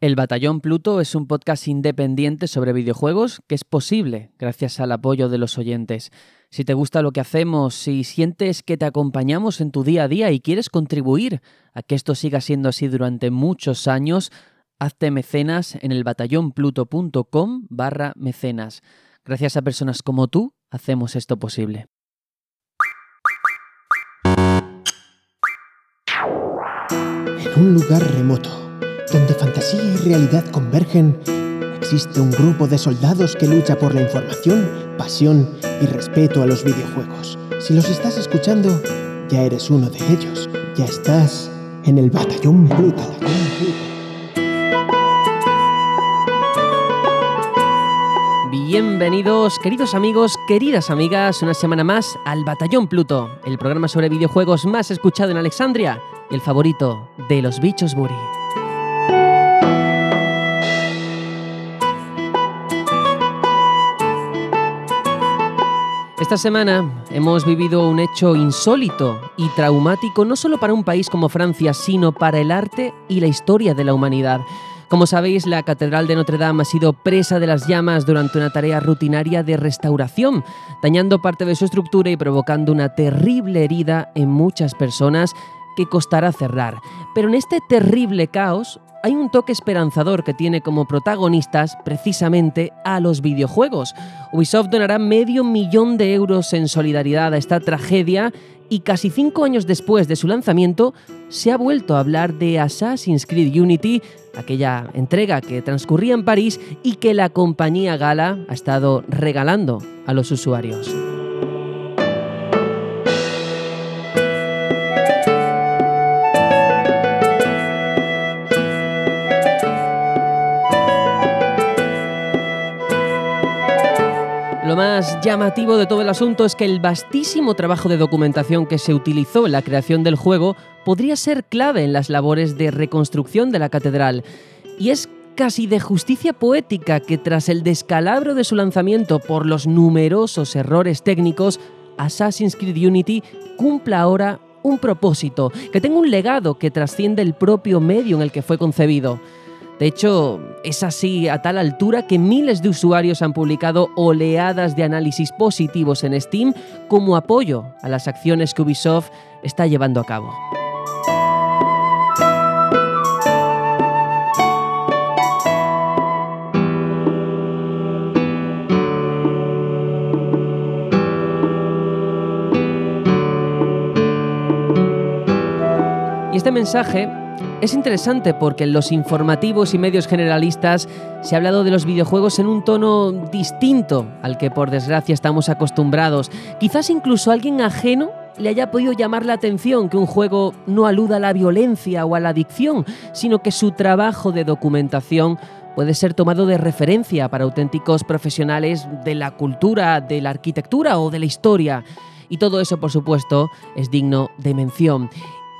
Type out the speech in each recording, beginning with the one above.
El Batallón Pluto es un podcast independiente sobre videojuegos que es posible gracias al apoyo de los oyentes. Si te gusta lo que hacemos, si sientes que te acompañamos en tu día a día y quieres contribuir a que esto siga siendo así durante muchos años, hazte mecenas en el batallonpluto.com barra mecenas. Gracias a personas como tú, hacemos esto posible. En un lugar remoto donde fantasía y realidad convergen, existe un grupo de soldados que lucha por la información, pasión y respeto a los videojuegos. Si los estás escuchando, ya eres uno de ellos. Ya estás en el batallón Pluto. Bienvenidos, queridos amigos, queridas amigas, una semana más al Batallón Pluto, el programa sobre videojuegos más escuchado en Alexandria y el favorito de los bichos Buri. Esta semana hemos vivido un hecho insólito y traumático no solo para un país como Francia, sino para el arte y la historia de la humanidad. Como sabéis, la Catedral de Notre Dame ha sido presa de las llamas durante una tarea rutinaria de restauración, dañando parte de su estructura y provocando una terrible herida en muchas personas que costará cerrar. Pero en este terrible caos hay un toque esperanzador que tiene como protagonistas precisamente a los videojuegos. Ubisoft donará medio millón de euros en solidaridad a esta tragedia y casi cinco años después de su lanzamiento se ha vuelto a hablar de Assassin's Creed Unity, aquella entrega que transcurría en París y que la compañía Gala ha estado regalando a los usuarios. Lo más llamativo de todo el asunto es que el vastísimo trabajo de documentación que se utilizó en la creación del juego podría ser clave en las labores de reconstrucción de la catedral. Y es casi de justicia poética que tras el descalabro de su lanzamiento por los numerosos errores técnicos, Assassin's Creed Unity cumpla ahora un propósito, que tenga un legado que trasciende el propio medio en el que fue concebido. De hecho, es así a tal altura que miles de usuarios han publicado oleadas de análisis positivos en Steam como apoyo a las acciones que Ubisoft está llevando a cabo. Este mensaje es interesante porque en los informativos y medios generalistas se ha hablado de los videojuegos en un tono distinto al que por desgracia estamos acostumbrados. Quizás incluso alguien ajeno le haya podido llamar la atención que un juego no aluda a la violencia o a la adicción, sino que su trabajo de documentación puede ser tomado de referencia para auténticos profesionales de la cultura, de la arquitectura o de la historia. Y todo eso, por supuesto, es digno de mención.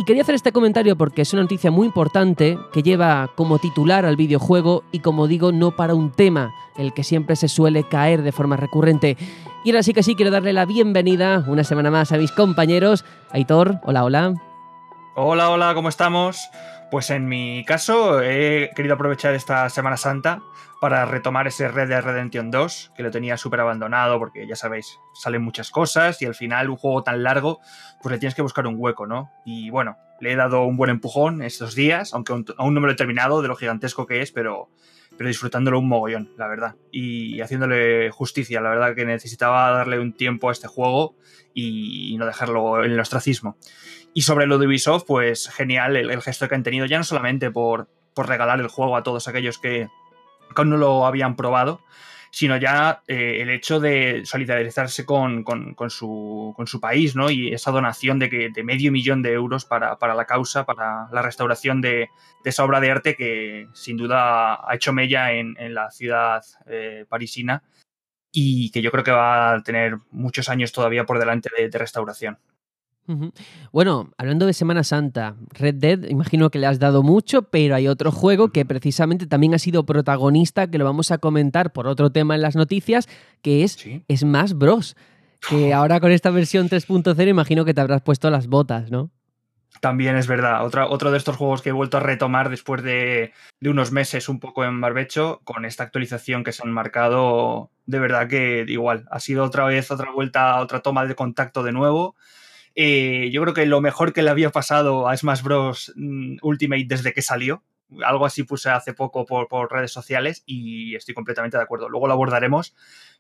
Y quería hacer este comentario porque es una noticia muy importante que lleva como titular al videojuego y como digo, no para un tema, el que siempre se suele caer de forma recurrente. Y ahora sí que sí quiero darle la bienvenida una semana más a mis compañeros. Aitor, hola, hola. Hola, hola, ¿cómo estamos? Pues en mi caso he querido aprovechar esta Semana Santa para retomar ese Red Dead Redemption 2, que lo tenía súper abandonado porque ya sabéis, salen muchas cosas y al final un juego tan largo, pues le tienes que buscar un hueco, ¿no? Y bueno, le he dado un buen empujón estos días, aunque aún no me lo he terminado de lo gigantesco que es, pero, pero disfrutándolo un mogollón, la verdad. Y haciéndole justicia, la verdad que necesitaba darle un tiempo a este juego y no dejarlo en el ostracismo. Y sobre lo de Ubisoft, pues genial el, gesto que han tenido, ya no solamente por, por regalar el juego a todos aquellos que, que no lo habían probado, sino ya eh, el hecho de solidarizarse con, con, con, su, con, su, país, ¿no? Y esa donación de, medio millón de euros para, para, la causa, para la restauración de, esa obra de arte que sin duda ha hecho mella en, la ciudad eh, parisina y que yo creo que va a tener muchos años todavía por delante de, de restauración. Bueno, hablando de Semana Santa, Red Dead, imagino que le has dado mucho, pero hay otro juego que precisamente también ha sido protagonista, que lo vamos a comentar por otro tema en las noticias, que es ¿Sí? Smash Bros. Que ahora con esta versión 3.0 imagino que te habrás puesto las botas, ¿no? También es verdad. otro de estos juegos que he vuelto a retomar después de, unos meses un poco en barbecho, con esta actualización que se han marcado, de verdad que igual, ha sido otra vez otra vuelta, otra toma de contacto de nuevo. Eh, yo creo que lo mejor que le había pasado a Smash Bros. Mm, Ultimate desde que salió, algo así puse hace poco por, por redes sociales y estoy completamente de acuerdo. Luego lo abordaremos,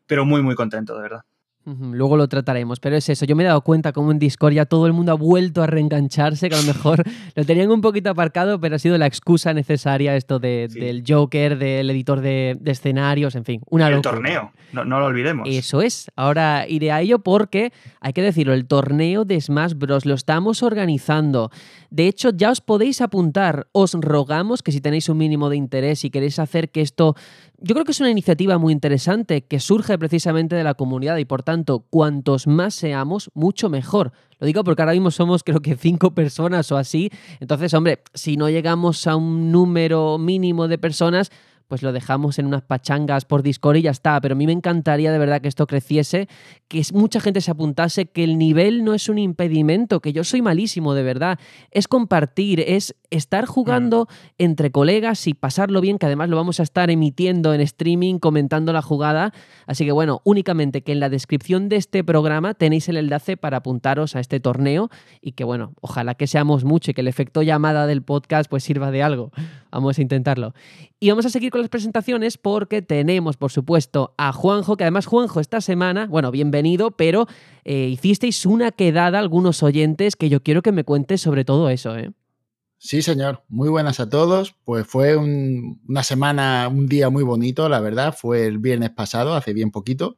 pero muy, muy contento, de verdad. Luego lo trataremos, pero es eso. Yo me he dado cuenta como en Discord ya todo el mundo ha vuelto a reengancharse, que a lo mejor lo tenían un poquito aparcado, pero ha sido la excusa necesaria esto del Joker, del editor de, escenarios, en fin. Una el torneo, no, no, lo olvidemos. Eso es. Ahora iré a ello porque, hay que decirlo, el torneo de Smash Bros. lo estamos organizando. De hecho, ya os podéis apuntar. Os rogamos que si tenéis un mínimo de interés y queréis hacer que esto yo creo que es una iniciativa muy interesante que surge precisamente de la comunidad y por tanto, cuantos más seamos, mucho mejor. Lo digo porque ahora mismo somos creo que cinco personas o así. Entonces, hombre, si no llegamos a un número mínimo de personas, pues lo dejamos en unas pachangas por Discord y ya está. Pero a mí me encantaría de verdad que esto creciese, que mucha gente se apuntase, que el nivel no es un impedimento, que yo soy malísimo de verdad. Es compartir, es estar jugando entre colegas y pasarlo bien, que además lo vamos a estar emitiendo en streaming, comentando la jugada. Así que bueno, únicamente que en la descripción de este programa tenéis el enlace para apuntaros a este torneo y que bueno, ojalá que seamos mucho y que el efecto llamada del podcast pues sirva de algo. Vamos a intentarlo. Y vamos a seguir con las presentaciones porque tenemos, por supuesto, a Juanjo, que además Juanjo esta semana, bueno, bienvenido, pero eh, hicisteis una quedada algunos oyentes que yo quiero que me cuentes sobre todo eso, ¿eh? Sí, señor. Muy buenas a todos. Pues fue una semana, un día muy bonito, la verdad. Fue el viernes pasado, hace bien poquito.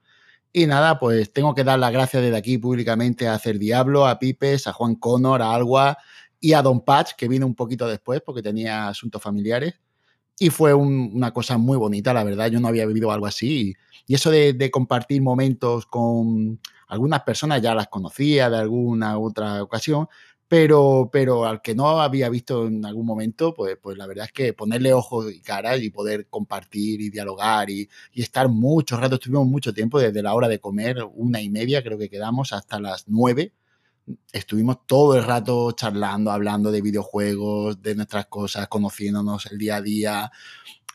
Y nada, pues tengo que dar las gracias desde aquí públicamente a Hacer Diablo, a Pipes, a Juan Connor, a Algua y a Don Patch, que vino un poquito después porque tenía asuntos familiares. Y fue una cosa muy bonita, la verdad. Yo no había vivido algo así. Y, eso de, compartir momentos con algunas personas, ya las conocía de alguna otra ocasión, pero, pero al que no había visto en algún momento, pues, pues la verdad es que ponerle ojos y caras y poder compartir y dialogar y, y estar mucho rato, estuvimos mucho tiempo, desde la hora de comer, una y media creo que quedamos, hasta las nueve, estuvimos todo el rato charlando, hablando de videojuegos, de nuestras cosas, conociéndonos el día a día.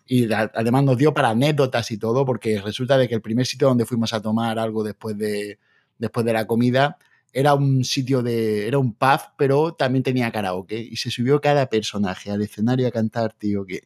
Y además nos dio para anécdotas y todo, porque resulta de que el primer sitio donde fuimos a tomar algo después de, después de la comida era un sitio de. era un pub, pero también tenía karaoke. Y se subió cada personaje al escenario a cantar, tío, que.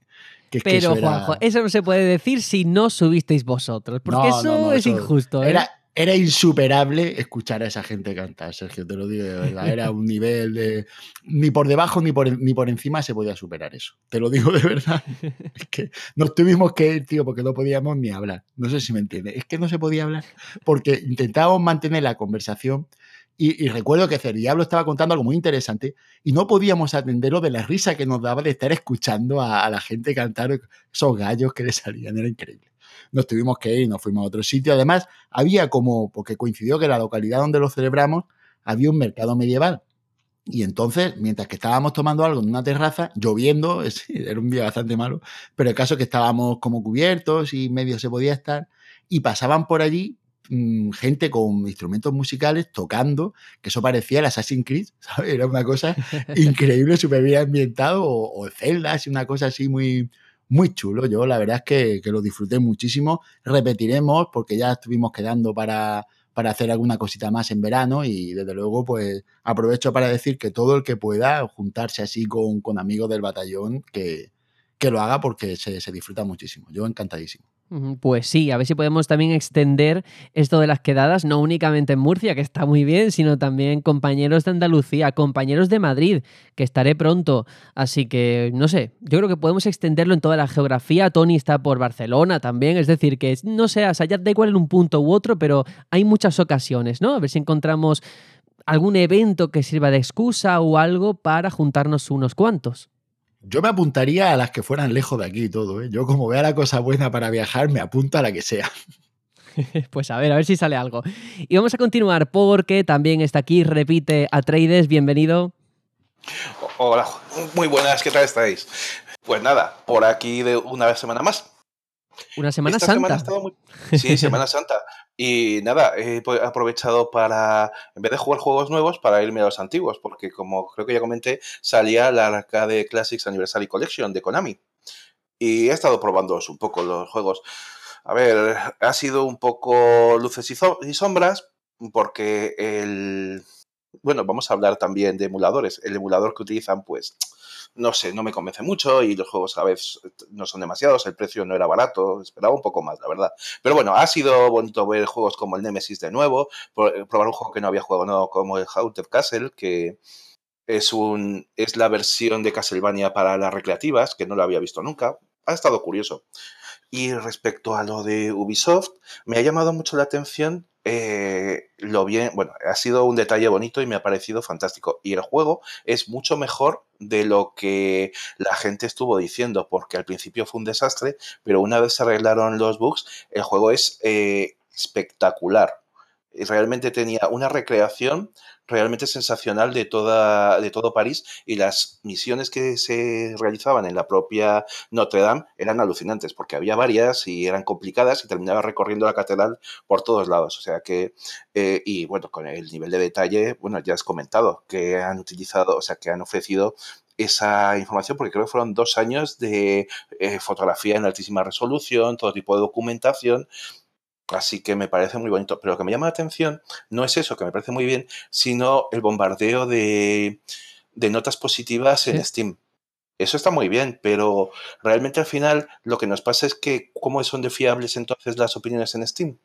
pero, eso Juanjo, eso no se puede decir si no subisteis vosotros, porque eso es injusto. ¿eh? era insuperable escuchar a esa gente cantar, Sergio, te lo digo de verdad. Era un nivel de. Ni por debajo ni por, ni por encima se podía superar eso. Te lo digo de verdad. Es que nos tuvimos que ir, tío, porque no podíamos ni hablar. No sé si me entiendes. Es que no se podía hablar porque intentábamos mantener la conversación. Y, recuerdo que el Diablo estaba contando algo muy interesante y no podíamos atenderlo de la risa que nos daba de estar escuchando a, a la gente cantar esos gallos que le salían. Era increíble nos tuvimos que ir, nos fuimos a otro sitio. Además, había como, porque coincidió que la localidad donde lo celebramos había un mercado medieval. Y entonces, mientras que estábamos tomando algo en una terraza, lloviendo, era un día bastante malo, pero el caso es que estábamos como cubiertos y medio se podía estar, y pasaban por allí mm, gente con instrumentos musicales tocando, que eso parecía el Assassin's Creed, ¿sabes? Era una cosa increíble, súper bien ambientado, o, o celdas y una cosa así muy, muy chulo. Yo la verdad es que, lo disfruté muchísimo. Repetiremos porque ya estuvimos quedando para, para hacer alguna cosita más en verano y desde luego pues aprovecho para decir que todo el que pueda juntarse así con, con amigos del batallón que, que lo haga porque se, se disfruta muchísimo. Yo encantadísimo. Pues sí, a ver si podemos también extender esto de las quedadas, no únicamente en Murcia, que está muy bien, sino también compañeros de Andalucía, compañeros de Madrid, que estaré pronto. Así que, no sé, yo creo que podemos extenderlo en toda la geografía. Tony está por Barcelona también, es decir, que no sé, o da igual en un punto u otro, pero hay muchas ocasiones, ¿no? A ver si encontramos algún evento que sirva de excusa o algo para juntarnos unos cuantos. Yo me apuntaría a las que fueran lejos de aquí y todo. ¿eh? Yo como vea la cosa buena para viajar, me apunto a la que sea. Pues a ver, a ver si sale algo. Y vamos a continuar porque también está aquí, repite Atreides, bienvenido. Hola, muy buenas, ¿qué tal estáis? Pues nada, por aquí de una semana más. Una Semana Santa. Sí, Semana Santa. Y nada, he aprovechado para, en vez de jugar juegos nuevos, para irme a los antiguos, porque como creo que ya comenté, salía la Arcade Classics Anniversary Collection de Konami. Y he estado probando un poco los juegos. A ver, ha sido un poco luces y sombras, porque el... Bueno, vamos a hablar también de emuladores. El emulador que utilizan, pues, no sé, no me convence mucho y los juegos a veces no son demasiados, el precio no era barato, esperaba un poco más, la verdad. Pero bueno, ha sido bonito ver juegos como el Nemesis de nuevo, eh, probar un juego que no había jugado no, como el Haunted Castle, que es, un, es la versión de Castlevania para las recreativas, que no lo había visto nunca. Ha estado curioso. Y respecto a lo de Ubisoft, me ha llamado mucho la atención eh, lo bien, bueno, ha sido un detalle bonito y me ha parecido fantástico. Y el juego es mucho mejor de lo que la gente estuvo diciendo, porque al principio fue un desastre, pero una vez se arreglaron los bugs, el juego es eh, espectacular. Realmente tenía una recreación realmente sensacional de, toda, de todo París y las misiones que se realizaban en la propia Notre Dame eran alucinantes porque había varias y eran complicadas y terminaba recorriendo la catedral por todos lados. O sea que, eh, y bueno, con el nivel de detalle, bueno, ya has comentado que han utilizado, o sea, que han ofrecido esa información porque creo que fueron dos años de eh, fotografía en altísima resolución, todo tipo de documentación Así que me parece muy bonito. Pero lo que me llama la atención no es eso, que me parece muy bien, sino el bombardeo de, notas positivas en Steam. Eso está muy bien, pero realmente al final lo que nos pasa es que cómo son de fiables entonces las opiniones en Steam.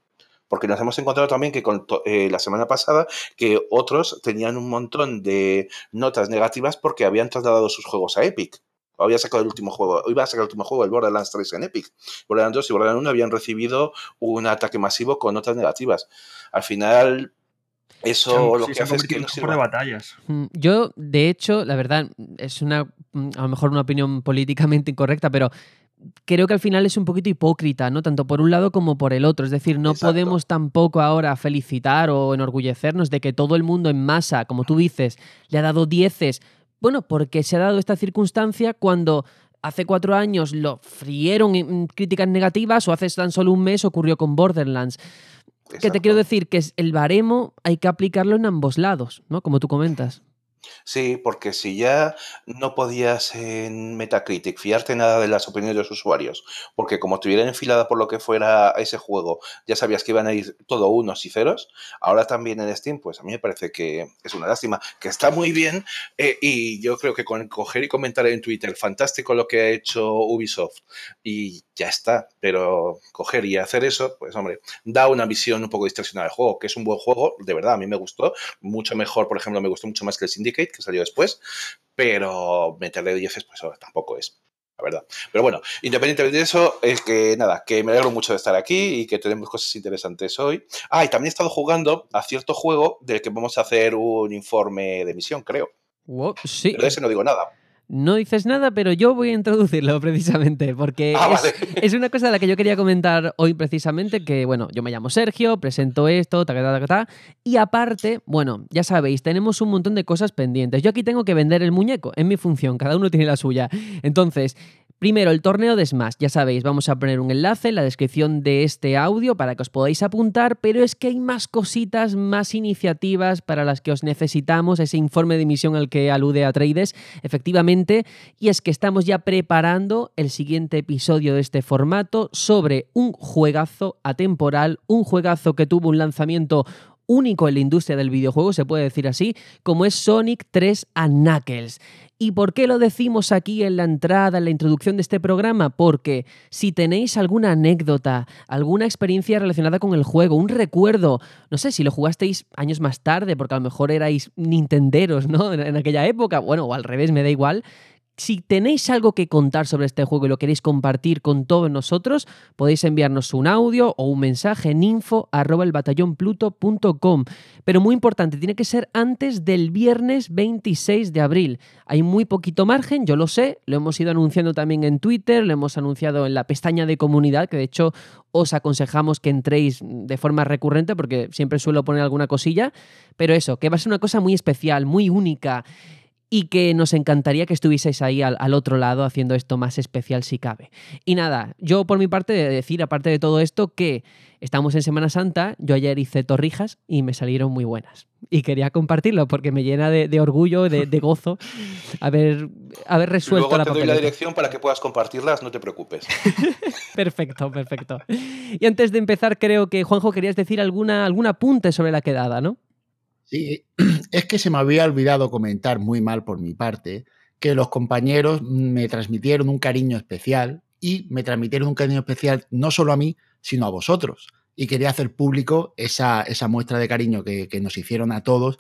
Porque nos hemos encontrado también que con eh, la semana pasada que otros tenían un montón de notas negativas porque habían trasladado sus juegos a Epic había sacado el último juego, iba a sacar el último juego, el Borderlands 3 en Epic. Borderlands 2 y Borderlands 1 habían recibido un ataque masivo con notas negativas. Al final, eso lo que hace es que no sirva. de batallas. Mm, yo, de hecho, la verdad, es una, mm, a lo mejor una opinión políticamente incorrecta, pero creo que al final es un poquito hipócrita, ¿no? Tanto por un lado como por el otro. Es decir, no podemos tampoco ahora felicitar o enorgullecernos de que todo el mundo en masa, como tú dices, le ha dado dieces bueno, porque se ha dado esta circunstancia cuando hace cuatro años lo frieron en críticas negativas o hace tan solo un mes ocurrió con Borderlands. Que te quiero decir que el baremo hay que aplicarlo en ambos lados, ¿no? Como tú comentas. Sí, porque si ya no podías en Metacritic fiarte nada de las opiniones de los usuarios, porque como estuvieran enfilada por lo que fuera ese juego, ya sabías que iban a ir todo unos y ceros, ahora también en Steam, pues a mí me parece que es una lástima, que está muy bien eh, y yo creo que con coger y comentar en Twitter, fantástico lo que ha hecho Ubisoft y ya está, pero coger y hacer eso, pues hombre, da una visión un poco distorsionada del juego, que es un buen juego, de verdad, a mí me gustó, mucho mejor, por ejemplo, me gustó mucho más que el Syndicate, que salió después, pero meterle 10 pues tampoco es, la verdad. Pero bueno, independientemente de eso, es que nada, que me alegro mucho de estar aquí y que tenemos cosas interesantes hoy. Ah, y también he estado jugando a cierto juego del que vamos a hacer un informe de emisión, creo. sí. Pero de ese no digo nada. No dices nada, pero yo voy a introducirlo precisamente, porque ah, es, una cosa de la que yo quería comentar hoy precisamente, que bueno, yo me llamo Sergio, presento esto, ta, ta, ta, ta, y aparte, bueno, ya sabéis, tenemos un montón de cosas pendientes. Yo aquí tengo que vender el muñeco, en mi función, cada uno tiene la suya. Entonces, Primero, el torneo de Smash. Ya sabéis, vamos a poner un enlace en la descripción de este audio para que os podáis apuntar, pero es que hay más cositas, más iniciativas para las que os necesitamos, ese informe de emisión al que alude a Trades, efectivamente, y es que estamos ya preparando el siguiente episodio de este formato sobre un juegazo atemporal, un juegazo que tuvo un lanzamiento único en la industria del videojuego, se puede decir así, como es Sonic 3 a Knuckles. ¿Y por qué lo decimos aquí en la entrada, en la introducción de este programa? Porque si tenéis alguna anécdota, alguna experiencia relacionada con el juego, un recuerdo, no sé si lo jugasteis años más tarde, porque a lo mejor erais nintenderos, ¿no? En, aquella época, bueno, o al revés, me da igual si tenéis algo que contar sobre este juego y lo queréis compartir con todos nosotros, podéis enviarnos un audio o un mensaje en info Pero muy importante, tiene que ser antes del viernes 26 de abril. Hay muy poquito margen, yo lo sé, lo hemos ido anunciando también en Twitter, lo hemos anunciado en la pestaña de comunidad, que de hecho os aconsejamos que entréis de forma recurrente porque siempre suelo poner alguna cosilla. Pero eso, que va a ser una cosa muy especial, muy única y que nos encantaría que estuvieseis ahí al, al, otro lado haciendo esto más especial si cabe. Y nada, yo por mi parte de decir, aparte de todo esto, que estamos en Semana Santa, yo ayer hice torrijas y me salieron muy buenas. Y quería compartirlo porque me llena de, de orgullo, de, de, gozo haber, haber resuelto Luego la te doy la dirección para que puedas compartirlas, no te preocupes. perfecto, perfecto. Y antes de empezar, creo que Juanjo querías decir alguna, algún apunte sobre la quedada, ¿no? Sí, es que se me había olvidado comentar muy mal por mi parte que los compañeros me transmitieron un cariño especial y me transmitieron un cariño especial no solo a mí, sino a vosotros. Y quería hacer público esa, esa muestra de cariño que, que, nos hicieron a todos,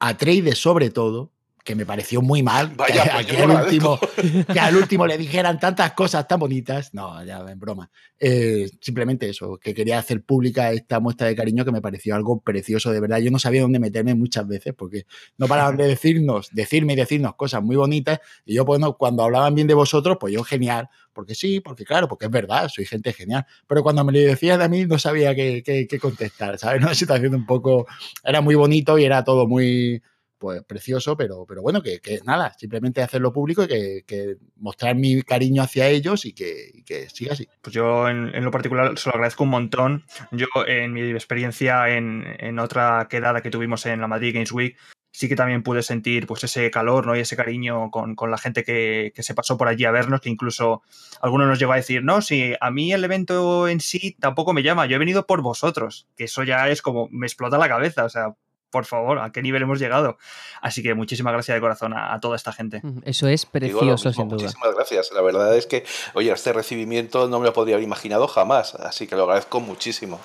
a Trade sobre todo, que me pareció muy mal Vaya, que, pues que, yo al último, que, al último, le dijeran tantas cosas tan bonitas. No, ya en broma. Eh, simplemente eso, que quería hacer pública esta muestra de cariño que me pareció algo precioso, de verdad. Yo no sabía dónde meterme muchas veces porque no paraban de decirnos, decirme y decirnos cosas muy bonitas. Y yo, bueno, cuando hablaban bien de vosotros, pues yo genial, porque sí, porque claro, porque es verdad, soy gente genial. Pero cuando me lo decían a mí, no sabía qué, qué, qué contestar, ¿sabes? Una situación un poco. Era muy bonito y era todo muy pues precioso, pero, pero bueno, que, nada, simplemente hacerlo público y que, mostrar mi cariño hacia ellos y que, que, siga así. Pues yo en, lo particular se lo agradezco un montón. Yo en mi experiencia en, en, otra quedada que tuvimos en la Madrid Games Week, sí que también pude sentir pues ese calor ¿no? y ese cariño con, con la gente que, que, se pasó por allí a vernos, que incluso alguno nos llegó a decir, no, si a mí el evento en sí tampoco me llama, yo he venido por vosotros, que eso ya es como, me explota la cabeza, o sea, por favor, a qué nivel hemos llegado. Así que muchísimas gracias de corazón a, a toda esta gente. Eso es precioso, mismo, sin duda. Muchísimas gracias. La verdad es que, oye, este recibimiento no me lo podría haber imaginado jamás, así que lo agradezco muchísimo.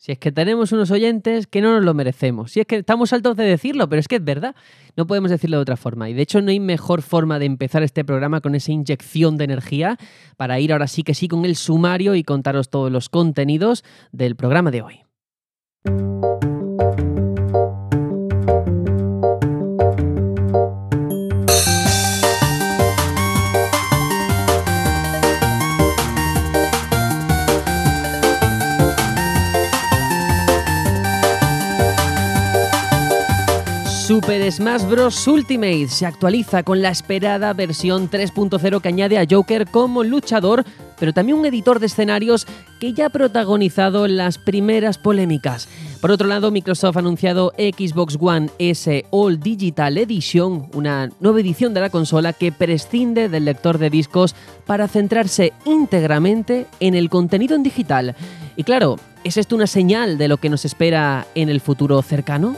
Si es que tenemos unos oyentes que no nos lo merecemos. Si es que estamos altos de decirlo, pero es que es verdad. No podemos decirlo de otra forma. Y de hecho no hay mejor forma de empezar este programa con esa inyección de energía para ir ahora sí que sí con el sumario y contaros todos los contenidos del programa de hoy. Smash Bros. Ultimate se actualiza con la esperada versión 3.0 que añade a Joker como luchador, pero también un editor de escenarios que ya ha protagonizado las primeras polémicas. Por otro lado, Microsoft ha anunciado Xbox One S All Digital Edition, una nueva edición de la consola que prescinde del lector de discos para centrarse íntegramente en el contenido en digital. Y claro, ¿es esto una señal de lo que nos espera en el futuro cercano?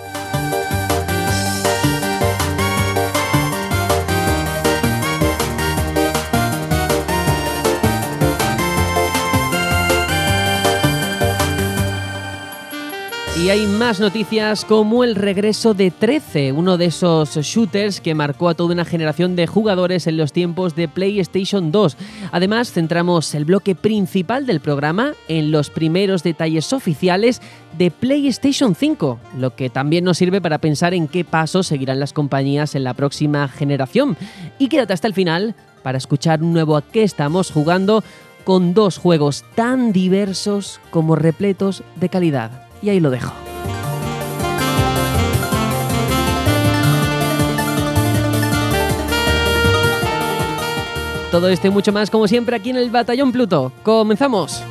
Hay más noticias como el regreso de 13, uno de esos shooters que marcó a toda una generación de jugadores en los tiempos de PlayStation 2. Además, centramos el bloque principal del programa en los primeros detalles oficiales de PlayStation 5, lo que también nos sirve para pensar en qué pasos seguirán las compañías en la próxima generación. Y quédate hasta el final para escuchar un nuevo a qué estamos jugando con dos juegos tan diversos como repletos de calidad. Y ahí lo dejo. Todo esto y mucho más, como siempre, aquí en el Batallón Pluto. ¡Comenzamos!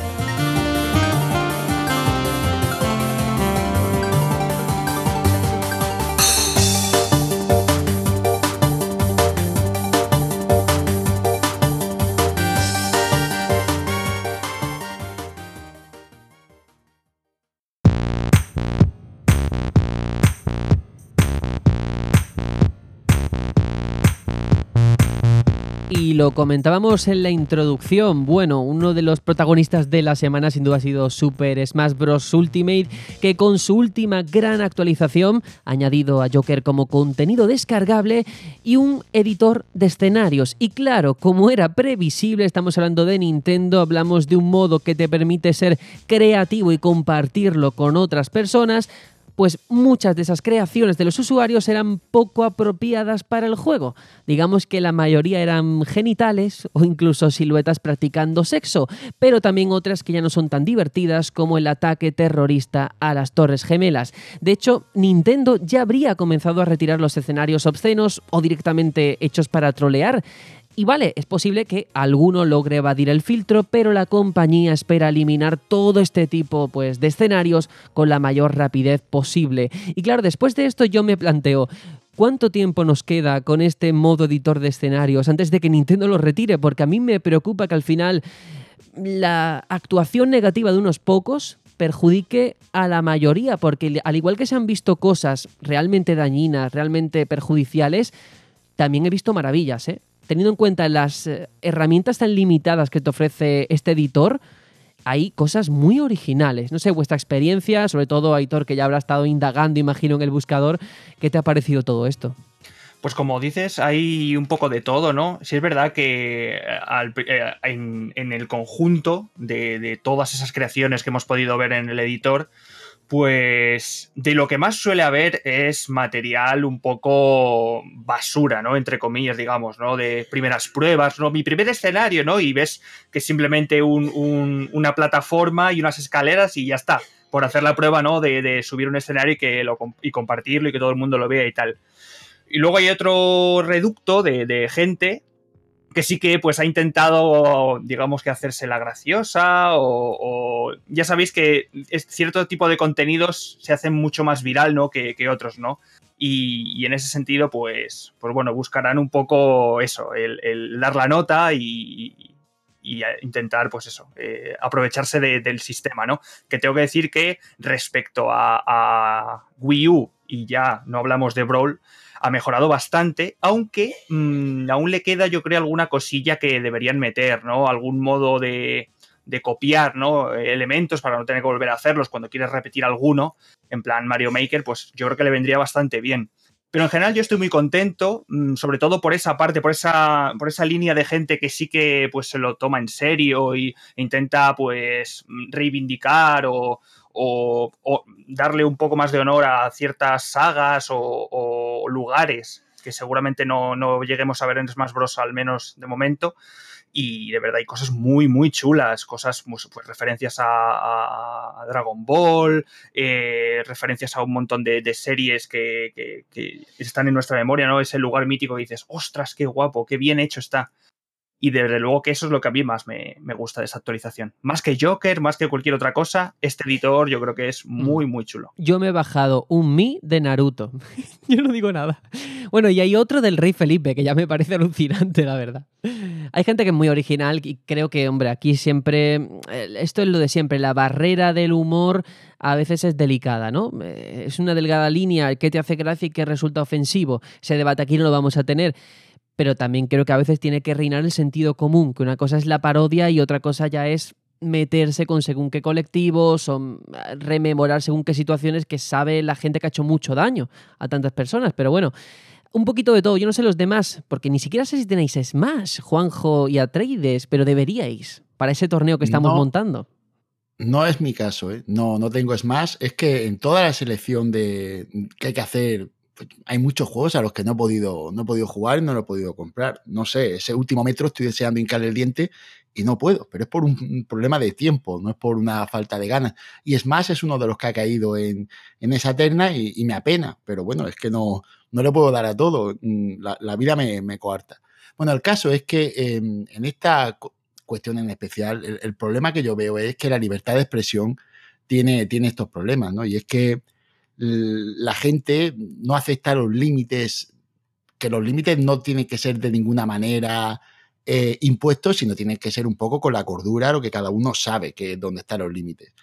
Lo comentábamos en la introducción. Bueno, uno de los protagonistas de la semana sin duda ha sido Super Smash Bros. Ultimate, que con su última gran actualización ha añadido a Joker como contenido descargable y un editor de escenarios. Y claro, como era previsible, estamos hablando de Nintendo, hablamos de un modo que te permite ser creativo y compartirlo con otras personas pues muchas de esas creaciones de los usuarios eran poco apropiadas para el juego. Digamos que la mayoría eran genitales o incluso siluetas practicando sexo, pero también otras que ya no son tan divertidas como el ataque terrorista a las Torres Gemelas. De hecho, Nintendo ya habría comenzado a retirar los escenarios obscenos o directamente hechos para trolear. Y vale, es posible que alguno logre evadir el filtro, pero la compañía espera eliminar todo este tipo pues, de escenarios con la mayor rapidez posible. Y claro, después de esto yo me planteo, ¿Cuánto tiempo nos queda con este modo editor de escenarios antes de que Nintendo lo retire? Porque a mí me preocupa que al final la actuación negativa de unos pocos perjudique a la mayoría, porque al igual que se han visto cosas realmente dañinas, realmente perjudiciales, también he visto maravillas, ¿eh? Teniendo en cuenta las eh, herramientas tan limitadas que te ofrece este editor, hay cosas muy originales. No sé, vuestra experiencia, sobre todo Aitor, que ya habrá estado indagando, imagino, en el buscador, ¿qué te ha parecido todo esto? Pues como dices, hay un poco de todo, ¿no? Sí es verdad que eh, eh, en, el conjunto de, todas esas creaciones que hemos podido ver en el editor, pues de lo que más suele haber es material un poco basura, ¿no? Entre comillas, digamos, ¿no? De primeras pruebas, ¿no? Mi primer escenario, ¿no? Y ves que es simplemente una plataforma y unas escaleras y ya está. Por hacer la prueba, ¿no? De, subir un escenario y, compartirlo y que todo el mundo lo vea y tal. Y luego hay otro reducto de gente que sí que pues ha intentado, digamos que hacerse la graciosa o, ya sabéis que cierto tipo de contenidos se hacen mucho más viral, ¿no? Que, otros, ¿no? Y, en ese sentido, pues, pues bueno, buscarán un poco eso, el, dar la nota y, intentar, pues eso, eh, aprovecharse del sistema, ¿no? Que tengo que decir que respecto a, a Wii U, y ya no hablamos de Brawl, ha mejorado bastante, aunque mm, aún le queda, yo creo, alguna cosilla que deberían meter, ¿no? Algún modo de, de copiar, ¿no? Elementos para no tener que volver a hacerlos cuando quieres repetir alguno, en plan Mario Maker, pues yo creo que le vendría bastante bien. Pero en general yo estoy muy contento, mm, sobre todo por esa parte, por esa, por esa línea de gente que sí que pues, se lo toma en serio y, e intenta pues reivindicar o, o, darle un poco más de honor a ciertas sagas o, lugares que seguramente no, lleguemos a ver en Smash Bros. al menos de momento. Y de verdad hay cosas muy, muy chulas, cosas, pues referencias a, Dragon Ball, eh, referencias a un montón de, series que, que, están en nuestra memoria, ¿no? Ese lugar mítico que dices, ostras, qué guapo, qué bien hecho está. Y desde luego que eso es lo que a mí más me, gusta de esa actualización. Más que Joker, más que cualquier otra cosa, este editor yo creo que es mm. muy, muy chulo. Yo me he bajado un Mi de Naruto. yo no digo nada. Bueno, y hay otro del Rey Felipe, que ya me parece alucinante, la verdad. Hay gente que es muy original y creo que, hombre, aquí siempre, eh, esto es lo de siempre, la barrera del humor a veces es delicada, ¿no? Eh, es una delgada línea, ¿qué te hace gracia y qué resulta ofensivo? Ese debate aquí no lo vamos a tener pero también creo que a veces tiene que reinar el sentido común, que una cosa es la parodia y otra cosa ya es meterse con según qué colectivos o mm, rememorar según qué situaciones que sabe la gente que ha hecho mucho daño a tantas personas. Pero bueno, un poquito de todo. Yo no sé los demás, porque ni siquiera sé si tenéis Smash, Juanjo y Atreides, pero deberíais para ese torneo que estamos montando. No es mi caso, ¿eh? No, no tengo Smash. Es que en toda la selección de que hay que hacer hay muchos juegos a los que no he podido, no he podido jugar no lo he podido comprar. No sé, ese último metro estoy deseando hincarle el diente y no puedo, pero es por un problema de tiempo, no es por una falta de ganas. Y es más, es uno de los que ha caído en, esa terna y, me apena, pero bueno, es que no, no le puedo dar a todo, mm, la, vida me, coarta. Bueno, el caso es que em, en esta cuestión en especial, el, el, problema que yo veo es que la libertad de expresión tiene, tiene estos problemas, ¿no? Y es que la gente no acepta los límites, que los límites no tienen que ser de ninguna manera eh, impuestos, sino tienen que ser un poco con la cordura, lo que cada uno sabe que es dónde están los límites.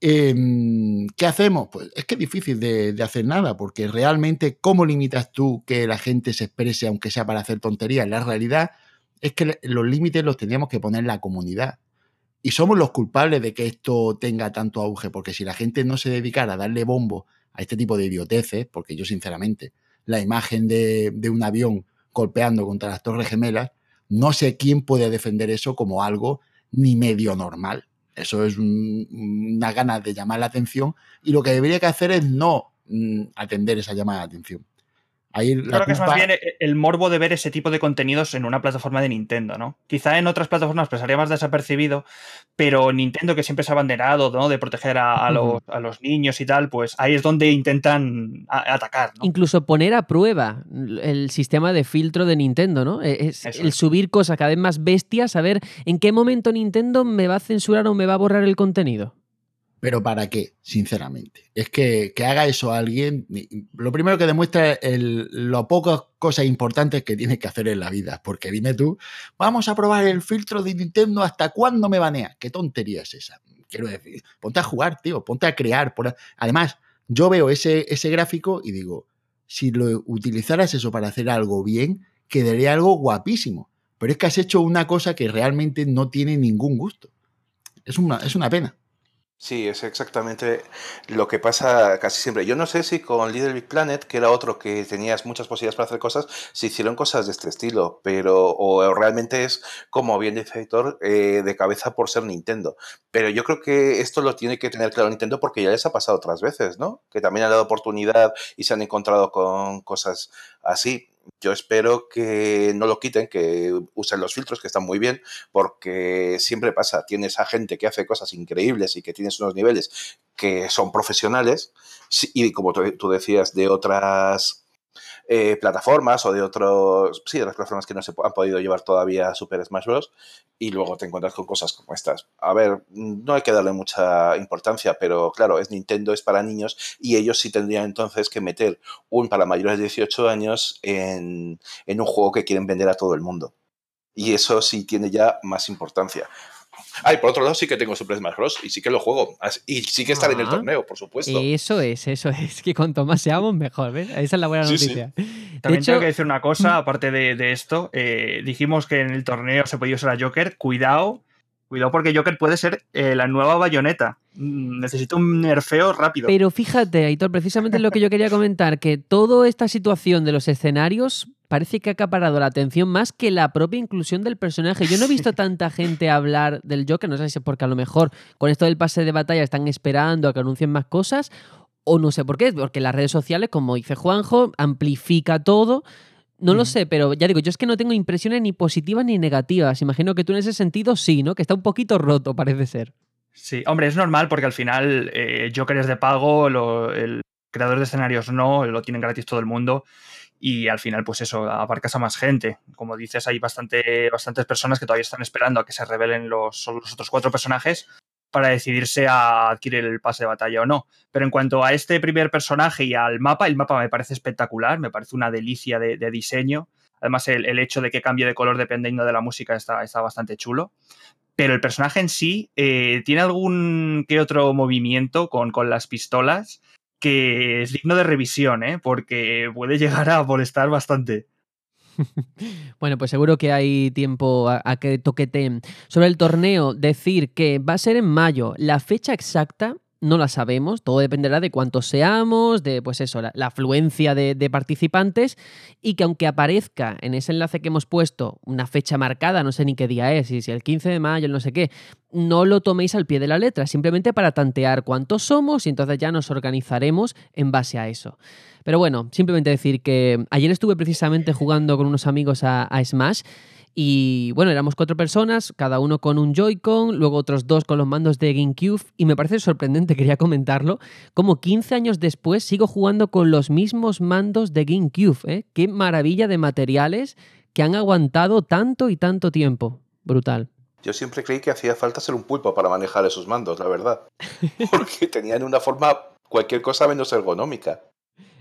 Em, ¿Qué hacemos? Pues es que es difícil de, hacer nada, porque realmente, ¿cómo limitas tú que la gente se exprese, aunque sea para hacer tonterías? La realidad es que los límites los tendríamos que poner la comunidad. Y somos los culpables de que esto tenga tanto auge, porque si la gente no se dedicara a darle bombo a este tipo de idioteces, porque yo sinceramente, la imagen de, un avión golpeando contra las torres gemelas, no sé quién puede defender eso como algo ni medio normal. Eso es una gana de llamar la atención y lo que debería hacer es no mm, atender esa llamada de atención. Ahí la Claro que es más bien e- el morbo de ver ese tipo de contenidos en una plataforma de Nintendo, ¿no? Quizá en otras plataformas pasaría más desapercibido, pero Nintendo, que siempre se ha abanderado, ¿no? De proteger a, a los, a los niños y tal, pues ahí es donde intentan a- atacar, ¿no? Incluso poner a prueba el sistema de filtro de Nintendo, ¿no? E, Es Eso el es. subir cosas cada vez más bestias, a ver en qué momento Nintendo me va a censurar o me va a borrar el contenido. Pero ¿para qué? Sinceramente. Es que, que haga eso alguien, lo primero que demuestra el, lo pocas cosas importantes que tienes que hacer en la vida. Porque dime tú, vamos a probar el filtro de Nintendo hasta cuándo me banea. ¿Qué tontería es esa? Quiero decir, ponte a jugar, tío, ponte a crear. Además, yo veo ese, ese gráfico y digo, si lo utilizaras eso para hacer algo bien, quedaría algo guapísimo. Pero es que has hecho una cosa que realmente no tiene ningún gusto. Es una, es una pena. Sí, es exactamente lo que pasa casi siempre. Yo no sé si con Little Big Planet, que era otro que tenías muchas posibilidades para hacer cosas, se hicieron cosas de este estilo, pero o realmente es, como bien dice eh, de cabeza por ser Nintendo. Pero yo creo que esto lo tiene que tener claro Nintendo porque ya les ha pasado otras veces, ¿no? Que también han dado oportunidad y se han encontrado con cosas así. Yo espero que no lo quiten, que usen los filtros, que están muy bien, porque siempre pasa, tienes a gente que hace cosas increíbles y que tienes unos niveles que son profesionales, y como tú decías, de otras eh, plataformas o de otros, sí, de las plataformas que no se han podido llevar todavía a Super Smash Bros. Y luego te encuentras con cosas como estas. A ver, no hay que darle mucha importancia, pero claro, es Nintendo, es para niños y ellos sí tendrían entonces que meter un para mayores de 18 años en, en un juego que quieren vender a todo el mundo. Y eso sí tiene ya más importancia. Ay, por otro lado, sí que tengo Super Smash Bros. y sí que lo juego. Y sí que estaré en el Ah. torneo, por supuesto. Eso es, eso es. Que cuanto más seamos, mejor, ¿ves? Esa es la buena Sí, noticia. También hecho, tengo que decir una cosa, aparte de, de esto, eh, dijimos que en el torneo se podía usar a Joker, cuidado, cuidado porque Joker puede ser eh, la nueva bayoneta. Mm, Necesito un nerfeo rápido. Pero fíjate, Aitor, precisamente es lo que yo quería comentar, que toda esta situación de los escenarios parece que ha acaparado la atención más que la propia inclusión del personaje. Yo no he visto tanta gente hablar del Joker, no sé si es porque a lo mejor con esto del pase de batalla están esperando a que anuncien más cosas, o no sé por qué, porque las redes sociales, como dice Juanjo, amplifica todo. No lo sé, pero ya digo, yo es que no tengo impresiones ni positivas ni negativas. Imagino que tú en ese sentido sí, ¿no? Que está un poquito roto, parece ser. Sí, hombre, es normal porque al final eh, Joker es de pago, lo- el creador de escenarios no, lo tienen gratis todo el mundo y al final pues eso, abarcas a más gente. Como dices, hay bastante, bastantes personas que todavía están esperando a que se revelen los, los otros cuatro personajes para decidirse a adquirir el pase de batalla o no. Pero en cuanto a este primer personaje y al mapa, el mapa me parece espectacular, me parece una delicia de, diseño. Además, el, hecho de que cambie de color dependiendo de la música está, bastante chulo pero el personaje en sí eh, tiene algún que otro movimiento con, con las pistolas que es digno de revisión, ¿eh? porque puede llegar a molestar bastante. Bueno, pues seguro que hay tiempo a, que toqueteen. Sobre el torneo, decir que va a ser en mayo. La fecha exacta no la sabemos, todo dependerá de cuántos seamos, de pues eso, la, afluencia de, participantes y que aunque aparezca en ese enlace que hemos puesto una fecha marcada, no sé ni qué día es, y si el 15 de mayo, el no sé qué, no lo toméis al pie de la letra, simplemente para tantear cuántos somos y entonces ya nos organizaremos en base a eso. Pero bueno, simplemente decir que ayer estuve precisamente jugando con unos amigos a, Smash y bueno, éramos cuatro personas, cada uno con un Joy-Con, luego otros dos con los mandos de GameCube y me parece sorprendente, quería comentarlo, como 15 años después sigo jugando con los mismos mandos de GameCube. ¿eh? Qué maravilla de materiales que han aguantado tanto y tanto tiempo. Brutal. Yo siempre creí que hacía falta ser un pulpo para manejar esos mandos, la verdad. Porque tenían una forma, cualquier cosa menos ergonómica.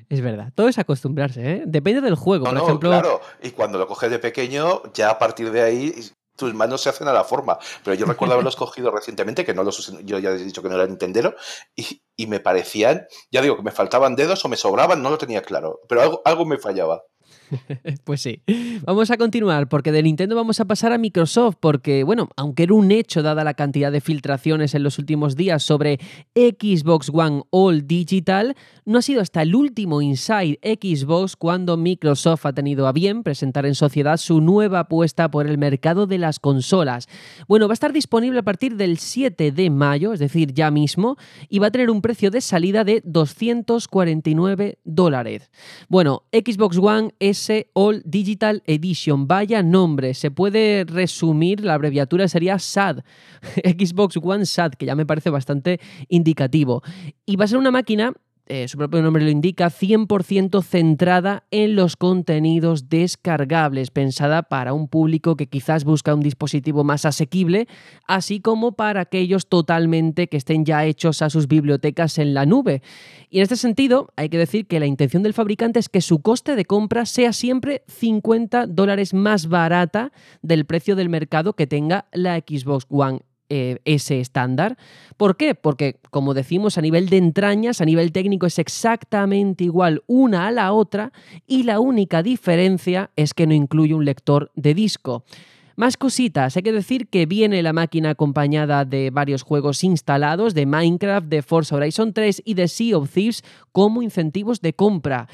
Es verdad, todo es acostumbrarse, ¿eh? Depende del juego. No, Por no, ejemplo, claro. Y cuando lo coges de pequeño, ya a partir de ahí tus manos se hacen a la forma. Pero yo recuerdo haberlos cogido recientemente, que no los usé, yo ya he dicho que no era Nintendero, y, y me parecían, ya digo, que me faltaban dedos o me sobraban, no lo tenía claro. Pero algo, algo me fallaba. Pues sí. Vamos a continuar porque de Nintendo vamos a pasar a Microsoft porque, bueno, aunque era un hecho dada la cantidad de filtraciones en los últimos días sobre Xbox One All Digital, no ha sido hasta el último Inside Xbox cuando Microsoft ha tenido a bien presentar en sociedad su nueva apuesta por el mercado de las consolas. Bueno, va a estar disponible a partir del 7 de mayo, es decir, ya mismo, y va a tener un precio de salida de 249 dólares. Bueno, Xbox One S All Digital Edition, vaya nombre, se puede resumir, la abreviatura sería SAD, Xbox One SAD, que ya me parece bastante indicativo. Y va a ser una máquina eh, su propio nombre lo indica, 100% centrada en los contenidos descargables, pensada para un público que quizás busca un dispositivo más asequible, así como para aquellos totalmente que estén ya hechos a sus bibliotecas en la nube. Y en este sentido, hay que decir que la intención del fabricante es que su coste de compra sea siempre 50 dólares más barata del precio del mercado que tenga la Xbox One eh, ese estándar. ¿Por qué? Porque, como decimos, a nivel de entrañas, a nivel técnico es exactamente igual una a la otra y la única diferencia es que no incluye un lector de disco. Más cositas, hay que decir que viene la máquina acompañada de varios juegos instalados de Minecraft, de Forza Horizon 3 y de Sea of Thieves como incentivos de compra.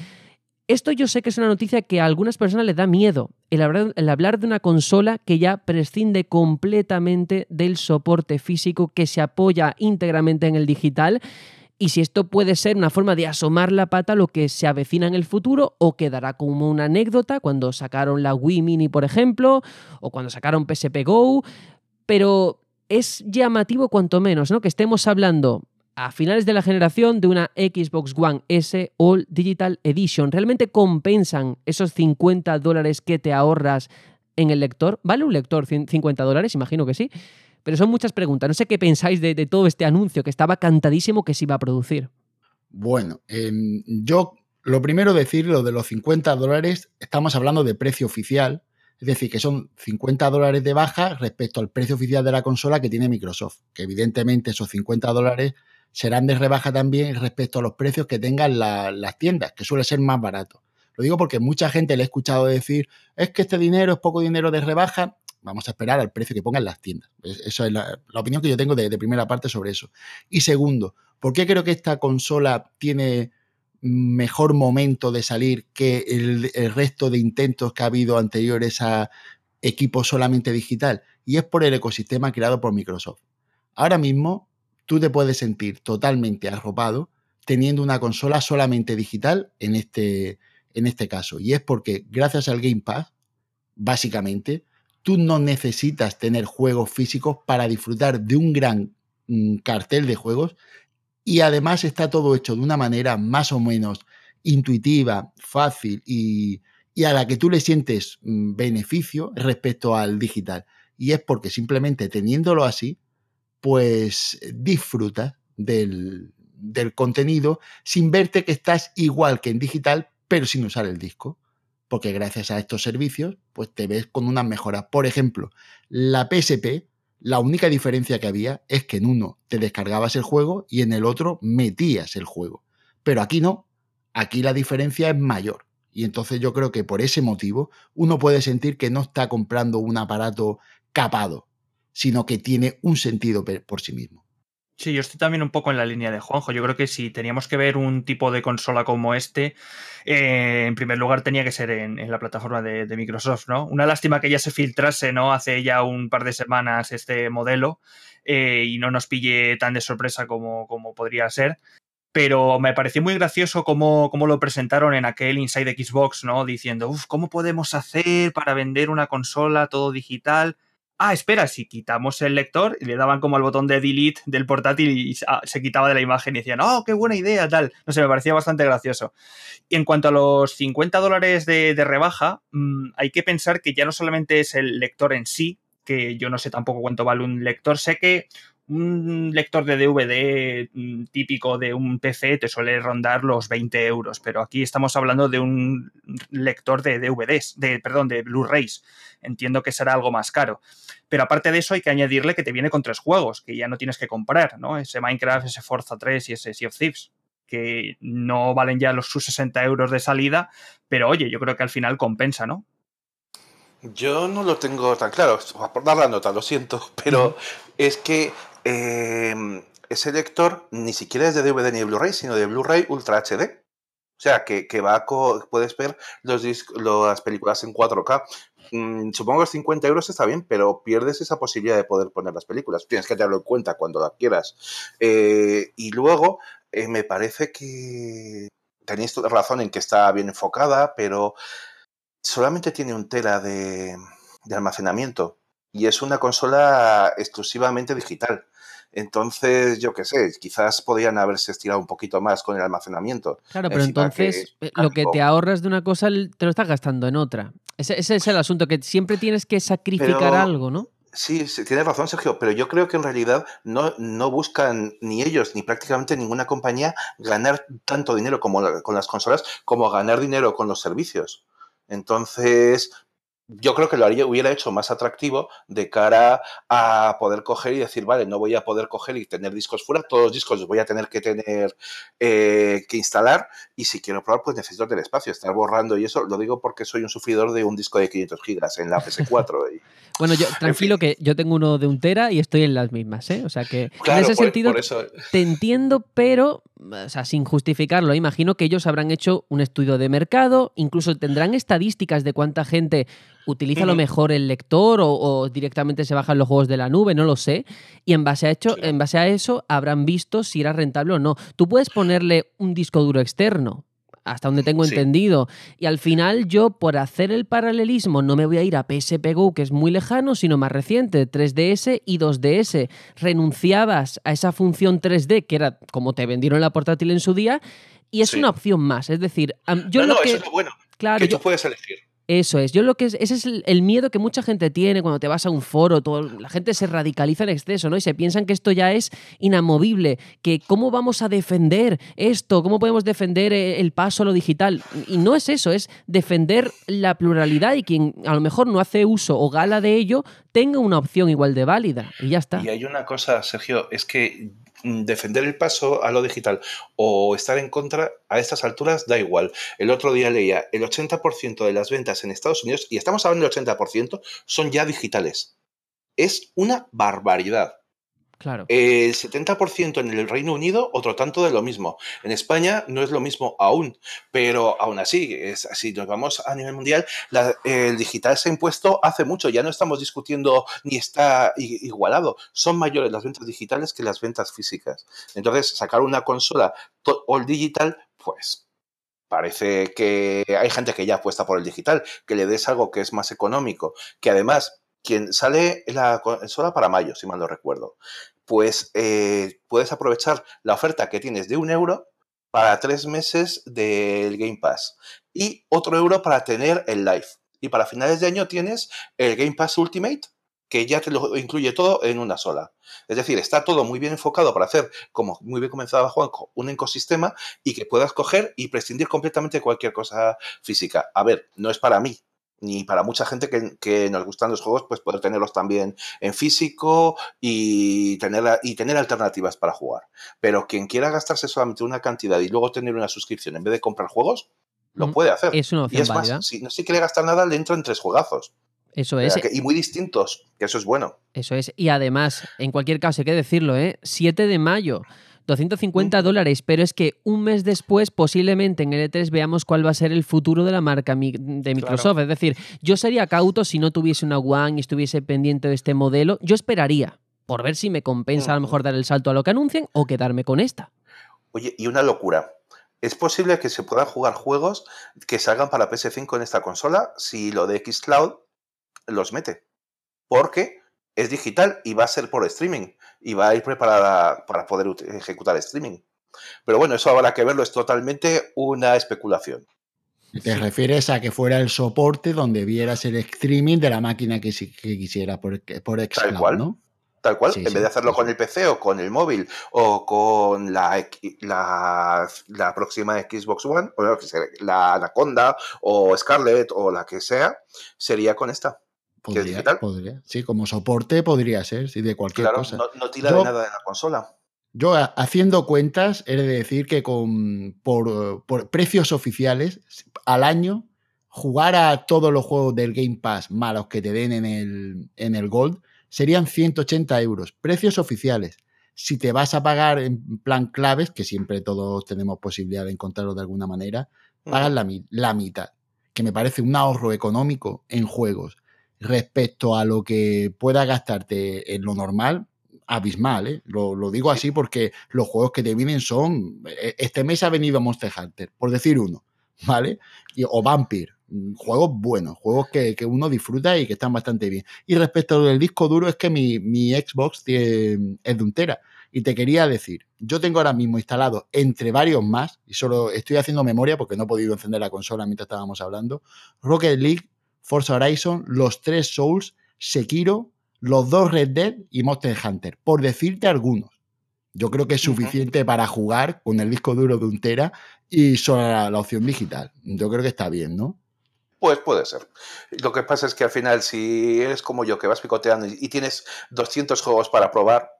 Esto yo sé que es una noticia que a algunas personas les da miedo, el hablar, de una consola que ya prescinde completamente del soporte físico, que se apoya íntegramente en el digital, y si esto puede ser una forma de asomar la pata a lo que se avecina en el futuro o quedará como una anécdota cuando sacaron la Wii Mini, por ejemplo, o cuando sacaron PSP Go, pero es llamativo cuanto menos, ¿no? Que estemos hablando a finales de la generación de una Xbox One S All Digital Edition. ¿Realmente compensan esos 50 dólares que te ahorras en el lector? ¿Vale un lector 50 dólares? Imagino que sí. Pero son muchas preguntas. No sé qué pensáis de, todo este anuncio que estaba cantadísimo que se iba a producir. Bueno, em, yo lo primero decir, lo de los 50 dólares, estamos hablando de precio oficial, es decir, que son 50 dólares de baja respecto al precio oficial de la consola que tiene Microsoft, que evidentemente esos 50 dólares serán de rebaja también respecto a los precios que tengan las tiendas, que suele ser más barato. Lo digo porque mucha gente le he escuchado decir, es que este dinero es poco dinero de rebaja, vamos a esperar al precio que pongan las tiendas. Esa es la, opinión que yo tengo de, primera parte sobre eso. Y segundo, ¿por qué creo que esta consola tiene mejor momento de salir que el, el resto de intentos que ha habido anteriores a equipo solamente digital? Y es por el ecosistema creado por Microsoft. Ahora mismo tú te puedes sentir totalmente arropado teniendo una consola solamente digital en este, en este caso. Y es porque gracias al Game Pass, básicamente, tú no necesitas tener juegos físicos para disfrutar de un gran mm, cartel de juegos y además está todo hecho de una manera más o menos intuitiva, fácil y, y a la que tú le sientes mm, beneficio respecto al digital. Y es porque simplemente teniéndolo así, pues disfruta del, contenido sin verte que estás igual que en digital, pero sin usar el disco. Porque gracias a estos servicios, pues te ves con unas mejoras. Por ejemplo, la PSP, la única diferencia que había es que en uno te descargabas el juego y en el otro metías el juego. Pero aquí no, aquí la diferencia es mayor. Y entonces yo creo que por ese motivo uno puede sentir que no está comprando un aparato capado, sino que tiene un sentido por sí mismo. Sí, yo estoy también un poco en la línea de Juanjo. Yo creo que si teníamos que ver un tipo de consola como este, eh, en primer lugar tenía que ser en, la plataforma de, Microsoft, ¿no? Una lástima que ya se filtrase, ¿no? Hace ya un par de semanas este modelo eh, y no nos pille tan de sorpresa como, como podría ser. Pero me pareció muy gracioso cómo, cómo, lo presentaron en aquel Inside Xbox, ¿no? Diciendo, uff, ¿cómo podemos hacer para vender una consola todo digital? Ah, espera, si quitamos el lector, y le daban como el botón de delete del portátil y se quitaba de la imagen y decían, oh, qué buena idea, tal. No sé, me parecía bastante gracioso. Y en cuanto a los 50 dólares de, rebaja, mm, hay que pensar que ya no solamente es el lector en sí, que yo no sé tampoco cuánto vale un lector, sé que un lector de DVD mm, típico de un PC te suele rondar los 20 euros, pero aquí estamos hablando de un lector de DVDs, de, perdón, de Blu-rays. Entiendo que será algo más caro. Pero aparte de eso hay que añadirle que te viene con tres juegos, que ya no tienes que comprar, ¿no? Ese Minecraft, ese Forza 3 y ese Sea of Thieves. que no valen ya los sus 60 euros de salida, pero oye, yo creo que al final compensa, ¿no? Yo no lo tengo tan claro, por dar la nota, lo siento, pero es que em, ese lector ni siquiera es de DVD ni de Blu-ray, sino de Blu-ray Ultra HD. O sea, que, va puedes ver los las películas en 4K. Mm, supongo que 50 euros está bien, pero pierdes esa posibilidad de poder poner las películas. Tienes que tenerlo en cuenta cuando la quieras. Eh, y luego, eh, me parece que tenéis razón en que está bien enfocada, pero solamente tiene un tera de, almacenamiento y es una consola exclusivamente digital. Entonces, yo qué sé, quizás podrían haberse estirado un poquito más con el almacionamiento. Claro, pero entonces eh, lo que te ahorras de una cosa te lo estás gastando en otra. Ese, es el asunto, que siempre tienes que sacrificar algo, ¿no? Sí, tienes razón, Sergio, pero yo creo que en realidad no, no buscan ni ellos ni prácticamente ninguna compañía ganar tanto dinero como con las consolas como ganar dinero con los servicios. Entonces, yo creo que lo haría, hubiera hecho más atractivo de cara a poder coger y decir, vale, no voy a poder coger y tener discos fuera, todos los discos los voy a tener que tener eh, que instalar y si quiero probar, pues necesito tener espacio, estar borrando y eso lo digo porque soy un sufridor de un disco de 500 gigas en la PS4. bueno, yo tranquilo que yo tengo uno de un tera y estoy en las mismas, ¿eh? O sea que en ese sentido te entiendo, pero o sea, sin justificarlo, imagino que ellos habrán hecho un estudio de mercado, incluso tendrán estadísticas de cuánta gente utiliza a lo mejor el lector o, directamente se bajan los juegos de la nube, no lo sé. Y en base, a hecho, en base a eso habrán visto si era rentable o no. Tú puedes ponerle un disco duro externo, hasta donde tengo entendido. Y al final yo, por hacer el paralelismo, no me voy a ir a PSP Go, que es muy lejano, sino más reciente, 3DS y 2DS. Renunciabas a esa función 3D, que era como te vendieron la portátil en su día, y es una opción más. Es decir, yo no, lo que... Eso es bueno. Claro, que tú puedes elegir. Eso es. Yo lo que es, ese es el, miedo que mucha gente tiene cuando te vas a un foro. Todo, la gente se radicaliza en exceso, ¿no? Y se piensan que esto ya es inamovible. Que cómo vamos a defender esto, cómo podemos defender eh, el paso a lo digital. Y no es eso, es defender la pluralidad y quien a lo mejor no hace uso o gala de ello tenga una opción igual de válida. Y ya está. Y hay una cosa, Sergio, es que defender el paso a lo digital o estar en contra, a estas alturas da igual. El otro día leía, el 80% de las ventas en Estados Unidos, y estamos hablando del 80%, son ya digitales. Es una barbaridad. Claro. El 70% en el Reino Unido, otro tanto de lo mismo. En España no es lo mismo aún, pero aún así, es, si nos vamos a nivel mundial, el digital se ha impuesto hace mucho. Ya no estamos discutiendo ni está igualado. Son mayores las ventas digitales que las ventas físicas. Entonces, sacar una consola all digital, pues parece que hay gente que ya apuesta por el digital, que le des algo que es más económico, que además quien sale la consola para mayo, si mal no recuerdo, pues eh, puedes aprovechar la oferta que tienes de un euro para tres meses del Game Pass y otro euro para tener el live. Y para finales de año tienes el Game Pass Ultimate, que ya te lo incluye todo en una sola. Es decir, está todo muy bien enfocado para hacer, como muy bien comenzaba Juanjo, un ecosistema y que puedas coger y prescindir completamente de cualquier cosa física. A ver, no es para mí, ni para mucha gente que, nos gustan los juegos, pues poder tenerlos también en físico y tener, y tener alternativas para jugar. Pero quien quiera gastarse solamente una cantidad y luego tener una suscripción en vez de comprar juegos, lo mm, puede hacer. Es una opción y es más, si no se quiere gastar nada, le entran tres juegazos. Eso es. y muy distintos, que eso es bueno. Eso es. Y además, en cualquier caso, hay que decirlo, ¿eh? 7 de mayo 250 dólares, pero es que un mes después posiblemente en el E3 veamos cuál va a ser el futuro de la marca de Microsoft. Es decir, yo sería cauto si no tuviese una One y estuviese pendiente de este modelo. Yo esperaría por ver si me compensa a lo mejor dar el salto a lo que anuncien o quedarme con esta. Oye, y una locura. Es posible que se puedan jugar juegos que salgan para PS5 en esta consola si lo de Xcloud los mete. Porque es digital y va a ser por streaming y va a ir preparada para poder ejecutar streaming. Pero bueno, eso habrá que verlo, es totalmente una especulación. ¿Te refieres a que fuera el soporte donde vieras el streaming de la máquina que, quisiera por, por Tal cual. ¿no? Tal cual, en vez de hacerlo con el PC o con el móvil o con la, la, la próxima Xbox One, o la Anaconda o Scarlett o la que sea, sería con esta. Podría, podría. Sí, como soporte podría ser, sí, de cualquier cosa. No, no tira de nada de la consola. Yo haciendo cuentas, he de decir que con, por, por, precios oficiales al año, jugar a todos los juegos del Game Pass malos que te den en el, en el Gold serían 180 euros. Precios oficiales. Si te vas a pagar en plan claves, que siempre todos tenemos posibilidad de encontrarlo de alguna manera, pagas la, la mitad, que me parece un ahorro económico en juegos respecto a lo que pueda gastarte en lo normal, abismal. ¿eh? Lo, digo así porque los juegos que te vienen son. E, este mes ha venido Monster Hunter, por decir uno, ¿vale? o Vampire. Mm, juegos buenos, juegos que, uno disfruta y que están bastante bien. Y respecto al disco duro, es que mi, mi Xbox tiene, es de un tera. Y te quería decir, yo tengo ahora mismo instalado entre varios más, y solo estoy haciendo memoria porque no he podido encender la consola mientras estábamos hablando, Rocket League, Forza Horizon, los tres Souls, Sekiro, los dos Red Dead y Monster Hunter, por decirte algunos. Yo creo que es suficiente para jugar con el disco duro de un tera y solo la, opción digital. Yo creo que está bien, ¿no? Pues puede ser. Lo que pasa es que al final, si eres como yo, que vas picoteando y tienes 200 juegos para probar,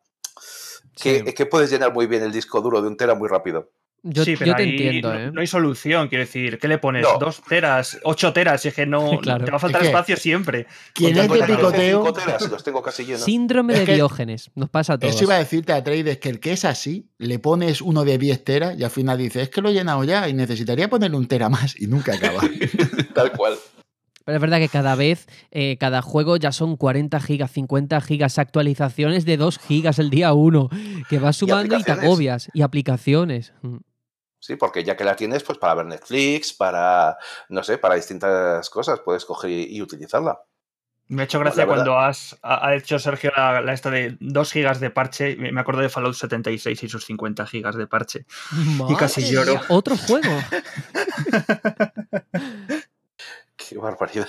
que, que, puedes llenar muy bien el disco duro de un tera muy rápido. Yo, sí, pero te entiendo, ¿eh? no, hay solución, quiero decir, ¿qué le pones? ¿Dos teras? ¿Ocho teras? Y es que no te va a faltar espacio siempre. ¿Quién es de picoteo? Teras, los tengo casi llenos. Síndrome de Diógenes, nos pasa a todos. Eso iba a decirte a Trades que el que es así, le pones uno de 10 teras y al final dices, es que lo he llenado ya y necesitaría ponerle un tera más y nunca acaba. Tal cual. Pero es verdad que cada vez, eh, cada juego ya son 40 gigas, 50 gigas, actualizaciones de 2 gigas el día 1, que vas sumando y, te agobias. Y aplicaciones. Sí, porque ya que la tienes, pues para ver Netflix, para, no sé, para distintas cosas, puedes coger y, utilizarla. Me ha hecho gracia cuando has ha hecho Sergio la, esta de 2 gigas de parche. Me acuerdo de Fallout 76 y sus 50 gigas de parche. y casi lloro. Otro juego. Qué barbaridad.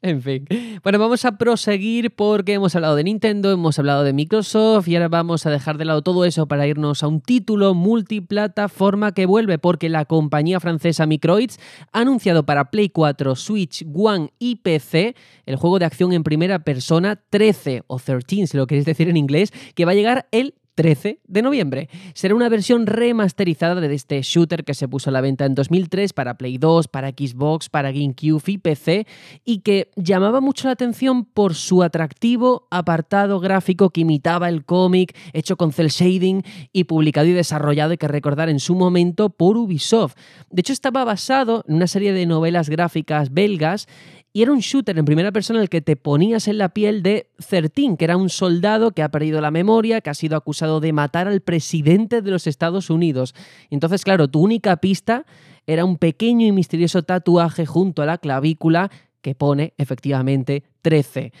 En fin. Bueno, vamos a proseguir porque hemos hablado de Nintendo, hemos hablado de Microsoft y ahora vamos a dejar de lado todo eso para irnos a un título multiplataforma que vuelve porque la compañía francesa Microids ha anunciado para Play 4, Switch, One y PC el juego de acción en primera persona 13 o 13 si lo queréis decir en inglés, que va a llegar el 13 de noviembre. Será una versión remasterizada de este shooter que se puso a la venta en 2003 para Play 2, para Xbox, para GameCube y PC y que llamaba mucho la atención por su atractivo apartado gráfico que imitaba el cómic hecho con cel shading y publicado y desarrollado, hay que recordar, en su momento por Ubisoft. De hecho, estaba basado en una serie de novelas gráficas belgas y era un shooter en primera persona en el que te ponías en la piel de Certín, que era un soldado que ha perdido la memoria, que ha sido acusado de matar al presidente de los Estados Unidos. Entonces, claro, tu única pista era un pequeño y misterioso tatuaje junto a la clavícula que pone efectivamente 13.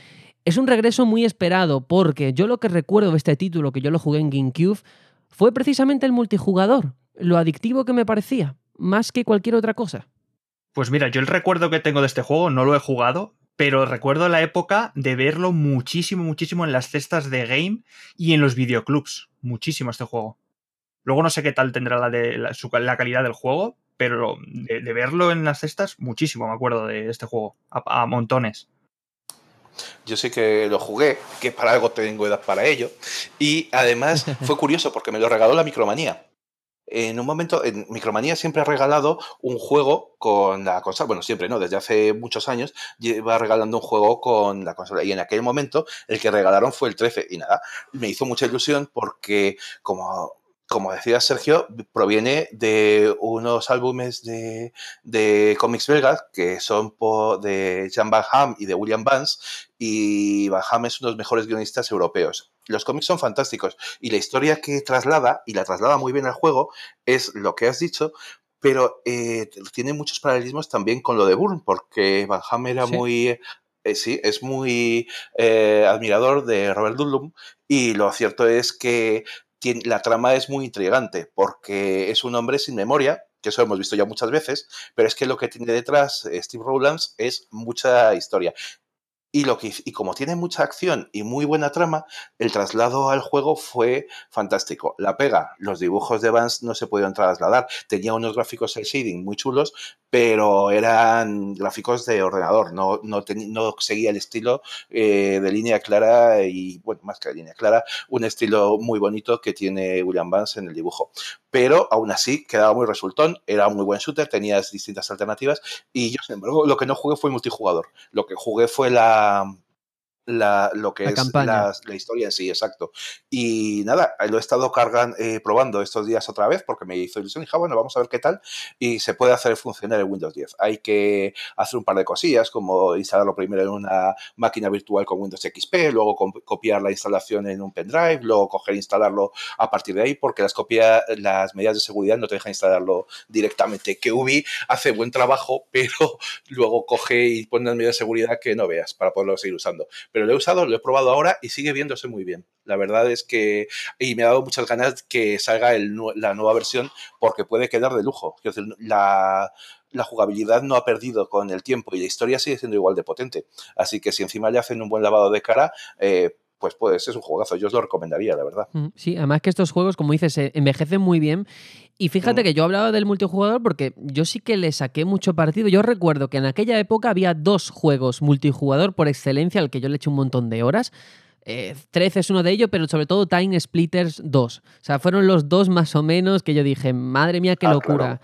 Es un regreso muy esperado porque yo lo que recuerdo de este título, que yo lo jugué en GameCube, fue precisamente el multijugador, lo adictivo que me parecía, más que cualquier otra cosa. Pues mira, yo el recuerdo que tengo de este juego no lo he jugado, pero recuerdo la época de verlo muchísimo, muchísimo en las cestas de game y en los videoclubs. Muchísimo este juego. Luego no sé qué tal tendrá la, de, la, calidad del juego, pero de, verlo en las cestas, muchísimo me acuerdo de este juego, a, a montones. Yo sé que lo jugué, que para algo tengo edad para ello. Y además fue curioso porque me lo regaló la micromanía en un momento, en Micromanía siempre ha regalado un juego con la consola. Bueno, siempre, ¿no? Desde hace muchos años lleva regalando un juego con la consola. Y en aquel momento el que regalaron fue el 13. Y nada, me hizo mucha ilusión porque, como como decía Sergio, proviene de unos álbumes de, de cómics belgas que son de Jean Van Ham y de William Vance, y Van Ham es uno de los mejores guionistas europeos. Los cómics son fantásticos y la historia que traslada, y la traslada muy bien al juego, es lo que has dicho, pero eh, tiene muchos paralelismos también con lo de Bourne, porque Van Ham era muy eh, sí, es muy eh, admirador de Robert Ludlum y lo cierto es que la trama es muy intrigante porque es un hombre sin memoria, que eso hemos visto ya muchas veces, pero es que lo que tiene detrás Steve Rowlands es mucha historia. Y, lo que, y como tiene mucha acción y muy buena trama, el traslado al juego fue fantástico. La pega, los dibujos de Vance no se podían trasladar. Tenía unos gráficos el shading muy chulos, pero eran gráficos de ordenador, no, no, no seguía el estilo eh, de línea clara y, bueno, más que de línea clara, un estilo muy bonito que tiene William Vance en el dibujo. Pero aún así quedaba muy resultón, era un muy buen shooter, tenías distintas alternativas y yo, sin embargo, lo que no jugué fue multijugador. Lo que jugué fue la, um, la, lo que es la, historia en sí, exacto. Y nada, lo he estado cargando, eh, probando estos días otra vez porque me hizo ilusión y dije, ah, bueno, vamos a ver qué tal. Y se puede hacer funcionar en Windows 10. Hay que hacer un par de cosillas, como instalarlo primero en una máquina virtual con Windows XP, luego copiar la instalación en un pendrive, luego coger e instalarlo a partir de ahí, porque las, copia, las medidas de seguridad no te dejan instalarlo directamente. Que Ubi hace buen trabajo, pero luego coge y pone las medidas de seguridad que no veas para poderlo seguir usando pero lo he usado, lo he probado ahora y sigue viéndose muy bien. La verdad es que, y me ha dado muchas ganas que salga la nueva versión porque puede quedar de lujo. la, jugabilidad no ha perdido con el tiempo y la historia sigue siendo igual de potente. Así que si encima le hacen un buen lavado de cara, eh, pues puede ser un juegazo. Yo os lo recomendaría, la verdad. Mm, sí, además que estos juegos, como dices, envejecen muy bien. Y fíjate mm. que yo hablaba del multijugador porque yo sí que le saqué mucho partido. Yo recuerdo que en aquella época había dos juegos multijugador por excelencia al que yo le eché un montón de horas. 13 eh, es uno de ellos, pero sobre todo Time Splitters 2. O sea, fueron los dos más o menos que yo dije, madre mía, qué ah, locura.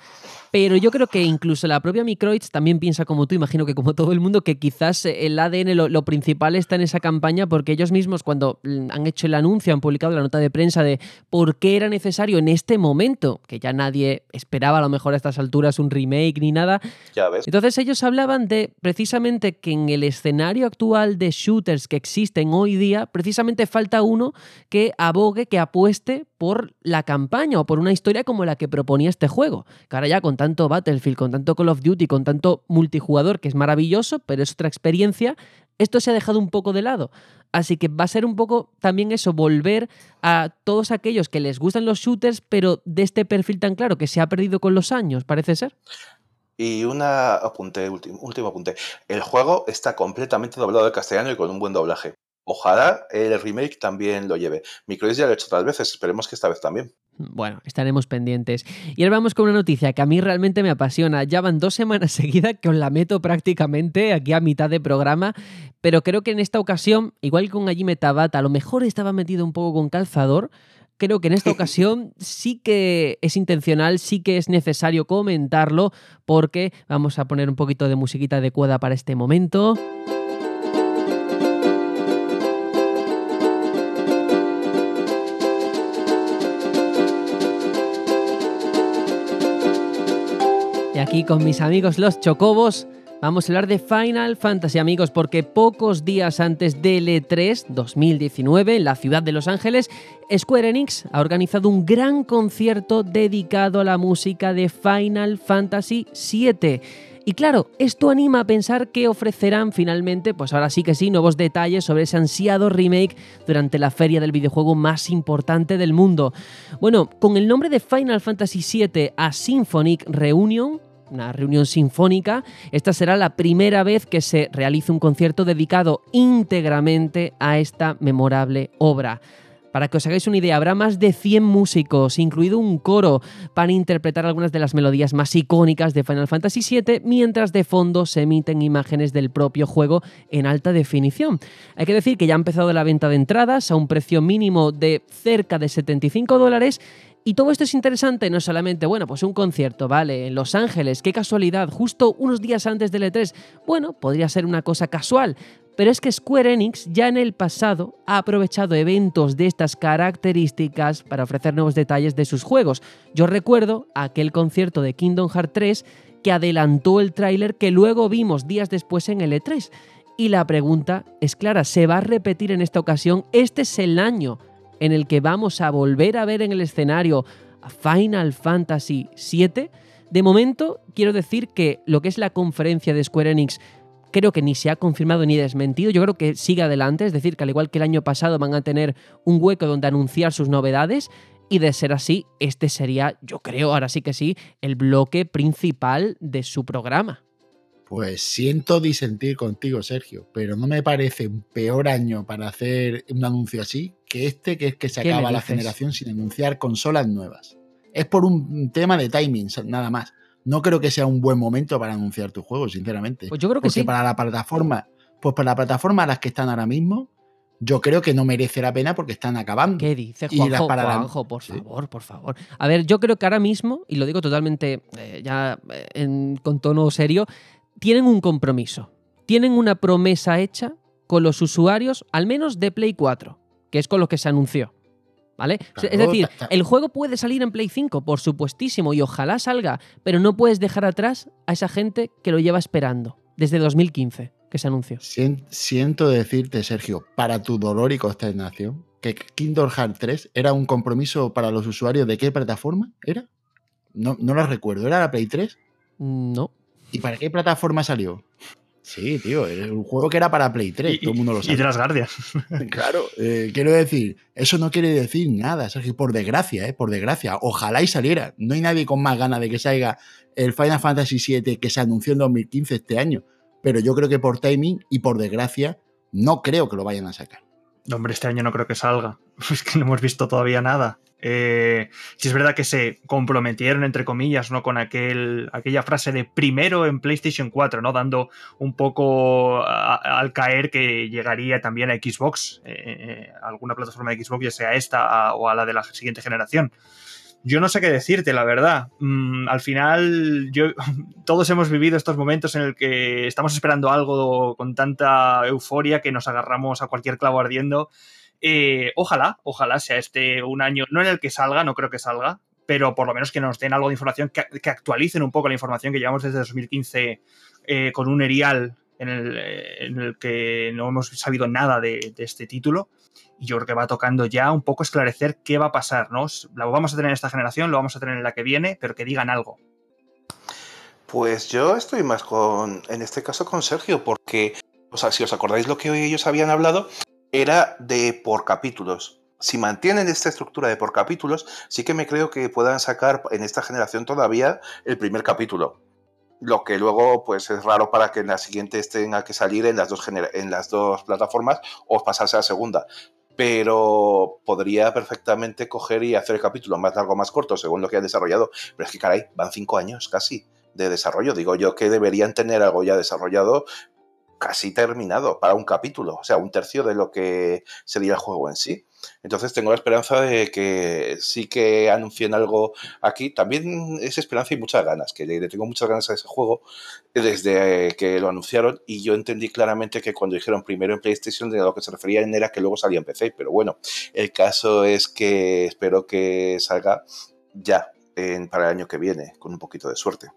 Pero yo creo que incluso la propia Microids también piensa como tú, imagino que como todo el mundo, que quizás el ADN lo, principal está en esa campaña porque ellos mismos cuando mm, han hecho el anuncio, han publicado la nota de prensa de por qué era necesario en este momento, que ya nadie esperaba a lo mejor a estas alturas un remake ni nada. Ya ves. Entonces ellos hablaban de precisamente que en el escenario actual de shooters que existen hoy día, precisamente falta uno que abogue, que apueste por la campaña o por una historia como la que proponía este juego. Que ahora ya con tanto Battlefield, con tanto Call of Duty, con tanto multijugador, que es maravilloso, pero es otra experiencia, esto se ha dejado un poco de lado. Así que va a ser un poco también eso, volver a todos aquellos que les gustan los shooters, pero de este perfil tan claro que se ha perdido con los años, parece ser. Y una apunte, último, último apunte. El juego está completamente doblado de castellano y con un buen doblaje. Ojalá el remake también lo lleve. Microids ya lo ha hecho otras veces, esperemos que esta vez también. Bueno, estaremos pendientes. Y ahora vamos con una noticia que a mí realmente me apasiona. Ya van dos semanas seguidas que os la meto prácticamente aquí a mitad de programa, pero creo que en esta ocasión, igual que con allí Tabata, a lo mejor estaba metido un poco con calzador. Creo que en esta ocasión sí que es intencional, sí que es necesario comentarlo, porque vamos a poner un poquito de musiquita adecuada para este momento. Aquí con mis amigos los Chocobos vamos a hablar de Final Fantasy amigos porque pocos días antes del E3 2019 en la ciudad de Los Ángeles, Square Enix ha organizado un gran concierto dedicado a la música de Final Fantasy VII. Y claro, esto anima a pensar que ofrecerán finalmente, pues ahora sí que sí, nuevos detalles sobre ese ansiado remake durante la feria del videojuego más importante del mundo. Bueno, con el nombre de Final Fantasy VII a Symphonic Reunion, una reunión sinfónica. Esta será la primera vez que se realice un concierto dedicado íntegramente a esta memorable obra. Para que os hagáis una idea, habrá más de 100 músicos, incluido un coro, para interpretar algunas de las melodías más icónicas de Final Fantasy VII, mientras de fondo se emiten imágenes del propio juego en alta definición. Hay que decir que ya ha empezado la venta de entradas a un precio mínimo de cerca de 75 dólares y todo esto es interesante, no solamente, bueno, pues un concierto, ¿vale? En Los Ángeles, qué casualidad, justo unos días antes del E3. Bueno, podría ser una cosa casual, pero es que Square Enix ya en el pasado ha aprovechado eventos de estas características para ofrecer nuevos detalles de sus juegos. Yo recuerdo aquel concierto de Kingdom Hearts 3 que adelantó el tráiler que luego vimos días después en el E3. Y la pregunta es clara, ¿se va a repetir en esta ocasión? Este es el año en el que vamos a volver a ver en el escenario a Final Fantasy VII, de momento quiero decir que lo que es la conferencia de Square Enix creo que ni se ha confirmado ni desmentido. Yo creo que sigue adelante, es decir, que al igual que el año pasado van a tener un hueco donde anunciar sus novedades. Y de ser así, este sería, yo creo, ahora sí que sí, el bloque principal de su programa. Pues siento disentir contigo, Sergio, pero no me parece un peor año para hacer un anuncio así que este, que es que se ¿Qué me acaba la dices? generación sin anunciar consolas nuevas. Es por un tema de timing, nada más. No creo que sea un buen momento para anunciar tu juego, sinceramente. Pues yo creo que Porque sí. para la plataforma, pues para la plataforma a las que están ahora mismo, yo creo que no merece la pena porque están acabando. ¿Qué dice Y las Juanjo? Juanjo, por Sí. favor, por favor. A ver, yo creo que ahora mismo, y lo digo totalmente eh, ya eh, en- con tono serio, tienen un compromiso. Tienen una promesa hecha con los usuarios, al menos de Play 4, que es con lo que se anunció. ¿Vale? Es decir, el juego puede salir en Play 5, por supuestísimo, y ojalá salga, pero no puedes dejar atrás a esa gente que lo lleva esperando desde 2015, que se anunció. Sien- Siento decirte, Sergio, para tu dolor y consternación, que Kingdom Hearts 3 era un compromiso para los usuarios de qué plataforma era. No, no lo recuerdo, ¿era la Play 3? No. ¿Y para qué plataforma salió? Sí, tío, era un juego que era para Play 3, Y, todo el mundo lo y sabe. de las Guardian. Claro, eh, quiero decir, eso no quiere decir nada, Sergio, por desgracia, ¿eh? por desgracia. Ojalá y saliera. No hay nadie con más ganas de que salga el Final Fantasy VII que se anunció en 2015 este año. Pero yo creo que por timing y por desgracia, no creo que lo vayan a sacar. No, hombre, este año no creo que salga. Es que no hemos visto todavía nada. Eh, si es verdad que se comprometieron, entre comillas, ¿no? Con aquel, aquella frase de primero en PlayStation 4, ¿no? Dando un poco a- al caer que llegaría también a Xbox, eh, eh, alguna plataforma de Xbox, ya sea esta o a la de la siguiente generación. Yo no sé qué decirte, la verdad. Mm, al final, todos hemos vivido estos momentos en el que estamos esperando algo con tanta euforia que nos agarramos a cualquier clavo ardiendo. Eh, ojalá, ojalá sea este un año, no en el que salga, no creo que salga, pero por lo menos que nos den algo de información, que, actualicen un poco la información que llevamos desde 2015 eh, con un erial en el, eh, en el que no hemos sabido nada de este título. Y yo va tocando ya un poco esclarecer qué va a pasar, ¿no? Lo vamos a tener en esta generación, lo vamos a tener en la que viene, pero que digan algo. Pues yo estoy más con, en este caso, con Sergio, porque, o sea, si os acordáis lo que hoy ellos habían hablado, era de por capítulos. Si mantienen esta estructura de por capítulos, sí que me creo que puedan sacar en esta generación todavía el primer capítulo. Lo que luego, pues es raro para que en la siguiente tenga que salir en las dos, en las dos plataformas o pasarse a la segunda. Pero podría perfectamente coger y hacer el capítulo más largo o más corto según lo que han desarrollado. Pero es que, caray, van cinco años casi de desarrollo. Digo yo que deberían tener algo ya desarrollado casi terminado para un capítulo, o sea, un tercio de lo que sería el juego en sí. Entonces tengo la esperanza de que sí que anuncien algo aquí. También es esperanza y muchas ganas, que le, tengo muchas ganas a ese juego desde que lo anunciaron y yo entendí claramente que cuando dijeron primero en PlayStation de lo que se referían era que luego salía en PC, pero bueno, el caso es que espero que salga ya en- para el año que viene, con un poquito de suerte.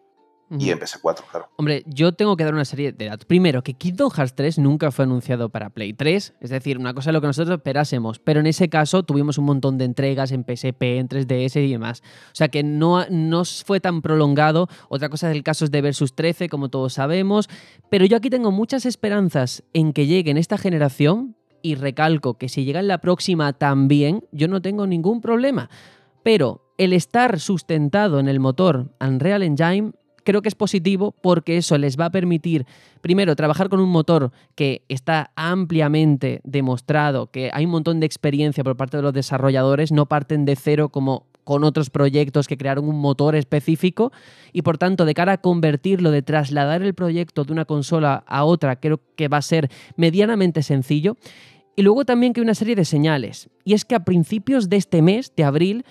Y en PS4, claro. Hombre, yo tengo que dar una serie de datos. Primero, que Kingdom Hearts 3 nunca fue anunciado para Play 3, es decir, una cosa de lo que nosotros esperásemos, pero en ese caso tuvimos un montón de entregas en PSP, en 3DS y demás. O sea que no, no fue tan prolongado. Otra cosa del caso es de Versus 13, como todos sabemos, pero yo aquí tengo muchas esperanzas en que llegue en esta generación y recalco que si llega en la próxima también, yo no tengo ningún problema. Pero el estar sustentado en el motor Unreal Engine creo que es positivo porque eso les va a permitir, primero, trabajar con un motor que está ampliamente demostrado, que hay un montón de experiencia por parte de los desarrolladores, no parten de cero como con otros proyectos que crearon un motor específico y por tanto de cara a convertirlo, de trasladar el proyecto de una consola a otra, creo que va a ser medianamente sencillo. Y luego también que hay una serie de señales. Y es que a principios de este mes, de abril,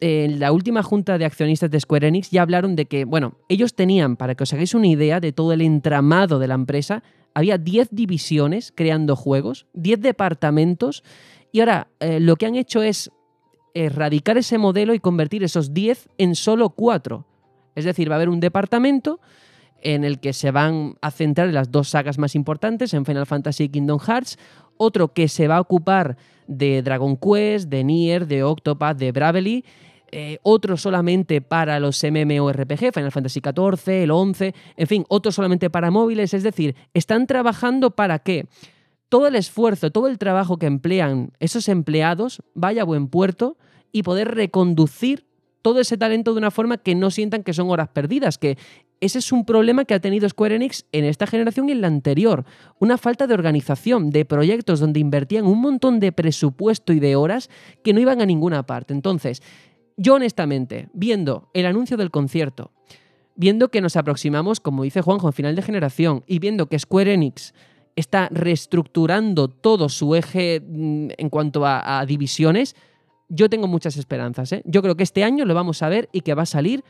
en la última junta de accionistas de Square Enix ya hablaron de que, bueno, ellos tenían, para que os hagáis una idea de todo el entramado de la empresa, había 10 divisiones creando juegos, 10 departamentos, y ahora eh, lo que han hecho es erradicar ese modelo y convertir esos 10 en solo 4. Es decir, va a haber un departamento en el que se van a centrar en las dos sagas más importantes, en Final Fantasy y Kingdom Hearts, otro que se va a ocupar de Dragon Quest, de Nier, de Octopath, de Bravely, eh, otro solamente para los MMORPG, Final Fantasy XIV, el 11, en fin, otro solamente para móviles, es decir, están trabajando para que todo el esfuerzo, todo el trabajo que emplean esos empleados vaya a buen puerto y poder reconducir todo ese talento de una forma que no sientan que son horas perdidas, que ese es un problema que ha tenido Square Enix en esta generación y en la anterior. Una falta de organización, de proyectos donde invertían un montón de presupuesto y de horas que no iban a ninguna parte. Entonces, yo honestamente, viendo el anuncio del concierto, viendo que nos aproximamos, como dice Juanjo, en final de generación, y viendo que Square Enix está reestructurando todo su eje mm, en cuanto a, divisiones, yo tengo muchas esperanzas. ¿eh? Yo creo que este año lo vamos a ver y que va a salir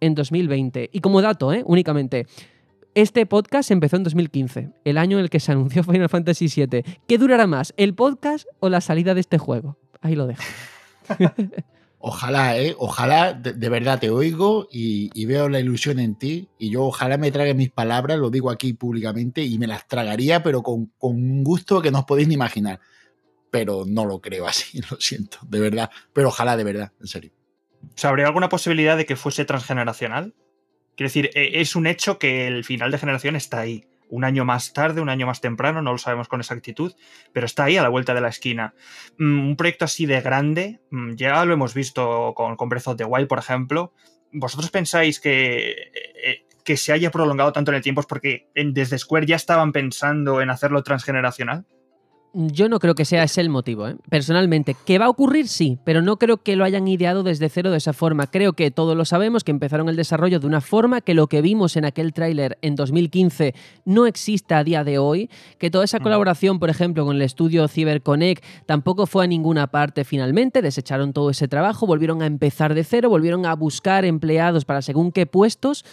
en 2020. Y como dato, ¿eh? únicamente, este podcast empezó en 2015, el año en el que se anunció Final Fantasy VII. ¿Qué durará más, el podcast o la salida de este juego? Ahí lo dejo. Ojalá, ¿eh? Ojalá, de, verdad te oigo y, veo la ilusión en ti. Y yo ojalá me trague mis palabras, lo digo aquí públicamente, y me las tragaría, pero con, con un gusto que no os podéis ni imaginar. Pero no lo creo así, lo siento, de verdad. Pero ojalá, de verdad, en serio. ¿Habría alguna posibilidad de que fuese transgeneracional? Quiero decir, e, es un hecho que el final de generación está ahí. Un año más tarde, un año más temprano, no lo sabemos con exactitud, pero está ahí a la vuelta de la esquina. Mm, un proyecto así de grande, mm, ya lo hemos visto con, con Breath of the Wild, por ejemplo. ¿Vosotros pensáis que, eh, que se haya prolongado tanto en el tiempo es porque desde Square ya estaban pensando en hacerlo transgeneracional? Yo no creo que sea ese el motivo, ¿eh? personalmente. ¿Que va a ocurrir? Sí, pero no creo que lo hayan ideado desde cero de esa forma. Creo que todos lo sabemos, que empezaron el desarrollo de una forma, que lo que vimos en aquel tráiler en 2015 no existe a día de hoy, que toda esa colaboración, por ejemplo, con el estudio CyberConnect tampoco fue a ninguna parte finalmente, desecharon todo ese trabajo, volvieron a empezar de cero, volvieron a buscar empleados para según qué puestos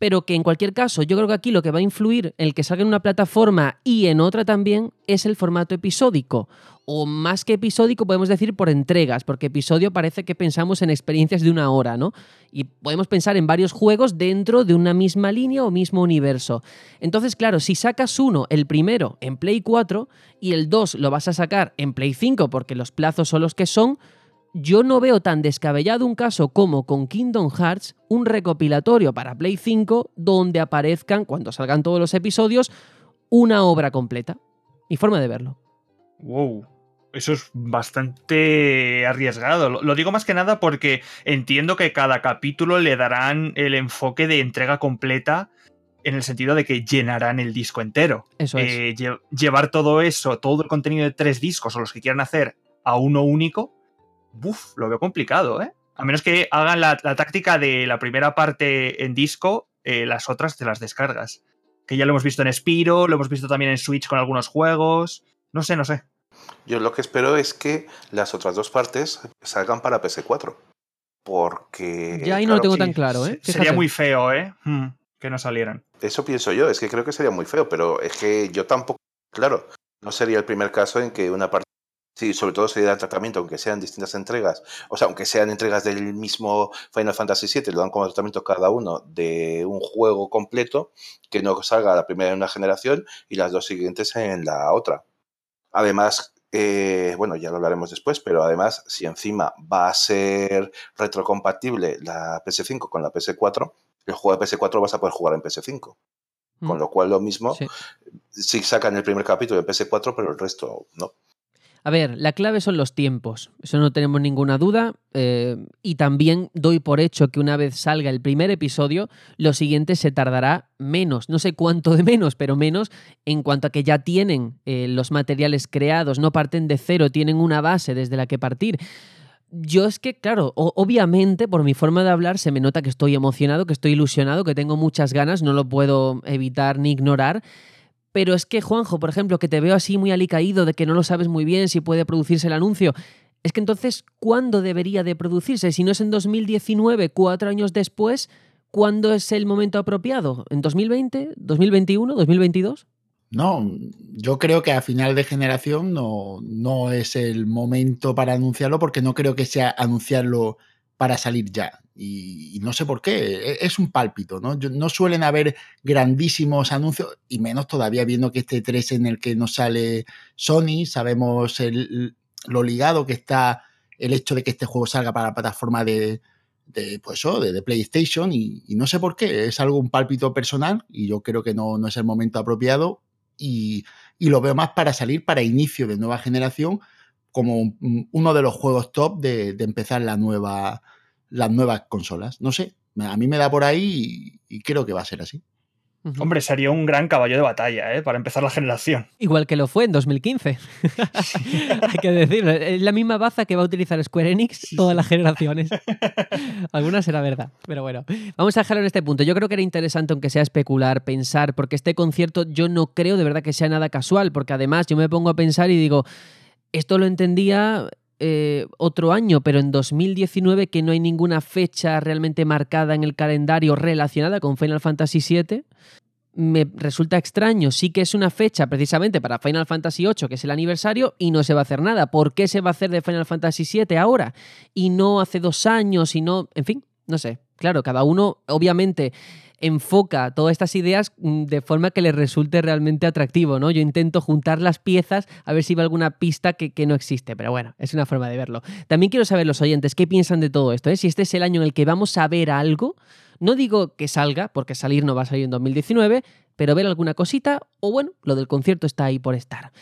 pero que en cualquier caso yo creo que aquí lo que va a influir el que salga en una plataforma y en otra también es el formato episódico. O más que episódico podemos decir por entregas, porque episodio parece que pensamos en experiencias de una hora, ¿no? Y podemos pensar en varios juegos dentro de una misma línea o mismo universo. Entonces, claro, si sacas uno, el primero, en Play 4 y el 2 lo vas a sacar en Play 5 porque los plazos son los que son, yo no veo tan descabellado un caso como con Kingdom Hearts, un recopilatorio para Play 5 donde aparezcan, cuando salgan todos los episodios, una obra completa. Mi forma de verlo. Wow. Eso es bastante arriesgado. Lo digo más que nada porque entiendo que cada capítulo le darán el enfoque de entrega completa en el sentido de que llenarán el disco entero. Eso es. Eh, llevar todo eso, todo el contenido de tres discos o los que quieran hacer a uno único, Buf, lo veo complicado, ¿eh? A menos que hagan la, táctica de la primera parte en disco, eh, las otras de las descargas. Que ya lo hemos visto en Spiro, lo hemos visto también en Switch con algunos juegos. No sé, no sé. Yo lo que espero es que las otras dos partes salgan para PS4. Porque. Ya ahí no lo tengo tan claro, ¿eh? Sería muy feo, ¿eh? Hmm, que no salieran. Eso pienso yo, es que creo que sería muy feo, pero es que yo tampoco. Claro, no sería el primer caso en que una parte Sí, sobre todo sería el tratamiento, aunque sean distintas entregas, o sea, aunque sean entregas del mismo Final Fantasy VII, lo dan como tratamiento cada uno de un juego completo, que no salga la primera en una generación y las dos siguientes en la otra. Además, eh, bueno, ya lo hablaremos después, pero además, si encima va a ser retrocompatible la PS5 con la PS4, el juego de PS4 vas a poder jugar en PS5. Con mm. lo cual, lo mismo, si sacan el primer capítulo en PS4, pero el resto no. A ver, la clave son los tiempos, eso no tenemos ninguna duda. Eh, y también doy por hecho que una vez salga el primer episodio, lo siguiente se tardará menos, no sé cuánto de menos, pero menos en cuanto a que ya tienen eh, los materiales creados, no parten de cero, tienen una base desde la que partir. Yo es que, claro, obviamente por mi forma de hablar se me nota que estoy emocionado, que estoy ilusionado, que tengo muchas ganas, no lo puedo evitar ni ignorar. Pero es que, Juanjo, por ejemplo, que te veo así muy alicaído de que no lo sabes muy bien si puede producirse el anuncio. Es que entonces, ¿cuándo debería de producirse? Si no es en 2019, cuatro años después, ¿cuándo es el momento apropiado? ¿En 2020? ¿2021? ¿2022? No, yo creo que a final de generación no, no es el momento para anunciarlo porque no creo que sea anunciarlo para salir ya. Y, no sé por qué, e, es un pálpito, ¿no? no suelen haber grandísimos anuncios, y menos todavía viendo que este 3 en el que nos sale Sony, sabemos lo ligado que está el hecho de que este juego salga para la plataforma de, pues de, PlayStation, y, no sé por qué, es algo un pálpito personal, y yo creo que no, no es el momento apropiado, y, lo veo más para salir para inicio de nueva generación, como uno de los juegos top de, empezar la nueva, las nuevas consolas. No sé, A mí me da por ahí y, y creo que va a ser así. Hombre, sería un gran caballo de batalla, ¿eh? Para empezar la generación. Igual que lo fue en 2015. Hay que decirlo. Es la misma baza que va a utilizar Square Enix todas las generaciones. Algunas será verdad, pero bueno. Vamos a dejarlo en este punto. Yo creo que era interesante, aunque sea especular, pensar, porque este concierto yo no creo de verdad que sea nada casual, porque además yo me pongo a pensar y digo, esto lo entendía eh, otro año, pero en 2019 que no hay ninguna fecha realmente marcada en el calendario relacionada con Final Fantasy VII, me resulta extraño. Sí que es una fecha precisamente para Final Fantasy VIII, que es el aniversario, y no se va a hacer nada. ¿Por qué se va a hacer de Final Fantasy VII ahora? Y no hace dos años, y no... En fin, no sé. Claro, cada uno obviamente enfoca todas estas ideas mm, de forma que le resulte realmente atractivo, ¿no? Yo intento juntar las piezas a ver si va alguna pista que, que no existe, pero bueno, es una forma de verlo. También quiero saber los oyentes qué piensan de todo esto, ¿eh? Si este es el año en el que vamos a ver algo, no digo que salga, porque salir no va a salir en 2019, pero ver alguna cosita, o bueno, lo del concierto está ahí por estar.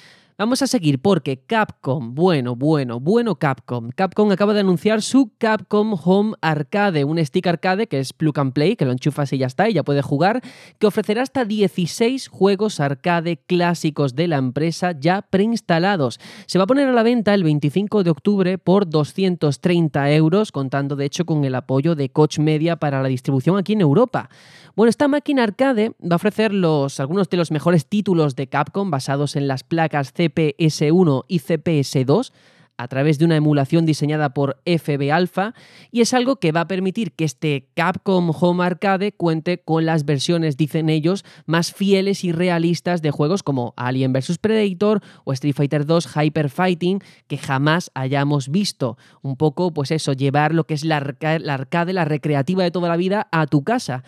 Vamos a seguir porque Capcom, bueno, bueno, bueno Capcom. Capcom acaba de anunciar su Capcom Home Arcade, un stick arcade que es plug and play, que lo enchufas y ya está, y ya puedes jugar, que ofrecerá hasta 16 juegos arcade clásicos de la empresa ya preinstalados. Se va a poner a la venta el 25 de octubre por 230 euros, contando de hecho con el apoyo de Coach Media para la distribución aquí en Europa. Bueno, esta máquina arcade va a ofrecer los, algunos de los mejores títulos de Capcom basados en las placas CPS1 y CPS2 a través de una emulación diseñada por FB Alpha y es algo que va a permitir que este Capcom Home Arcade cuente con las versiones, dicen ellos, más fieles y realistas de juegos como Alien vs Predator o Street Fighter 2 Hyper Fighting que jamás hayamos visto. Un poco, pues eso, llevar lo que es la, la arcade, la recreativa de toda la vida a tu casa.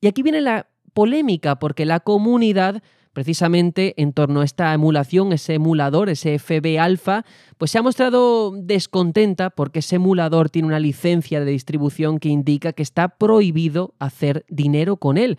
Y aquí viene la polémica, porque la comunidad, precisamente en torno a esta emulación, ese emulador, ese FB Alpha, pues se ha mostrado descontenta porque ese emulador tiene una licencia de distribución que indica que está prohibido hacer dinero con él.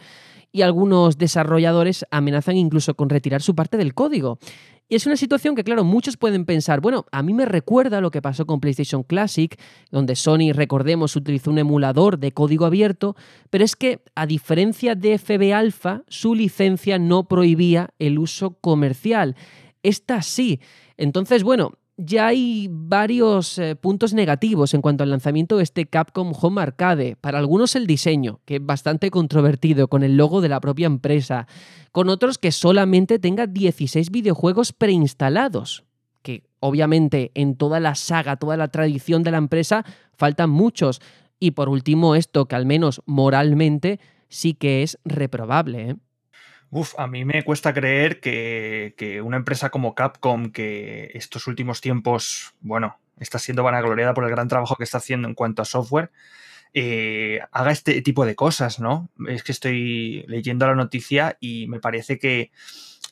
Y algunos desarrolladores amenazan incluso con retirar su parte del código. Y es una situación que, claro, muchos pueden pensar, bueno, a mí me recuerda lo que pasó con PlayStation Classic, donde Sony, recordemos, utilizó un emulador de código abierto, pero es que, a diferencia de FB Alpha, su licencia no prohibía el uso comercial. Esta sí. Entonces, bueno, ya hay varios eh, puntos negativos en cuanto al lanzamiento de este Capcom Home Arcade. Para algunos el diseño, que es bastante controvertido, con el logo de la propia empresa. Con otros que solamente tenga 16 videojuegos preinstalados. Que obviamente en toda la saga, toda la tradición de la empresa, faltan muchos. Y por último, esto que al menos moralmente sí que es reprobable. ¿eh? Uf, a mí me cuesta creer que, que, una empresa como Capcom, que estos últimos tiempos, bueno, está siendo vanagloriada por el gran trabajo que está haciendo en cuanto a software, eh, haga este tipo de cosas, ¿no? Es que estoy leyendo la noticia y me parece que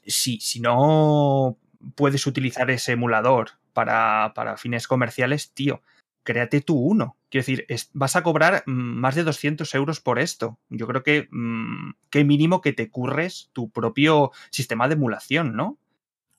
si, si no puedes utilizar ese emulador para, para fines comerciales, tío, créate tú uno. Quiero decir, es, vas a cobrar más de 200 euros por esto. Yo creo que mmm, qué mínimo que te curres tu propio sistema de emulación, ¿no?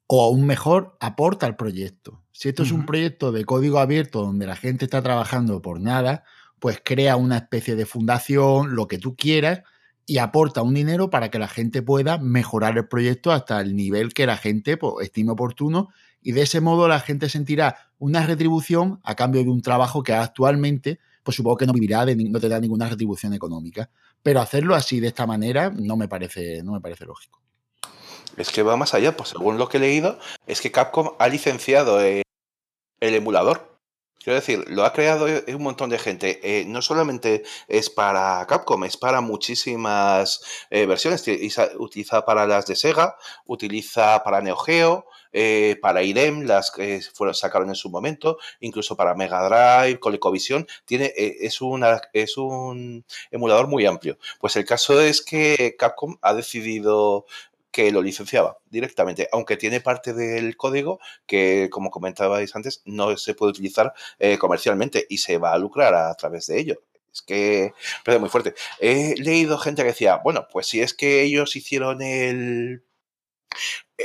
O aún mejor, aporta al proyecto. Si esto uh -huh. es un proyecto de código abierto donde la gente está trabajando por nada, pues crea una especie de fundación, lo que tú quieras, y aporta un dinero para que la gente pueda mejorar el proyecto hasta el nivel que la gente pues, estime oportuno y de ese modo la gente sentirá una retribución a cambio de un trabajo que actualmente, pues supongo que no vivirá, de, no ninguna retribución económica. Pero hacerlo así, de esta manera, no me parece, no me parece lógico. Es que va más allá, pues según lo que he leído, es que Capcom ha licenciado el, el emulador. Quiero decir, lo ha creado un montón de gente. Eh, no solamente es para Capcom, es para muchísimas eh, versiones. Utiliza para las de Sega, utiliza para Neo Geo, eh, para IREM, las que fueron, sacaron en su momento, incluso para Mega Drive, ColecoVision. Tiene, eh, es, una, es un emulador muy amplio. Pues el caso es que Capcom ha decidido que lo licenciaba directamente, aunque tiene parte del código que, como comentabais antes, no se puede utilizar eh, comercialmente y se va a lucrar a través de ello. Es que parece muy fuerte. He leído gente que decía, bueno, pues si es que ellos hicieron el,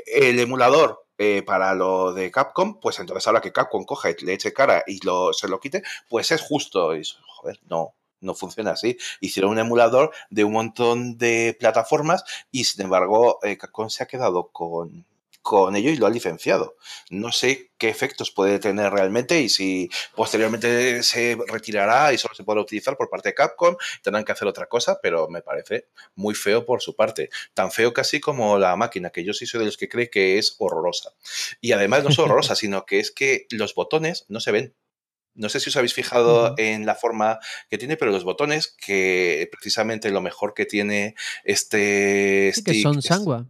el emulador eh, para lo de Capcom, pues entonces ahora que Capcom coja, le eche cara y lo, se lo quite, pues es justo. Y, joder, no. no funciona así. Hicieron un emulador de un montón de plataformas y sin embargo eh, Capcom se ha quedado con, con ello y lo ha licenciado. No sé qué efectos puede tener realmente y si posteriormente se retirará y solo se podrá utilizar por parte de Capcom, tendrán que hacer otra cosa, pero me parece muy feo por su parte. Tan feo casi como la máquina, que yo sí soy de los que cree que es horrorosa. Y además no es horrorosa, sino que es que los botones no se ven. No sé si os habéis fijado en la forma que tiene, pero los botones, que precisamente lo mejor que tiene este sí, que son sangua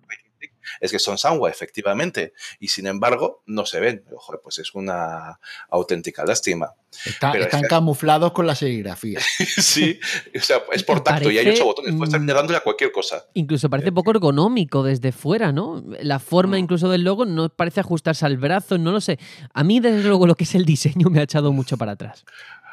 es que son Sanwa, efectivamente, y sin embargo no se ven. Ojo, pues es una auténtica lástima. están camuflados con la serigrafía. sí, o sea, es por tacto y hay ocho botones, puedes estar dándole a cualquier cosa. Incluso parece poco ergonómico desde fuera, ¿no? La forma mm. incluso del logo no parece ajustarse al brazo, no lo sé. A mí, desde luego, lo que es el diseño me ha echado mucho para atrás.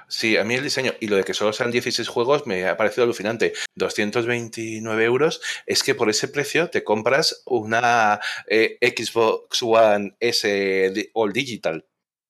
Sí, a mí el diseño y lo de que solo sean 16 juegos me ha parecido alucinante. 229 euros es que por ese precio te compras una eh, Xbox One S All Digital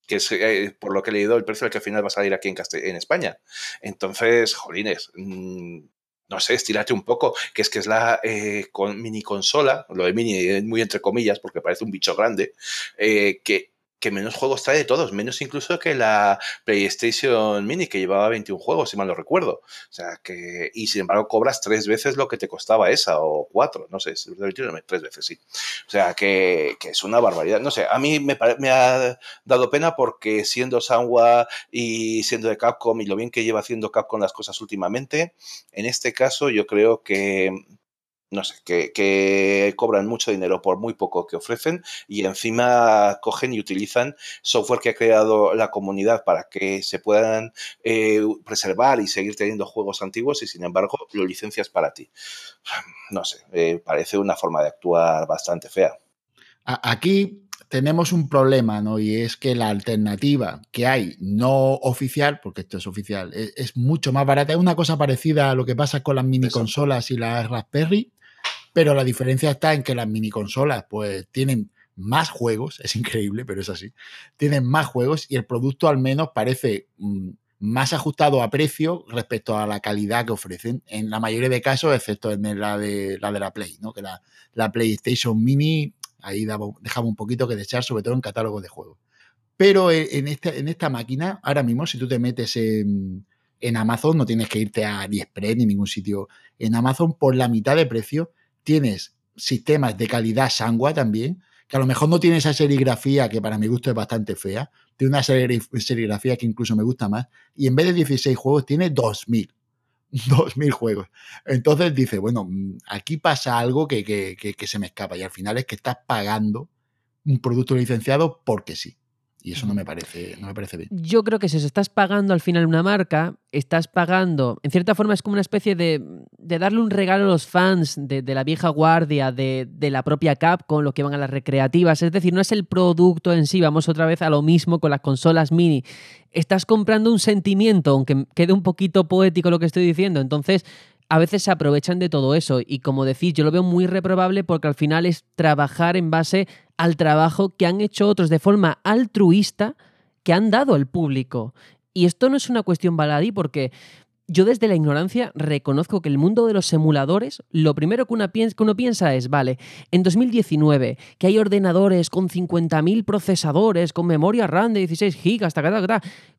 que es eh, por lo que he leído el precio al que al final va a salir aquí en, en España. Entonces, jolines, mm, no sé, estírate un poco, que es que es la eh, mini consola, lo de mini muy entre comillas, porque parece un bicho grande, que que menos juegos trae de todos, menos incluso que la PlayStation Mini, que llevaba 21 juegos, si mal no recuerdo. O sea, que. Y sin embargo, cobras tres veces lo que te costaba esa, o cuatro, no sé, tres veces, sí. O sea, que, es una barbaridad. No sé, a mí me, me, ha dado pena porque siendo Sanwa y siendo de Capcom y lo bien que lleva haciendo Capcom las cosas últimamente, en este caso yo creo que no sé, que, cobran mucho dinero por muy poco que ofrecen y encima cogen y utilizan software que ha creado la comunidad para que se puedan eh, preservar y seguir teniendo juegos antiguos y sin embargo lo licencias para ti. No sé, eh, parece una forma de actuar bastante fea. Aquí tenemos un problema, ¿no? Y es que la alternativa que hay no oficial, porque esto es oficial, es, es mucho más barata. Es una cosa parecida a lo que pasa con las mini consolas y las Raspberry, pero la diferencia está en que las mini consolas pues tienen más juegos, es increíble, pero es así, tienen más juegos y el producto al menos parece mm, más ajustado a precio respecto a la calidad que ofrecen, en la mayoría de casos, excepto en la de la, Play, ¿no? que la, la PlayStation Mini ahí dejaba un poquito que desear, sobre todo en catálogos de juegos. Pero en esta, en esta máquina, ahora mismo, si tú te metes en, en Amazon, no tienes que irte a AliExpress ni ningún sitio. En Amazon, por la mitad de precio, tienes sistemas de calidad sangua también, que a lo mejor no tiene esa serigrafía que para mi gusto es bastante fea, tiene una serigrafía que incluso me gusta más, y en vez de 16 juegos tiene 2000. 2000 juegos. Entonces dice, bueno, mm, aquí pasa algo que, que se me escapa y al final es que estás pagando un producto licenciado porque sí. Y eso no me parece, no me parece bien. Yo creo que si estás pagando al final una marca, estás pagando, en cierta forma es como una especie de, de darle un regalo a los fans de, de la vieja guardia, de, de, la propia Capcom, lo que van a las recreativas. Es decir, no es el producto en sí, vamos otra vez a lo mismo con las consolas mini. Estás comprando un sentimiento, aunque quede un poquito poético lo que estoy diciendo. Entonces, a veces se aprovechan de todo eso y como decís, yo lo veo muy reprobable porque al final es trabajar en base al trabajo que han hecho otros de forma altruista que han dado al público. Y esto no es una cuestión baladí porque yo desde la ignorancia reconozco que el mundo de los emuladores, lo primero que, uno piensa es, vale, en 2019, que hay ordenadores con 50.000 procesadores, con memoria RAM de 16 gigas,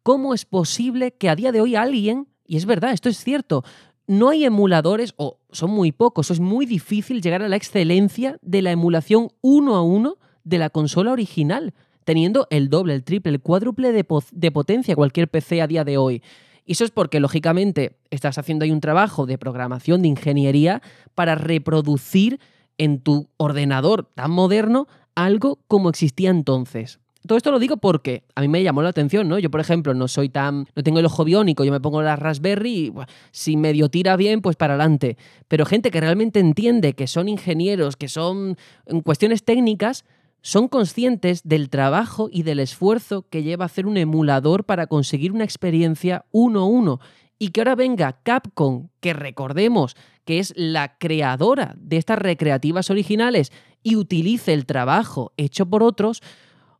¿cómo es posible que a día de hoy alguien, y es verdad, esto es cierto, no hay emuladores, o son muy pocos, es muy difícil llegar a la excelencia de la emulación uno a uno de la consola original, teniendo el doble, el triple, el cuádruple de, potencia cualquier PC a día de hoy. Y eso es porque, lógicamente, estás haciendo ahí un trabajo de programación, de ingeniería, para reproducir en tu ordenador tan moderno algo como existía entonces. Todo esto lo digo porque a mí me llamó la atención, ¿no? Yo, por ejemplo, no soy tan. No tengo el ojo biónico, yo me pongo la Raspberry y si medio tira bien, pues para adelante. Pero gente que realmente entiende que son ingenieros, que son en cuestiones técnicas, son conscientes del trabajo y del esfuerzo que lleva hacer un emulador para conseguir una experiencia uno a uno. Y que ahora venga Capcom, que recordemos que es la creadora de estas recreativas originales, y utilice el trabajo hecho por otros,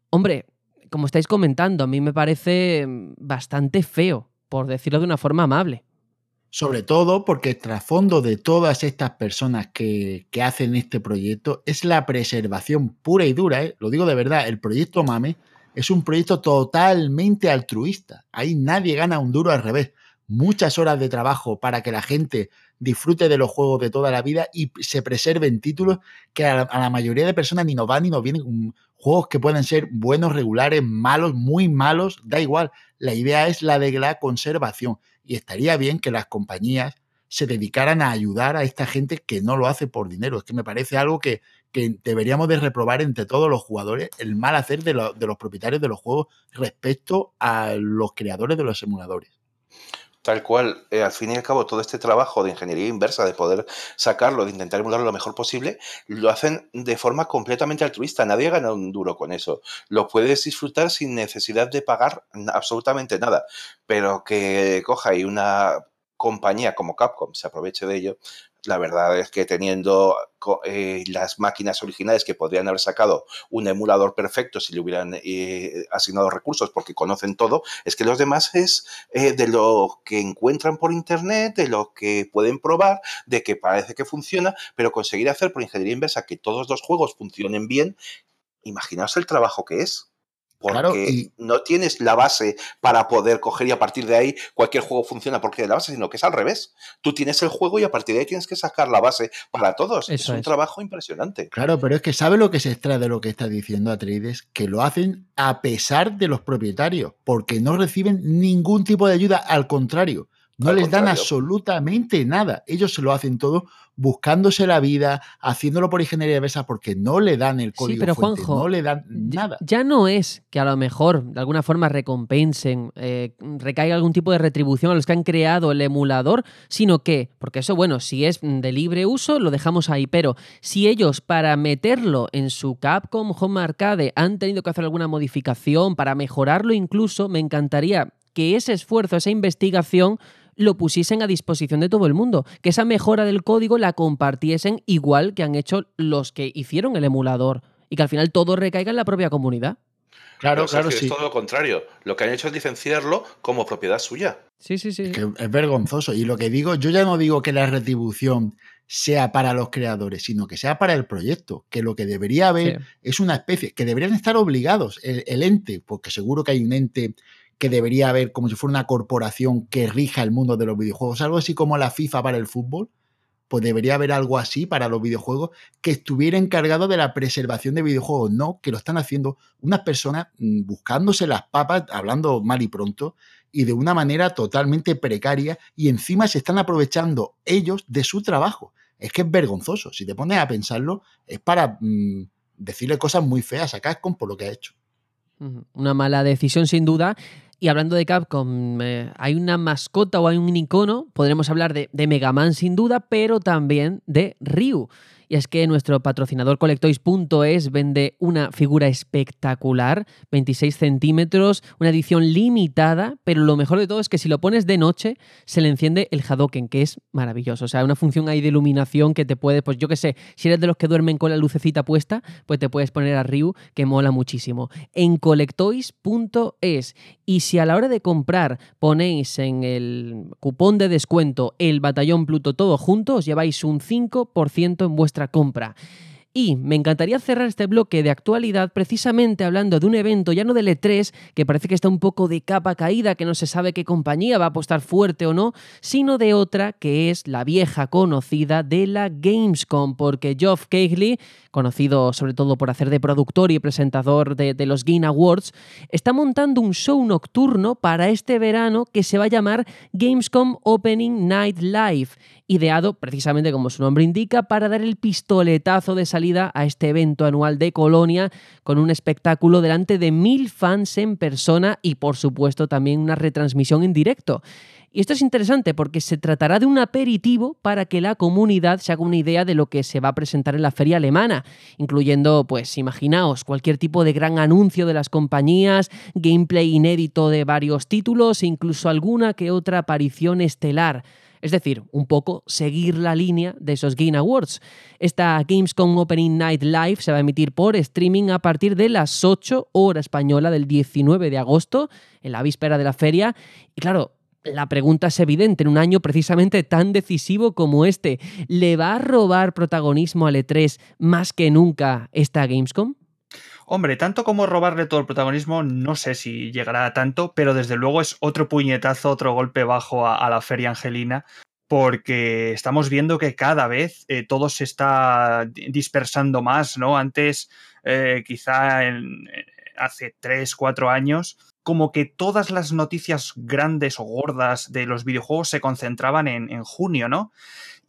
Hombre, como estáis comentando, a mí me parece mm, bastante feo, por decirlo de una forma amable. Sobre todo porque el trasfondo de todas estas personas que, que hacen este proyecto es la preservación pura y dura. ¿eh? Lo digo de verdad, el proyecto MAME es un proyecto totalmente altruista. Ahí nadie gana un duro al revés. Muchas horas de trabajo para que la gente disfrute de los juegos de toda la vida y se preserven títulos que a la, mayoría de personas ni nos van ni nos vienen. Um, juegos que pueden ser buenos, regulares, malos, muy malos, da igual. La idea es la de la conservación y estaría bien que las compañías se dedicaran a ayudar a esta gente que no lo hace por dinero. Es que me parece algo que, que deberíamos de reprobar entre todos los jugadores el mal hacer de, lo, de los propietarios de los juegos respecto a los creadores de los emuladores. Tal cual, eh, al fin y al cabo, todo este trabajo de ingeniería inversa, de poder sacarlo, de intentar emularlo lo mejor posible, lo hacen de forma completamente altruista. Nadie gana un duro con eso. Lo puedes disfrutar sin necesidad de pagar absolutamente nada. Pero que coja y una compañía como Capcom se aproveche de ello, la verdad es que teniendo eh, las máquinas originales que podrían haber sacado un emulador perfecto si le hubieran eh, asignado recursos porque conocen todo, es que los demás es eh, de lo que encuentran por internet, de lo que pueden probar, de que parece que funciona, pero conseguir hacer por ingeniería inversa que todos los juegos funcionen bien, imaginaos el trabajo que es. Porque Claro, y- no tienes la base para poder coger y a partir de ahí cualquier juego funciona porque de la base, sino que es al revés. Tú tienes el juego y a partir de ahí tienes que sacar la base para todos. es un es. trabajo impresionante. Claro, pero es que ¿sabe lo que se extrae de lo que está diciendo Atreides? Que lo hacen a pesar de los propietarios, porque no reciben ningún tipo de ayuda, al contrario, no Al les dan absolutamente nada. Ellos se lo hacen todo buscándose la vida, haciéndolo por ingeniería inversa, porque no le dan el Sí, código pero fuente, Juanjo, no le dan Ya- nada. Ya no es que a lo mejor de alguna forma recompensen, eh, recaiga algún tipo de retribución a los que han creado el emulador, sino que, porque eso, bueno, si es de libre uso, lo dejamos ahí, pero si ellos para meterlo en su Capcom Home Arcade han tenido que hacer alguna modificación para mejorarlo incluso, me encantaría que ese esfuerzo, esa investigación lo pusiesen a disposición de todo el mundo, que esa mejora del código la compartiesen igual que han hecho los que hicieron el emulador y que al final todo recaiga en la propia comunidad. Claro, Pero, claro, Sergio, sí. Es todo lo contrario. Lo que han hecho es licenciarlo como propiedad suya. Sí, sí, sí. Es que es vergonzoso. Y lo que digo, yo ya no digo que la retribución sea para los creadores, sino que sea para el proyecto, que lo que debería haber Sí. es una especie, que deberían estar obligados el, el ente, porque seguro que hay un ente que debería haber como si fuera una corporación que rija el mundo de los videojuegos, algo así como la FIFA para el fútbol, pues debería haber algo así para los videojuegos que estuviera encargado de la preservación de videojuegos, no que lo están haciendo unas personas mm, buscándose las papas, hablando mal y pronto, y de una manera totalmente precaria, y encima se están aprovechando ellos de su trabajo. Es que es vergonzoso. Si te pones a pensarlo, es para mm, decirle cosas muy feas a Capcom por lo que ha hecho. Una mala decisión sin duda. Y hablando de Capcom, eh, hay una mascota o hay un icono, podremos hablar de, de Mega Man sin duda, pero también de Ryu. Y es que nuestro patrocinador Colectoys.es vende una figura espectacular, 26 centímetros, una edición limitada, pero lo mejor de todo es que si lo pones de noche se le enciende el Hadoken, que es maravilloso. O sea, una función ahí de iluminación que te puede, pues yo qué sé, si eres de los que duermen con la lucecita puesta, pues te puedes poner a Ryu, que mola muchísimo. En colectoys.es. Y si a la hora de comprar ponéis en el cupón de descuento el batallón Pluto todo junto, os lleváis un 5% en vuestra compra. Y me encantaría cerrar este bloque de actualidad precisamente hablando de un evento ya no del E3, que parece que está un poco de capa caída, que no se sabe qué compañía va a apostar fuerte o no, sino de otra que es la vieja conocida de la Gamescom, porque Geoff Keighley, conocido sobre todo por hacer de productor y presentador de, de los Game Awards, está montando un show nocturno para este verano que se va a llamar Gamescom Opening Night Live, ideado precisamente como su nombre indica para dar el pistoletazo de salida a este evento anual de Colonia con un espectáculo delante de mil fans en persona y por supuesto también una retransmisión en directo. Y esto es interesante porque se tratará de un aperitivo para que la comunidad se haga una idea de lo que se va a presentar en la feria alemana, incluyendo, pues imaginaos, cualquier tipo de gran anuncio de las compañías, gameplay inédito de varios títulos e incluso alguna que otra aparición estelar. Es decir, un poco seguir la línea de esos Game Awards. Esta Gamescom Opening Night Live se va a emitir por streaming a partir de las 8 hora española del 19 de agosto, en la víspera de la feria. Y claro, la pregunta es evidente, en un año precisamente tan decisivo como este, ¿le va a robar protagonismo al E3 más que nunca esta Gamescom? Hombre, tanto como robarle todo el protagonismo, no sé si llegará a tanto, pero desde luego es otro puñetazo, otro golpe bajo a, la feria angelina, porque estamos viendo que cada vez eh, todo se está dispersando más, ¿no? Antes, eh, quizá en, hace 3, 4 años, como que todas las noticias grandes o gordas de los videojuegos se concentraban en, junio, ¿no?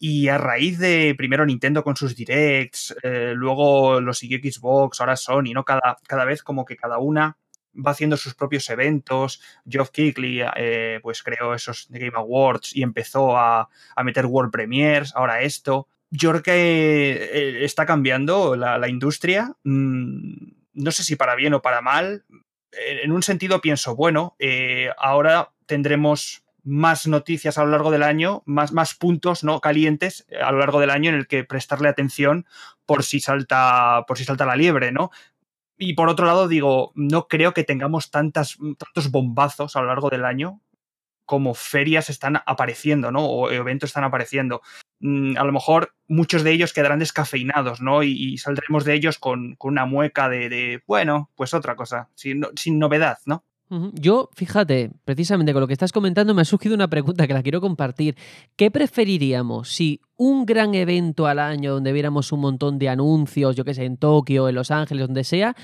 Y a raíz de primero Nintendo con sus directs, eh, luego lo siguió Xbox, ahora Sony, ¿no? Cada, cada vez como que cada una va haciendo sus propios eventos. Geoff Keighley eh, pues creó esos Game Awards y empezó a, meter World Premiers, ahora esto. Yo creo que eh, está cambiando la, industria. Mm, no sé si para bien o para mal en un sentido pienso, bueno, ahora tendremos más noticias a lo largo del año, más, más puntos no calientes eh, a lo largo del año en el que prestarle atención por si salta, por si salta la liebre, ¿no? Y por otro lado, digo, no creo que tengamos tantas, tantos bombazos a lo largo del año como ferias están apareciendo, ¿no? O eventos están apareciendo. Mm, a lo mejor muchos de ellos quedarán descafeinados, ¿no? Y, saldremos de ellos con, una mueca de, bueno, pues otra cosa, sin, novedad, ¿no? Yo, fíjate, precisamente con lo que estás comentando me ha surgido una pregunta que la quiero compartir. ¿Qué preferiríamos si un gran evento al año donde viéramos un montón de anuncios, yo qué sé, en Tokio, en Los Ángeles, donde sea,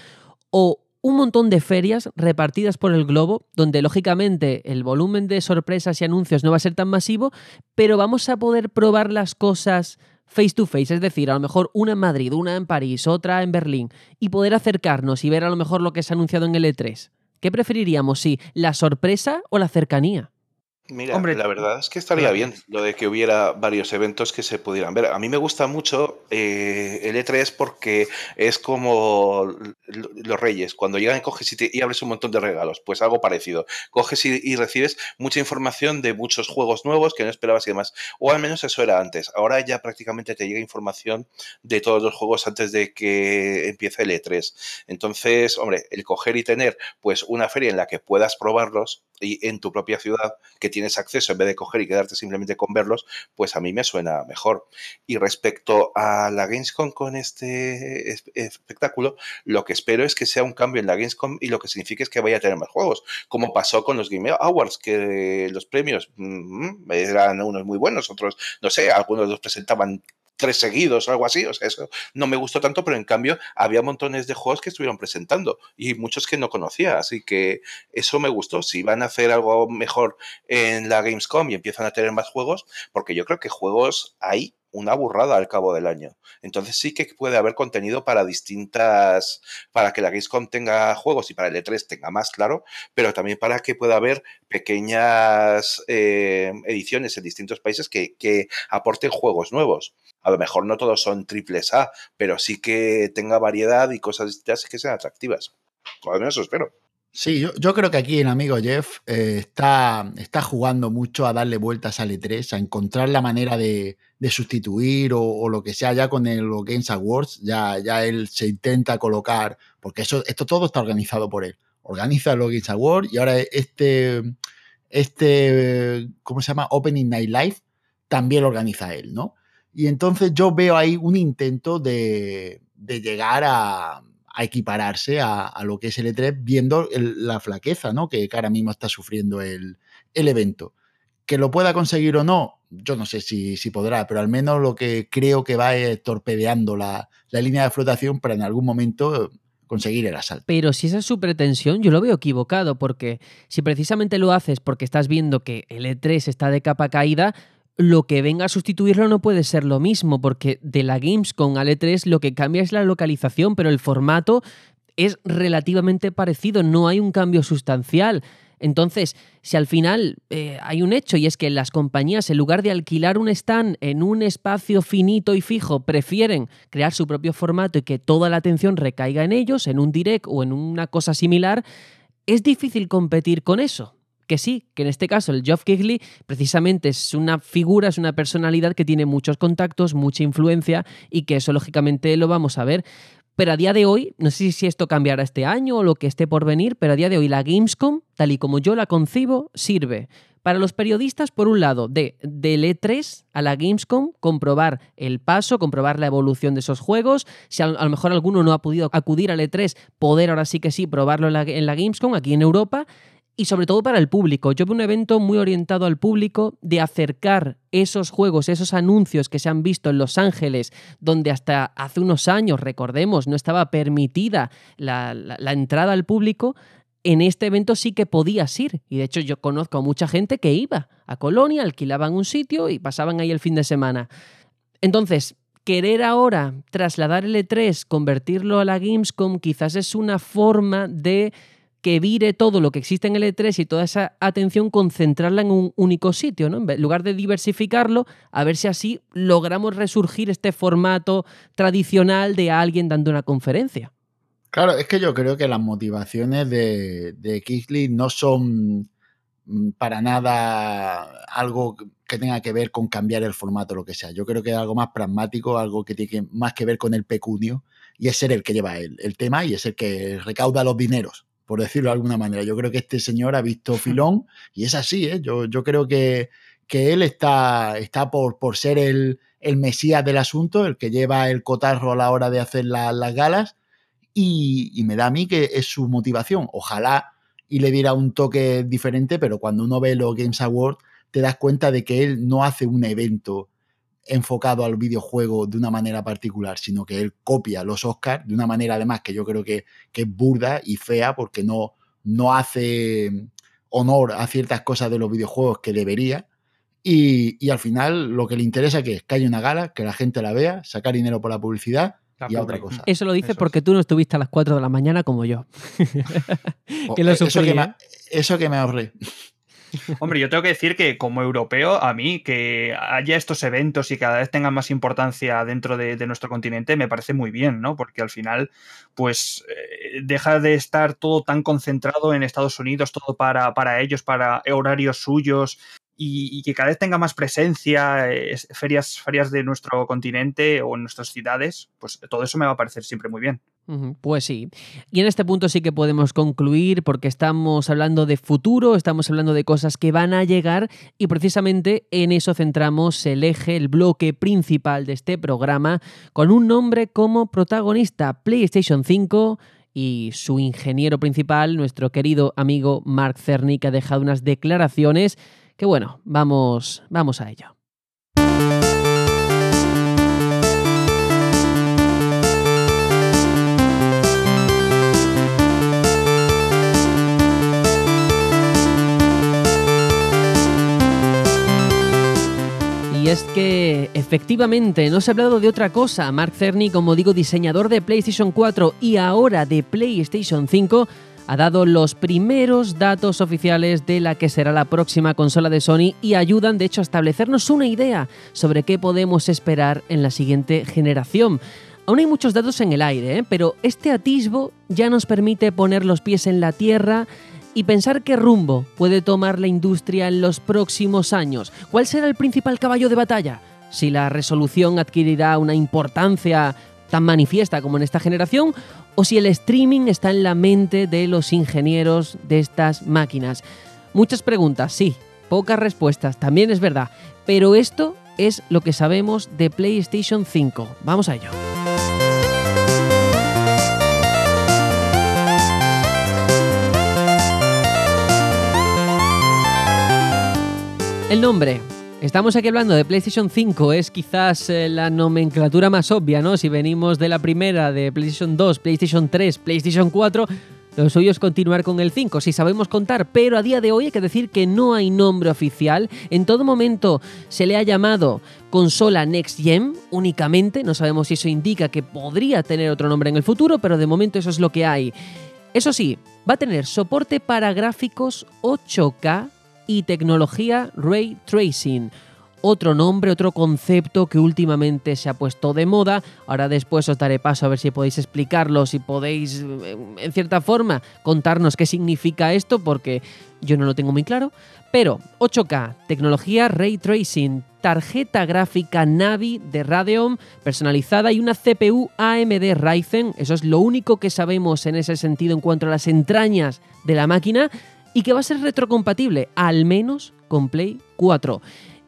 o un montón de ferias repartidas por el globo, donde lógicamente el volumen de sorpresas y anuncios no va a ser tan masivo, pero vamos a poder probar las cosas face to face, es decir, a lo mejor una en Madrid, una en París, otra en Berlín, y poder acercarnos y ver a lo mejor lo que se ha anunciado en el E3. ¿Qué preferiríamos, sí, la sorpresa o la cercanía? Mira, Hombre, la verdad es que estaría bien lo de que hubiera varios eventos que se pudieran ver. A mí me gusta mucho eh, el E3 porque es como los reyes. Cuando llegan, coges y, abres un montón de regalos. Pues algo parecido. Coges y, recibes mucha información de muchos juegos nuevos que no esperabas y demás. O al menos eso era antes. Ahora ya prácticamente te llega información de todos los juegos antes de que empiece el E3. Entonces, hombre, el coger y tener pues una feria en la que puedas probarlos y en tu propia ciudad que tienes acceso en vez de coger y quedarte simplemente con verlos, pues a mí me suena mejor. Y respecto a la Gamescom con este espectáculo, lo que espero es que sea un cambio en la Gamescom y lo que significa es que vaya a tener más juegos, como pasó con los Game Awards, que los premios mm, eran unos muy buenos, otros, no sé, algunos los presentaban tres seguidos o algo así. O sea, eso no me gustó tanto, pero en cambio había montones de juegos que estuvieron presentando y muchos que no conocía. Así que eso me gustó. Si van a hacer algo mejor en la Gamescom y empiezan a tener más juegos, porque yo creo que juegos hay una burrada al cabo del año. Entonces sí que puede haber contenido para distintas, para que la Gamescom tenga juegos y para el E3 tenga más, claro, pero también para que pueda haber pequeñas eh, ediciones en distintos países que, aporten juegos nuevos. A lo mejor no todos son triples A, pero sí que tenga variedad y cosas distintas que sean atractivas. al menos eso espero. Sí, yo, creo que aquí el amigo Jeff eh, está, está jugando mucho a darle vueltas al E3, a encontrar la manera de, sustituir o, lo que sea ya con el, los Games Awards. Ya, ya él se intenta colocar, porque eso, esto todo está organizado por él. Organiza los Games Awards y ahora este, este, ¿cómo se llama? Opening Night Live también lo organiza él, ¿no? Y entonces yo veo ahí un intento de, de llegar a a equipararse a, lo que es el E3, viendo la flaqueza ¿no? que, ahora mismo está sufriendo el, evento. Que lo pueda conseguir o no, yo no sé si, si, podrá, pero al menos lo que creo que va es torpedeando la, la línea de flotación para en algún momento conseguir el asalto. Pero si esa es su pretensión, yo lo veo equivocado, porque si precisamente lo haces porque estás viendo que el E3 está de capa caída, lo que venga a sustituirlo no puede ser lo mismo, porque de la Gamescom al E3 lo que cambia es la localización, pero el formato es relativamente parecido, no hay un cambio sustancial. Entonces, si al final eh, hay un hecho y es que las compañías, en lugar de alquilar un stand en un espacio finito y fijo, prefieren crear su propio formato y que toda la atención recaiga en ellos, en un direct o en una cosa similar, es difícil competir con eso que sí, que en este caso el Geoff Kigley precisamente es una figura, es una personalidad que tiene muchos contactos, mucha influencia y que eso lógicamente lo vamos a ver. Pero a día de hoy, no sé si esto cambiará este año o lo que esté por venir, pero a día de hoy la Gamescom, tal y como yo la concibo, sirve Para los periodistas, por un lado, de del E3 a la Gamescom, comprobar el paso, comprobar la evolución de esos juegos. Si a, lo mejor alguno no ha podido acudir al E3, poder ahora sí que sí probarlo en la, en la Gamescom, aquí en Europa y sobre todo para el público. Yo veo un evento muy orientado al público de acercar esos juegos, esos anuncios que se han visto en Los Ángeles, donde hasta hace unos años, recordemos, no estaba permitida la, entrada al público. En este evento sí que podías ir. Y de hecho yo conozco a mucha gente que iba a Colonia, alquilaban un sitio y pasaban ahí el fin de semana. Entonces, querer ahora trasladar el E3, convertirlo a la Gamescom, quizás es una forma de que vire todo lo que existe en el E3 y toda esa atención concentrarla en un único sitio, ¿no? En lugar de diversificarlo, a ver si así logramos resurgir este formato tradicional de alguien dando una conferencia. Claro, es que yo creo que las motivaciones de, de no son mm, para nada algo que tenga que ver con cambiar el formato o lo que sea. Yo creo que es algo más pragmático, algo que tiene más que ver con el pecunio y es ser el que lleva el, el tema y es el que recauda los dineros por decirlo de alguna manera. Yo creo que este señor ha visto filón y es así, ¿eh? yo, yo creo que, que él está, está por, por ser el, el, mesías del asunto, el que lleva el cotarro a la hora de hacer las galas y, y, me da a mí que es su motivación. Ojalá y le diera un toque diferente, pero cuando uno ve los Games Awards te das cuenta de que él no hace un evento enfocado al videojuego de una manera particular, sino que él copia los Oscars de una manera además que yo creo que, que es burda y fea porque no, no hace honor a ciertas cosas de los videojuegos que debería. Y, y, al final lo que le interesa que es que haya una gala, que la gente la vea, sacar dinero por la publicidad y otra cosa. Eso lo dice porque tú no estuviste a las 4 de la mañana como yo. que lo eso, que me, ¿eh? eso que me ahorré. Hombre, yo tengo que decir que como europeo, a mí, que haya estos eventos y cada vez tengan más importancia dentro de, nuestro continente, me parece muy bien, ¿no? Porque al final, pues, eh, deja de estar todo tan concentrado en Estados Unidos, todo para, para ellos, para horarios suyos, y, que cada vez tenga más presencia, eh, ferias, ferias de nuestro continente o en nuestras ciudades, pues todo eso me va a parecer siempre muy bien. Pues sí. Y en este punto sí que podemos concluir porque estamos hablando de futuro, estamos hablando de cosas que van a llegar y precisamente en eso centramos el eje, el bloque principal de este programa con un nombre como protagonista, PlayStation 5 y su ingeniero principal, nuestro querido amigo Mark Cerny, que ha dejado unas declaraciones que bueno, vamos, vamos a ello. Y es que efectivamente no se ha hablado de otra cosa. Mark Cerny, como digo, diseñador de PlayStation 4 y ahora de PlayStation 5, ha dado los primeros datos oficiales de la que será la próxima consola de Sony y ayudan de hecho a establecernos una idea sobre qué podemos esperar en la siguiente generación. Aún hay muchos datos en el aire, ¿eh? pero este atisbo ya nos permite poner los pies en la tierra y pensar qué rumbo puede tomar la industria en los próximos años. ¿Cuál será el principal caballo de batalla? Si la resolución adquirirá una importancia tan manifiesta como en esta generación o si el streaming está en la mente de los ingenieros de estas máquinas. Muchas preguntas, sí, pocas respuestas, también es verdad, pero esto es lo que sabemos de PlayStation 5. Vamos a ello. El nombre, Estamos aquí hablando de PlayStation 5, es quizás eh, la nomenclatura más obvia, ¿no? Si venimos de la primera, de PlayStation 2, PlayStation 3, PlayStation 4, lo suyo es continuar con el 5, si sabemos contar, pero a día de hoy hay que decir que no hay nombre oficial. En todo momento se le ha llamado consola Next Gen únicamente, no sabemos si eso indica que podría tener otro nombre en el futuro, pero de momento eso es lo que hay. Eso sí, va a tener soporte para gráficos 8K y tecnología ray tracing. Otro nombre, otro concepto que últimamente se ha puesto de moda. Ahora después os daré paso a ver si podéis explicarlo, si podéis, eh, en cierta forma, contarnos qué significa esto, porque yo no lo tengo muy claro. Pero 8K, tecnología Ray Tracing, tarjeta gráfica Navi de Radeon personalizada y una CPU AMD Ryzen. Eso es lo único que sabemos en ese sentido en cuanto a las entrañas de la máquina y que va a ser retrocompatible, al menos con Play 4.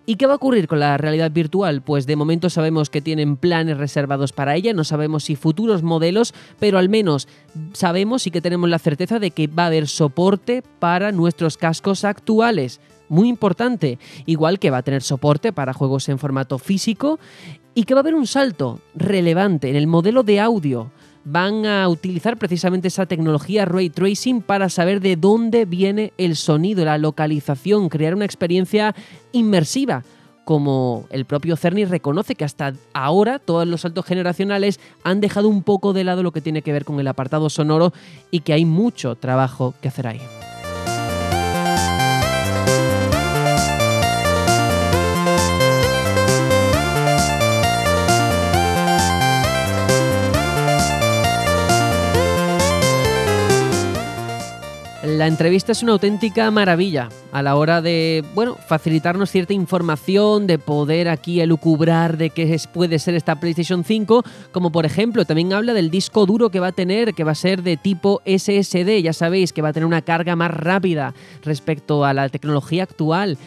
¿Y qué va a ocurrir con la realidad virtual? Pues de momento sabemos que tienen planes reservados para ella, no sabemos si futuros modelos, pero al menos sabemos y que tenemos la certeza de que va a haber soporte para nuestros cascos actuales. Muy importante, igual que va a tener soporte para juegos en formato físico y que va a haber un salto relevante en el modelo de audio van a utilizar precisamente esa tecnología ray tracing para saber de dónde viene el sonido, la localización, crear una experiencia inmersiva. Como el propio Cerny reconoce que hasta ahora todos los saltos generacionales han dejado un poco de lado lo que tiene que ver con el apartado sonoro y que hay mucho trabajo que hacer ahí. La entrevista es una auténtica maravilla a la hora de, bueno, facilitarnos cierta información, de poder aquí elucubrar de qué puede ser esta PlayStation 5, como por ejemplo también habla del disco duro que va a tener, que va a ser de tipo SSD, ya sabéis que va a tener una carga más rápida respecto a la tecnología actual.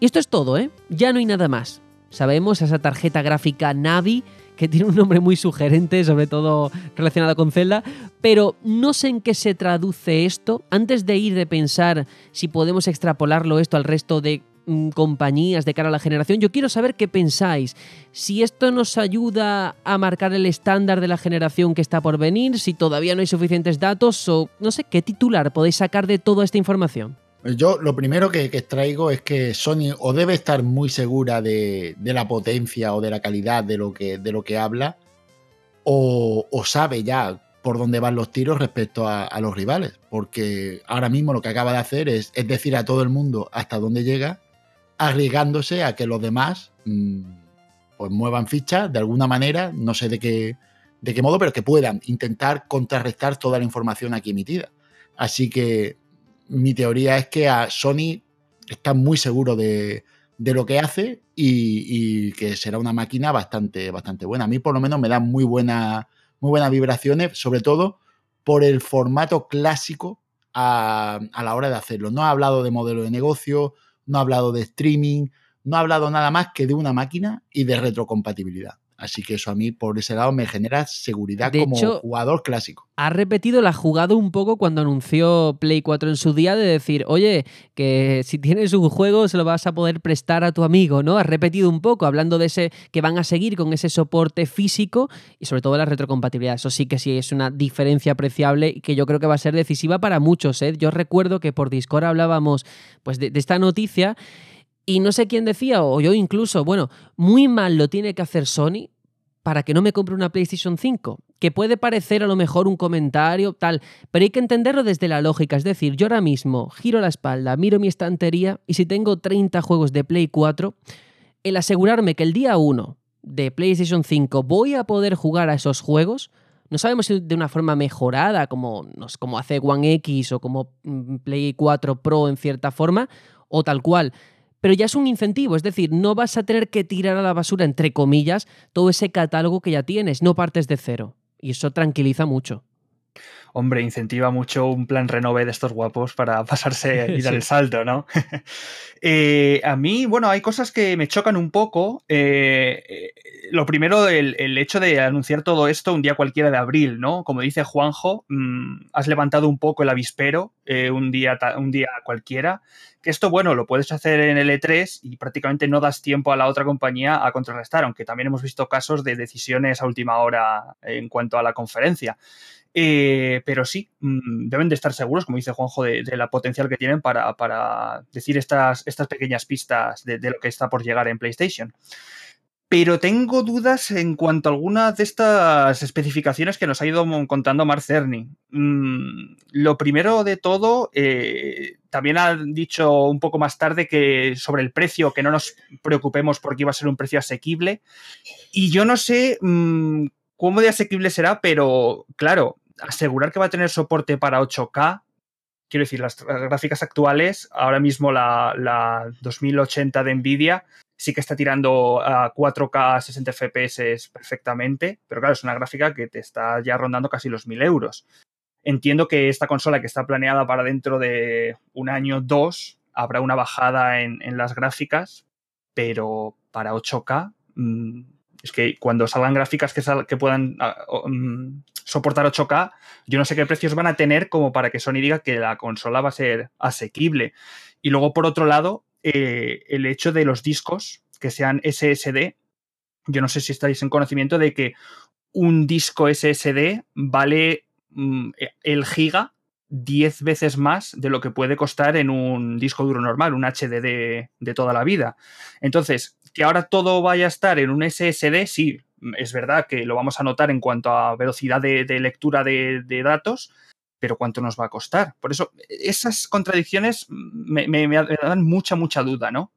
Y esto es todo, ¿eh? Ya no hay nada más. Sabemos esa tarjeta gráfica Navi que tiene un nombre muy sugerente, sobre todo relacionado con Zelda, pero no sé en qué se traduce esto. Antes de ir de pensar si podemos extrapolarlo esto al resto de mm, compañías de cara a la generación, yo quiero saber qué pensáis. Si esto nos ayuda a marcar el estándar de la generación que está por venir, si todavía no hay suficientes datos o no sé qué titular podéis sacar de toda esta información. Yo lo primero que, traigo es que Sony o debe estar muy segura de, la potencia o de la calidad de lo que, de lo que habla, o, sabe ya por dónde van los tiros respecto a, los rivales. Porque ahora mismo lo que acaba de hacer es, decir a todo el mundo hasta dónde llega, arriesgándose a que los demás mm, pues muevan fichas de alguna manera, no sé de qué, de qué modo, pero que puedan intentar contrarrestar toda la información aquí emitida. Así que mi teoría es que a Sony está muy seguro de, lo que hace y, que será una máquina bastante, bastante buena. A mí por lo menos me da muy, buena, muy buenas vibraciones, sobre todo por el formato clásico a, a, la hora de hacerlo. No ha hablado de modelo de negocio, no ha hablado de streaming, no ha hablado nada más que de una máquina y de retrocompatibilidad. Así que eso a mí por ese lado me genera seguridad como jugador clásico. Ha repetido la jugada un poco cuando anunció Play 4 en su día de decir, oye, que si tienes un juego se lo vas a poder prestar a tu amigo, ¿no? Ha repetido un poco hablando de ese que van a seguir con ese soporte físico y sobre todo la retrocompatibilidad. Eso sí que sí es una diferencia apreciable y que yo creo que va a ser decisiva para muchos. ¿eh? Yo recuerdo que por Discord hablábamos pues, de esta noticia y no sé quién decía, o yo incluso, bueno, muy mal lo tiene que hacer Sony para que no me compre una PlayStation 5. Que puede parecer a lo mejor un comentario, tal, pero hay que entenderlo desde la lógica. Es decir, yo ahora mismo giro la espalda, miro mi estantería y si tengo 30 juegos de Play 4, el asegurarme que el día 1 de PlayStation 5 voy a poder jugar a esos juegos, no sabemos si de una forma mejorada, como, como hace One X o como mm, Play 4 Pro en cierta forma, o tal cual pero ya es un incentivo, es decir, no vas a tener que tirar a la basura, entre comillas, todo ese catálogo que ya tienes, no partes de cero. Y eso tranquiliza mucho. Hombre, incentiva mucho un plan renove de estos guapos para pasarse y dar el salto, ¿no? Eh, a mí, bueno, hay cosas que me chocan un poco. Eh, eh, lo primero, el, hecho de anunciar todo esto un día cualquiera de abril, ¿no? Como dice Juanjo, mm, has levantado un poco el avispero un, día, un día cualquiera que esto, bueno, lo puedes hacer en el E3 y prácticamente no das tiempo a la otra compañía a contrarrestar, aunque también hemos visto casos de decisiones a última hora en cuanto a la conferencia. Eh, pero sí, mm, deben de estar seguros, como dice Juanjo, de, la potencial que tienen para, decir estas, estas pequeñas pistas de, lo que está por llegar en PlayStation. Pero tengo dudas en cuanto a algunas de estas especificaciones que nos ha ido contando Mark Cerny. Mm, lo primero de todo, eh, también ha dicho un poco más tarde que sobre el precio, que no nos preocupemos porque iba a ser un precio asequible. Y yo no sé mm, cómo de asequible será, pero claro, asegurar que va a tener soporte para 8K quiero decir, las gráficas actuales, ahora mismo la, la, 2080 de Nvidia sí que está tirando a 4K 60 FPS perfectamente, pero claro, es una gráfica que te está ya rondando casi los 1000 euros. Entiendo que esta consola que está planeada para dentro de un año, dos, habrá una bajada en, las gráficas, pero para 8K, mm, es que cuando salgan gráficas que, que puedan ah, mm, soportar 8K, yo no sé qué precios van a tener como para que Sony diga que la consola va a ser asequible. Y luego, por otro lado, eh, el hecho de los discos que sean SSD, yo no sé si estáis en conocimiento de que un disco SSD vale mm, el giga 10 veces más de lo que puede costar en un disco duro normal, un HD de, toda la vida. Entonces, que ahora todo vaya a estar en un SSD, sí, es verdad que lo vamos a notar en cuanto a velocidad de, lectura de, datos, pero ¿cuánto nos va a costar? Por eso, esas contradicciones me, dan mucha, mucha duda, ¿no?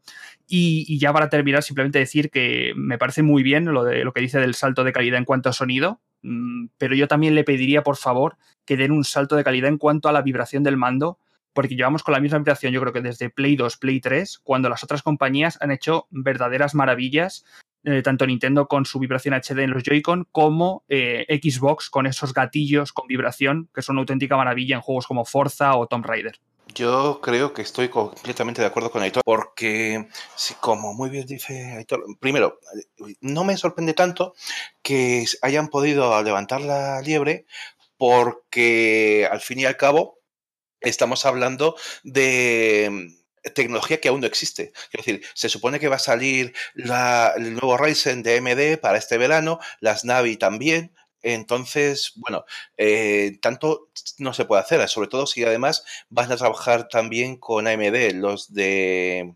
Y, ya para terminar, simplemente decir que me parece muy bien lo, de, lo que dice del salto de calidad en cuanto a sonido, mm, pero yo también le pediría, por favor, que den un salto de calidad en cuanto a la vibración del mando, porque llevamos con la misma vibración, yo creo que desde Play 2, Play 3, cuando las otras compañías han hecho verdaderas maravillas, eh, tanto Nintendo con su vibración HD en los Joy-Con, como eh, Xbox con esos gatillos con vibración, que son una auténtica maravilla en juegos como Forza o Tomb Raider. Yo creo que estoy completamente de acuerdo con Aitor, porque, como muy bien dice Aitor, primero, no me sorprende tanto que hayan podido levantar la liebre, porque al fin y al cabo estamos hablando de tecnología que aún no existe. Es decir, se supone que va a salir el nuevo Ryzen de AMD para este verano, las Navi también, entonces, bueno, eh, tanto no se puede hacer, sobre todo si además vas a trabajar también con AMD, los de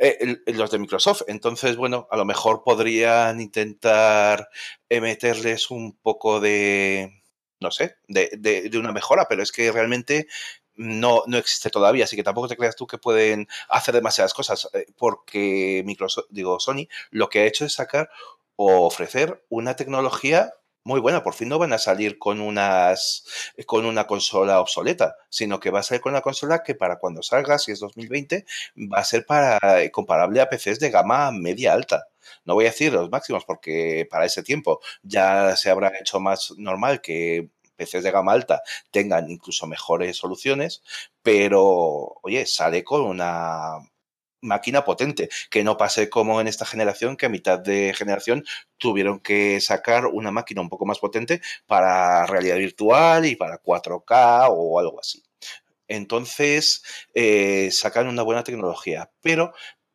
eh, los de Microsoft. Entonces, bueno, a lo mejor podrían intentar meterles un poco de, no sé, de, de, una mejora, pero es que realmente no, no existe todavía, así que tampoco te creas tú que pueden hacer demasiadas cosas, eh, porque Microsoft, digo, Sony, lo que ha hecho es sacar o ofrecer una tecnología muy buena. Por fin no van a salir con unas con una consola obsoleta, sino que va a salir con una consola que para cuando salga, si es 2020, va a ser para eh, comparable a PCs de gama media alta. No voy a decir los máximos porque para ese tiempo ya se habrá hecho más normal que PCs de gama alta tengan incluso mejores soluciones, pero oye, sale con una máquina potente, que no pase como en esta generación, que a mitad de generación tuvieron que sacar una máquina un poco más potente para realidad virtual y para 4K o algo así. Entonces, eh, sacan una buena tecnología, pero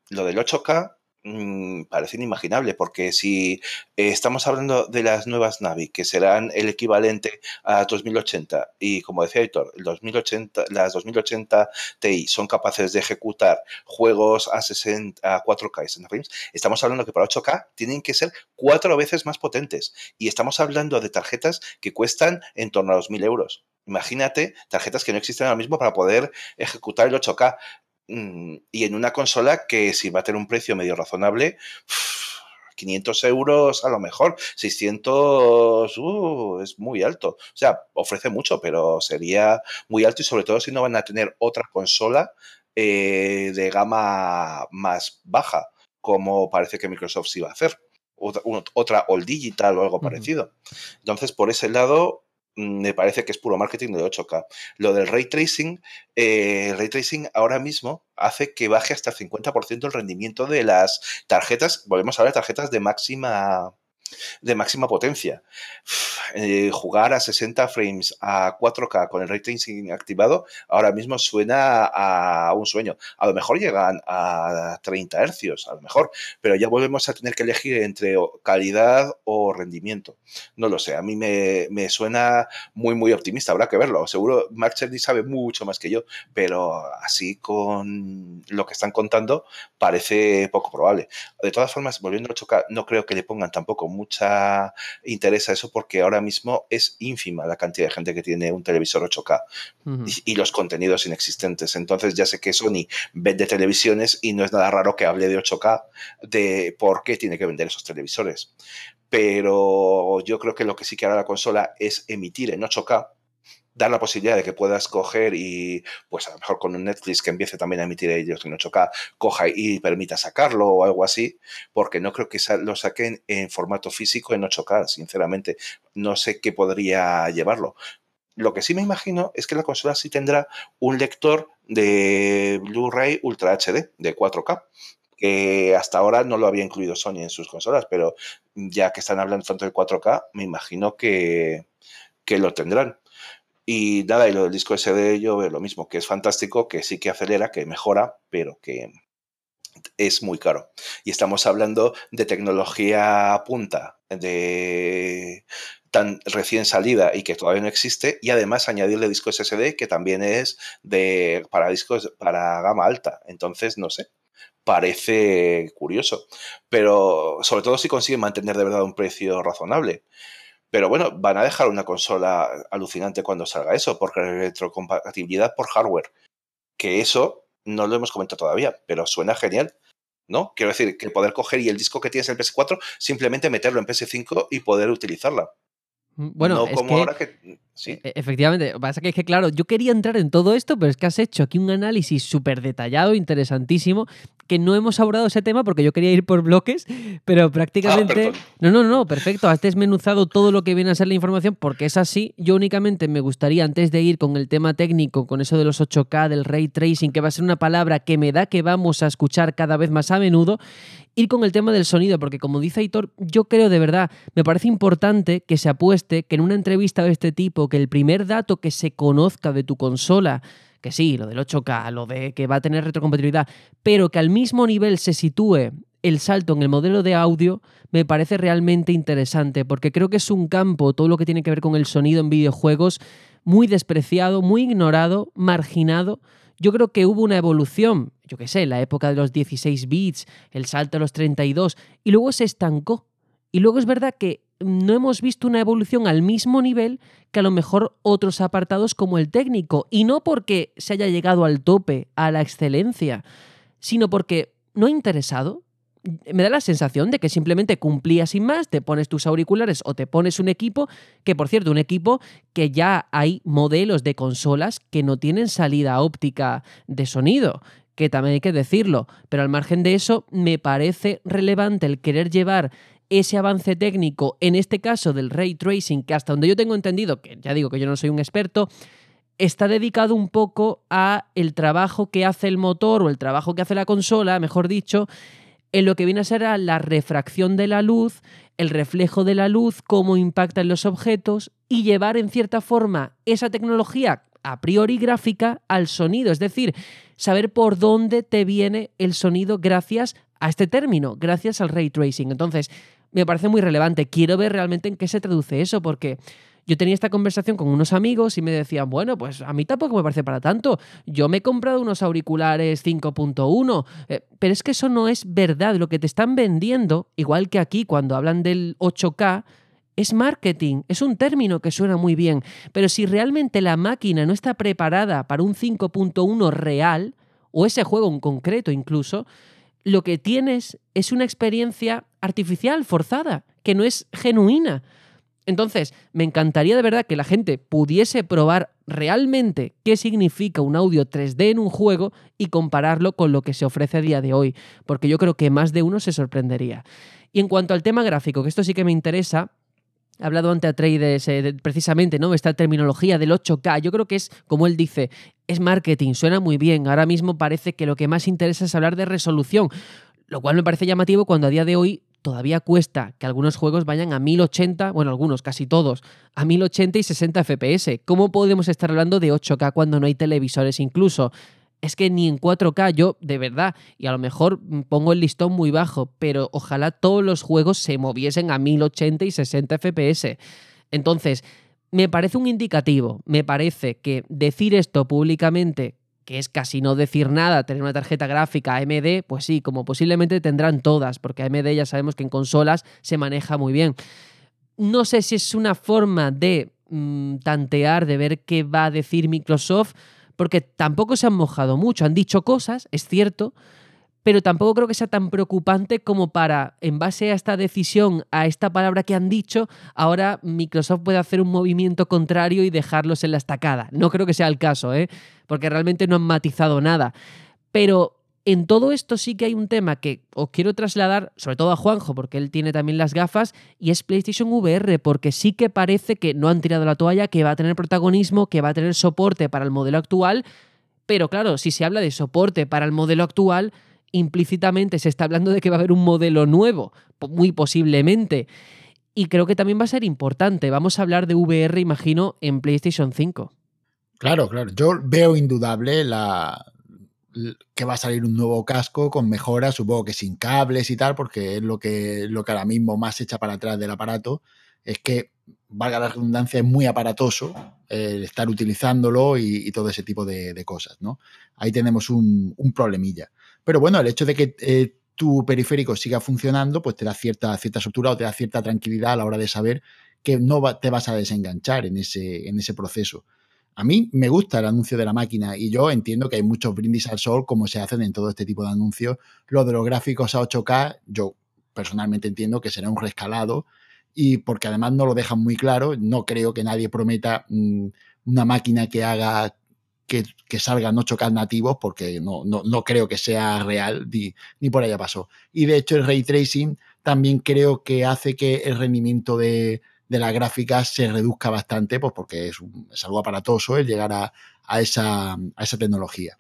lo del 8K Mm, parece inimaginable, porque si eh, estamos hablando de las nuevas Navi, que serán el equivalente a 2080, y como decía Héctor, 2080, las 2080 Ti son capaces de ejecutar juegos a, 60, a 4K y 60 frames, estamos hablando que para 8K tienen que ser cuatro veces más potentes. Y estamos hablando de tarjetas que cuestan en torno a los 1000 euros. Imagínate tarjetas que no existen ahora mismo para poder ejecutar el 8K. Mm, y en una consola que si va a tener un precio medio razonable, 500 euros a lo mejor, 600 uh, es muy alto. O sea, ofrece mucho, pero sería muy alto y sobre todo si no van a tener otra consola eh, de gama más baja, como parece que Microsoft sí va a hacer. Otra, otra All Digital o algo parecido. Entonces, por ese lado, me parece que es puro marketing de 8K. Lo del ray tracing, eh, ray tracing ahora mismo hace que baje hasta el 50% el rendimiento de las tarjetas, volvemos a de tarjetas de máxima de máxima potencia. Eh, jugar a 60 frames a 4K con el ray tracing activado ahora mismo suena a un sueño. A lo mejor llegan a 30 hercios, a lo mejor, pero ya volvemos a tener que elegir entre calidad o rendimiento. No lo sé, a mí me, suena muy, muy optimista. Habrá que verlo. Seguro Mark Cerny sabe mucho más que yo, pero así con lo que están contando parece poco probable. De todas formas, volviendo a 8K, no creo que le pongan tampoco mucha interés a eso porque ahora mismo es ínfima la cantidad de gente que tiene un televisor 8K y, los contenidos inexistentes. Entonces ya sé que Sony vende televisiones y no es nada raro que hable de 8K, de por qué tiene que vender esos televisores. Pero yo creo que lo que sí que hará la consola es emitir en 8K dar la posibilidad de que puedas coger y, pues a lo mejor con un Netflix que empiece también a emitir ellos en 8K, coja y permita sacarlo o algo así, porque no creo que lo saquen en formato físico en 8K, sinceramente. No sé qué podría llevarlo. Lo que sí me imagino es que la consola sí tendrá un lector de Blu-ray Ultra HD de 4K, que hasta ahora no lo había incluido Sony en sus consolas, pero ya que están hablando tanto de 4K, me imagino que lo tendrán. Y nada, y lo del disco SD yo veo lo mismo, que es fantástico, que sí que acelera, que mejora, pero que es muy caro. Y estamos hablando de tecnología punta, de tan recién salida y que todavía no existe, y además añadirle discos SSD que también es de para discos para gama alta. Entonces, no sé, parece curioso. Pero sobre todo si consiguen mantener de verdad un precio razonable. Pero bueno, van a dejar una consola alucinante cuando salga eso, porque retrocompatibilidad por hardware. Que eso no lo hemos comentado todavía, pero suena genial. ¿No? Quiero decir, que poder coger y el disco que tienes en PS4, simplemente meterlo en PS5 y poder utilizarla. Mm, bueno, no es como que, ahora que. Sí. e- efectivamente, pasa que es que, claro, yo quería entrar en todo esto, pero es que has hecho aquí un análisis súper detallado, interesantísimo, que no hemos abordado ese tema porque yo quería ir por bloques, pero prácticamente... perdón. no, no, no, perfecto, has desmenuzado todo lo que viene a ser la información porque es así. Yo únicamente me gustaría, antes de ir con el tema técnico, con eso de los 8K, del ray tracing, que va a ser una palabra que me da que vamos a escuchar cada vez más a menudo, ir con el tema del sonido, porque como dice Aitor, yo creo de verdad, me parece importante que se apueste que en una entrevista de este tipo, que el primer dato que se conozca de tu consola, que sí, lo del 8K, lo de que va a tener retrocompatibilidad, pero que al mismo nivel se sitúe el salto en el modelo de audio, me parece realmente interesante, porque creo que es un campo, todo lo que tiene que ver con el sonido en videojuegos, muy despreciado, muy ignorado, marginado. Yo creo que hubo una evolución, yo qué sé, la época de los 16 bits, el salto a los 32, y luego se estancó. Y luego es verdad que no hemos visto una evolución al mismo nivel que a lo mejor otros apartados como el técnico. Y no porque se haya llegado al tope, a la excelencia, sino porque no ha interesado. Me da la sensación de que simplemente cumplía sin más, te pones tus auriculares o te pones un equipo, que por cierto, un equipo que ya hay modelos de consolas que no tienen salida óptica de sonido, que también hay que decirlo, pero al margen de eso, me parece relevante el querer llevar ese avance técnico, en este caso del ray tracing, que hasta donde yo tengo entendido, que ya digo que yo no soy un experto, está dedicado un poco a el trabajo que hace el motor o el trabajo que hace la consola, mejor dicho, en lo que viene a ser la refracción de la luz, el reflejo de la luz, cómo impacta en los objetos y llevar en cierta forma esa tecnología a priori gráfica al sonido, es decir, saber por dónde te viene el sonido gracias a este término, gracias al ray tracing. Entonces, me parece muy relevante. Quiero ver realmente en qué se traduce eso, porque yo tenía esta conversación con unos amigos y me decían, bueno, pues a mí tampoco me parece para tanto. Yo me he comprado unos auriculares 5.1, eh, pero es que eso no es verdad. Lo que te están vendiendo, igual que aquí cuando hablan del 8K, es marketing, es un término que suena muy bien, pero si realmente la máquina no está preparada para un 5.1 real, o ese juego en concreto incluso, lo que tienes es una experiencia artificial, forzada, que no es genuina. Entonces, me encantaría de verdad que la gente pudiese probar realmente qué significa un audio 3D en un juego y compararlo con lo que se ofrece a día de hoy, porque yo creo que más de uno se sorprendería. Y en cuanto al tema gráfico, que esto sí que me interesa, hablado ante Atreides eh, precisamente, ¿no? Esta terminología del 8K. Yo creo que es, como él dice, es marketing, suena muy bien. Ahora mismo parece que lo que más interesa es hablar de resolución, lo cual me parece llamativo cuando a día de hoy todavía cuesta que algunos juegos vayan a 1080, bueno, algunos, casi todos, a 1080 y 60 FPS. ¿Cómo podemos estar hablando de 8K cuando no hay televisores incluso? Es que ni en 4K yo, de verdad, y a lo mejor pongo el listón muy bajo, pero ojalá todos los juegos se moviesen a 1080 y 60 FPS. Entonces, me parece un indicativo, me parece que decir esto públicamente, que es casi no decir nada, tener una tarjeta gráfica AMD, pues sí, como posiblemente tendrán todas, porque AMD ya sabemos que en consolas se maneja muy bien. No sé si es una forma de mmm, tantear, de ver qué va a decir Microsoft, porque tampoco se han mojado mucho, han dicho cosas, es cierto, pero tampoco creo que sea tan preocupante como para, en base a esta decisión, a esta palabra que han dicho, ahora Microsoft puede hacer un movimiento contrario y dejarlos en la estacada. No creo que sea el caso, ¿eh? porque realmente no han matizado nada. Pero En todo esto sí que hay un tema que os quiero trasladar, sobre todo a Juanjo, porque él tiene también las gafas, y es PlayStation VR, porque sí que parece que no han tirado la toalla, que va a tener protagonismo, que va a tener soporte para el modelo actual, pero claro, si se habla de soporte para el modelo actual, implícitamente se está hablando de que va a haber un modelo nuevo, muy posiblemente. Y creo que también va a ser importante. Vamos a hablar de VR, imagino, en PlayStation 5. Claro, claro. Yo veo indudable la, que va a salir un nuevo casco con mejoras, supongo que sin cables y tal, porque es lo que, lo que ahora mismo más echa para atrás del aparato, es que, valga la redundancia, es muy aparatoso el estar utilizándolo y, todo ese tipo de, cosas, ¿no? Ahí tenemos un, problemilla. Pero bueno, el hecho de que eh, tu periférico siga funcionando, pues te da cierta, cierta o te da cierta tranquilidad a la hora de saber que no te vas a desenganchar en ese, en ese proceso. A mí me gusta el anuncio de la máquina y yo entiendo que hay muchos brindis al sol como se hacen en todo este tipo de anuncios. Lo de los gráficos a 8K, yo personalmente entiendo que será un rescalado y porque además no lo dejan muy claro, no creo que nadie prometa mm, una máquina que haga que, que, salgan 8K nativos porque no, no, creo que sea real ni, ni por allá pasó. Y de hecho el ray tracing también creo que hace que el rendimiento de, de la gráfica se reduzca bastante, pues porque es, algo aparatoso el llegar a, esa, a, esa, tecnología.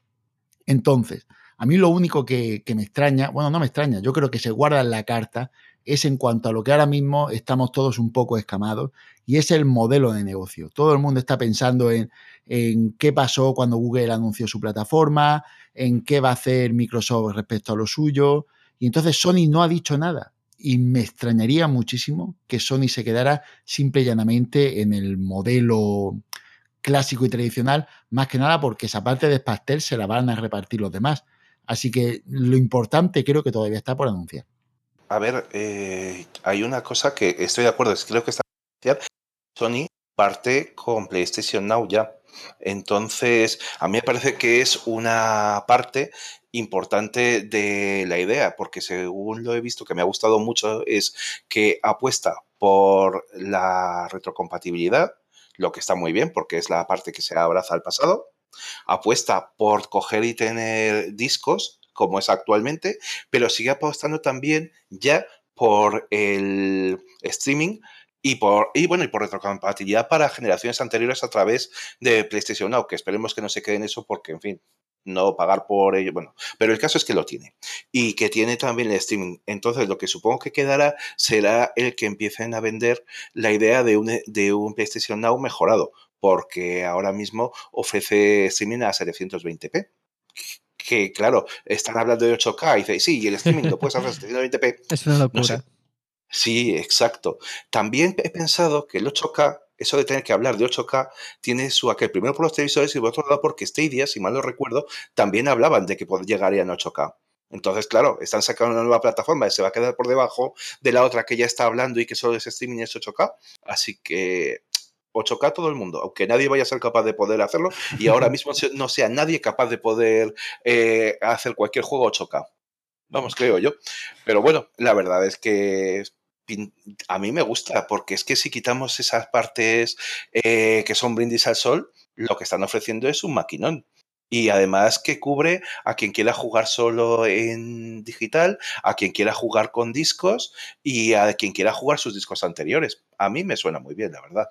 Entonces, a mí lo único que, me extraña, bueno, no me extraña, yo creo que se guarda en la carta, es en cuanto a lo que ahora mismo estamos todos un poco escamados, y es el modelo de negocio. Todo el mundo está pensando en, en qué pasó cuando Google anunció su plataforma, en qué va a hacer Microsoft respecto a lo suyo, y entonces Sony no ha dicho nada y me extrañaría muchísimo que Sony se quedara simple y llanamente en el modelo clásico y tradicional, más que nada porque esa parte de pastel se la van a repartir los demás. Así que lo importante creo que todavía está por anunciar. A ver, eh, hay una cosa que estoy de acuerdo, creo que está Sony parte con PlayStation Now ya. Entonces, a mí me parece que es una parte importante de la idea, porque según lo he visto que me ha gustado mucho, es que apuesta por la retrocompatibilidad, lo que está muy bien, porque es la parte que se abraza al pasado. Apuesta por coger y tener discos, como es actualmente, pero sigue apostando también ya por el streaming y por, y bueno, y por retrocompatibilidad para generaciones anteriores a través de PlayStation Now, que esperemos que no se quede en eso porque, en fin, no pagar por ello. Bueno, pero el caso es que lo tiene y que tiene también el streaming. Entonces, lo que supongo que quedará será el que empiecen a vender la idea de un, de un PlayStation Now mejorado, porque ahora mismo ofrece streaming a 720p que claro, están hablando de 8K y dice, sí, y el streaming lo puedes hacer a 720p. Es una locura. Sí, exacto. También he pensado que el 8K, eso de tener que hablar de 8K, tiene su aquel. Primero por los televisores y por otro lado porque Stadia, si mal no recuerdo, también hablaban de que llegarían a 8K. Entonces, claro, están sacando una nueva plataforma y se va a quedar por debajo de la otra que ya está hablando y que solo es streaming es 8K. Así que 8K todo el mundo, aunque nadie vaya a ser capaz de poder hacerlo y ahora mismo no sea nadie capaz de poder eh, hacer cualquier juego 8K. Vamos, creo yo. Pero bueno, la verdad es que a mí me gusta, porque es que si quitamos esas partes eh, que son brindis al sol, lo que están ofreciendo es un maquinón. Y además que cubre a quien quiera jugar solo en digital, a quien quiera jugar con discos y a quien quiera jugar sus discos anteriores. A mí me suena muy bien, la verdad.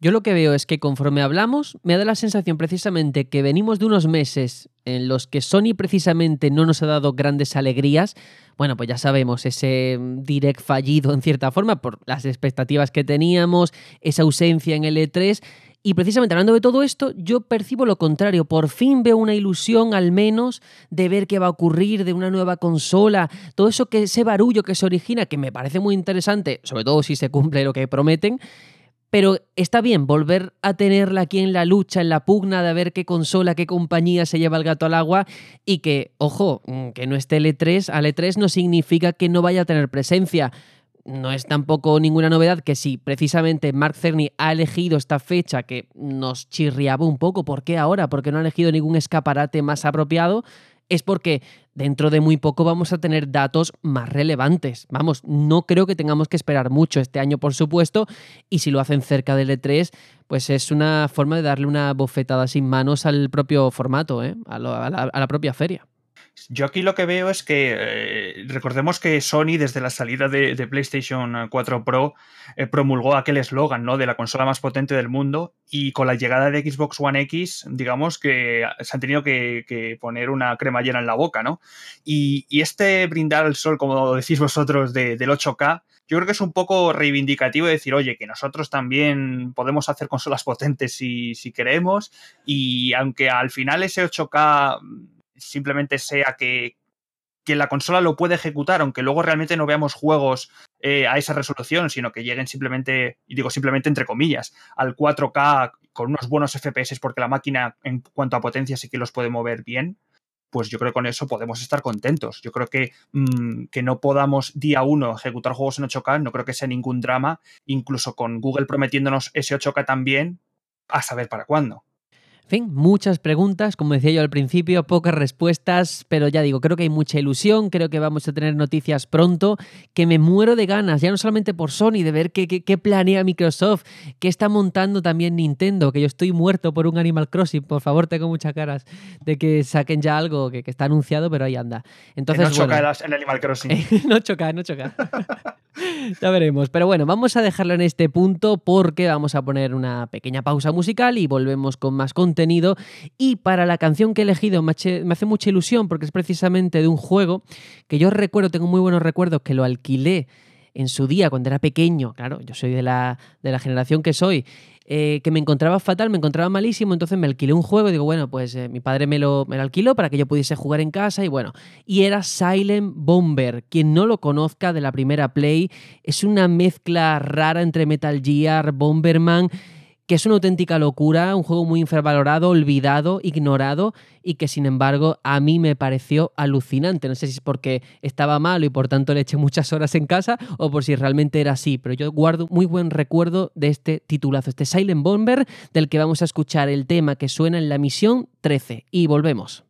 Yo lo que veo es que conforme hablamos, me da la sensación precisamente que venimos de unos meses en los que Sony precisamente no nos ha dado grandes alegrías. Bueno, pues ya sabemos, ese direct fallido en cierta forma por las expectativas que teníamos, esa ausencia en el E3. Y precisamente hablando de todo esto, yo percibo lo contrario. Por fin veo una ilusión al menos de ver qué va a ocurrir, de una nueva consola, todo eso que ese barullo que se origina, que me parece muy interesante, sobre todo si se cumple lo que prometen. Pero está bien volver a tenerla aquí en la lucha, en la pugna de ver qué consola, qué compañía se lleva el gato al agua y que, ojo, mm, que no esté el E3, al E3 no significa que no vaya a tener presencia. No es tampoco ninguna novedad que si precisamente Mark Cerny ha elegido esta fecha que nos chirriaba un poco, ¿por qué ahora? Porque no ha elegido ningún escaparate más apropiado es porque dentro de muy poco vamos a tener datos más relevantes. Vamos, no creo que tengamos que esperar mucho este año, por supuesto, y si lo hacen cerca del E3, pues es una forma de darle una bofetada sin manos al propio formato, ¿eh? a, la, propia feria. Yo aquí lo que veo es que eh, recordemos que Sony desde la salida de, PlayStation 4 Pro eh, promulgó aquel eslogan ¿no? de la consola más potente del mundo y con la llegada de Xbox One X, digamos que se han tenido que, poner una cremallera en la boca, ¿no? Y, este brindar al sol, como decís vosotros, del 8K, yo creo que es un poco reivindicativo decir, oye, que nosotros también podemos hacer consolas potentes si, si queremos y aunque al final ese 8K simplemente sea que, la consola lo puede ejecutar, aunque luego realmente no veamos juegos eh, a esa resolución, sino que lleguen simplemente, y digo simplemente entre comillas, al 4K con unos buenos FPS porque la máquina en cuanto a potencia sí que los puede mover bien, pues yo creo que con eso podemos estar contentos. Yo creo que mm, que no podamos día uno ejecutar juegos en 8K, no creo que sea ningún drama, incluso con Google prometiéndonos ese 8K también, a saber para cuándo. En fin, muchas preguntas, como decía yo al principio, pocas respuestas, pero ya digo, creo que hay mucha ilusión, creo que vamos a tener noticias pronto, que me muero de ganas, ya no solamente por Sony, de ver qué, qué, planea Microsoft, qué está montando también Nintendo, que yo estoy muerto por un Animal Crossing, por favor, tengo muchas caras de que saquen ya algo que, está anunciado, pero ahí anda. Entonces, no choca el Animal Crossing. no choca, no choca. ya veremos, pero bueno, vamos a dejarlo en este punto porque vamos a poner una pequeña pausa musical y volvemos con más contenido y para la canción que he elegido me, hace mucha ilusión porque es precisamente de un juego que yo recuerdo, tengo muy buenos recuerdos, que lo alquilé en su día cuando era pequeño, claro, yo soy de la, de la generación que soy, eh, que me encontraba fatal, me encontraba malísimo, entonces me alquilé un juego y digo, bueno, pues eh, mi padre me lo, me lo, alquiló para que yo pudiese jugar en casa y bueno, y era Silent Bomber, quien no lo conozca de la primera Play, es una mezcla rara entre Metal Gear, Bomberman que es una auténtica locura, un juego muy infravalorado, olvidado, ignorado y que sin embargo a mí me pareció alucinante. No sé si es porque estaba malo y por tanto le eché muchas horas en casa o por si realmente era así, pero yo guardo muy buen recuerdo de este titulazo, este Silent Bomber del que vamos a escuchar el tema que suena en la misión 13 y volvemos.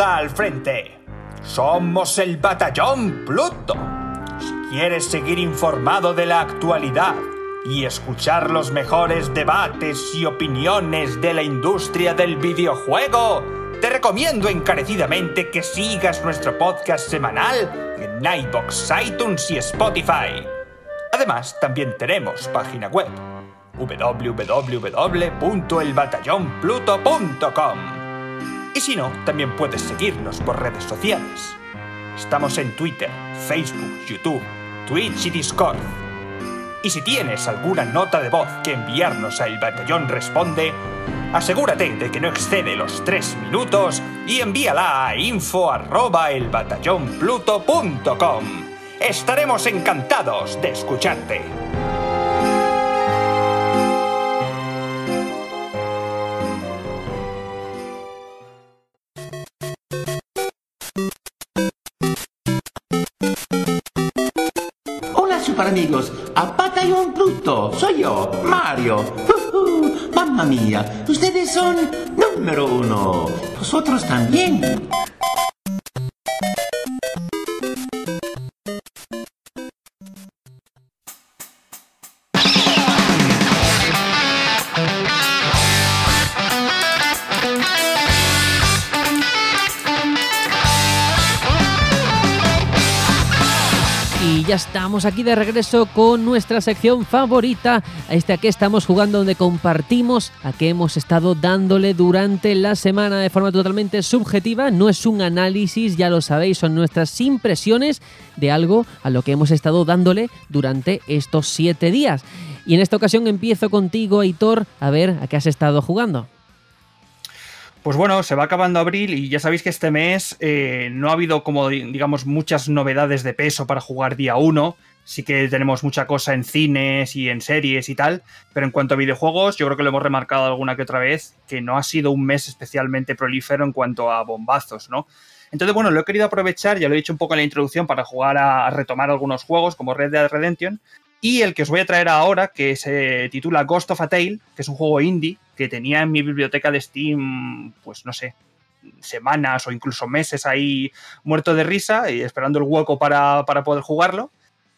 Al frente. Somos el Batallón Pluto. Si quieres seguir informado de la actualidad y escuchar los mejores debates y opiniones de la industria del videojuego, te recomiendo encarecidamente que sigas nuestro podcast semanal en Nightbox, iTunes y Spotify. Además, también tenemos página web www.elbatallonpluto.com y si no, también puedes seguirnos por redes sociales. Estamos en Twitter, Facebook, YouTube, Twitch y Discord. Y si tienes alguna nota de voz que enviarnos a El Batallón Responde, asegúrate de que no excede los 3 minutos y envíala a info@elbatallonpluto.com. Estaremos encantados de escucharte. Amigos, a Batallón Pluto, soy yo, Mario. Ujú, Mamma mía, ustedes son número uno. Vosotros también. Estamos aquí de regreso con nuestra sección favorita, a este a que estamos jugando donde compartimos a qué hemos estado dándole durante la semana de forma totalmente subjetiva, no es un análisis, ya lo sabéis, son nuestras impresiones de algo a lo que hemos estado dándole durante estos siete días. Y en esta ocasión empiezo contigo, Aitor, a ver a qué has estado jugando. Pues bueno, se va acabando abril y ya sabéis que este mes eh, no ha habido como digamos muchas novedades de peso para jugar día 1. Sí que tenemos mucha cosa en cines y en series y tal, pero en cuanto a videojuegos, yo creo que lo hemos remarcado alguna que otra vez, que no ha sido un mes especialmente prolífero en cuanto a bombazos, ¿no? Entonces, bueno, lo he querido aprovechar, ya lo he dicho un poco en la introducción, para jugar a, a retomar algunos juegos como Red Dead Redemption, y el que os voy a traer ahora, que se titula Ghost of a Tale, que es un juego indie que tenía en mi biblioteca de Steam, pues no sé, semanas o incluso meses ahí muerto de risa y esperando el hueco para, para poder jugarlo.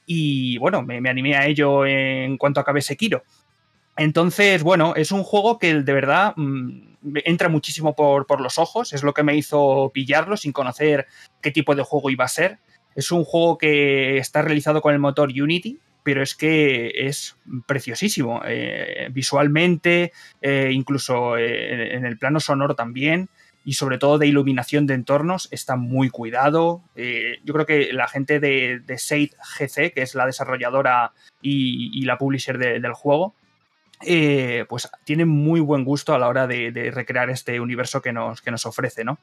Y bueno, me, animé a ello en cuanto acabé Sekiro. Entonces, bueno, es un juego que de verdad mmm, entra muchísimo por, por los ojos, es lo que me hizo pillarlo sin conocer qué tipo de juego iba a ser. Es un juego que está realizado con el motor Unity, pero es que es preciosísimo eh, visualmente, eh, incluso eh, en el plano sonoro también, y sobre todo de iluminación de entornos, está muy cuidado. Yo creo que la gente de, de Seid GC, que es la desarrolladora y, la publisher de, del juego, pues tiene muy buen gusto a la hora de, de recrear este universo que nos, que nos ofrece, ¿no?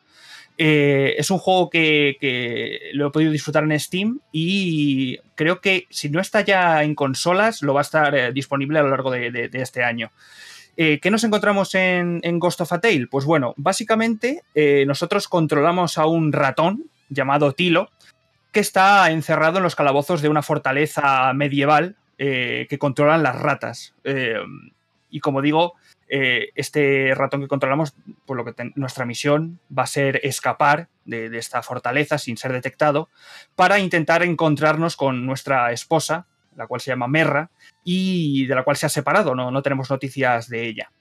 Eh, es un juego que, lo he podido disfrutar en Steam y creo que si no está ya en consolas, lo va a estar eh, disponible a lo largo de, este año. Eh, ¿Qué nos encontramos en, en, Ghost of a Tale? Pues bueno, básicamente eh, nosotros controlamos a un ratón llamado Tilo que está encerrado en los calabozos de una fortaleza medieval que controlan las ratas. y como digo, eh, este ratón que controlamos, por lo que nuestra misión va a ser escapar de, de, esta fortaleza sin ser detectado para intentar encontrarnos con nuestra esposa, la cual se llama Merra, y de la cual se ha separado, no, no tenemos noticias de ella.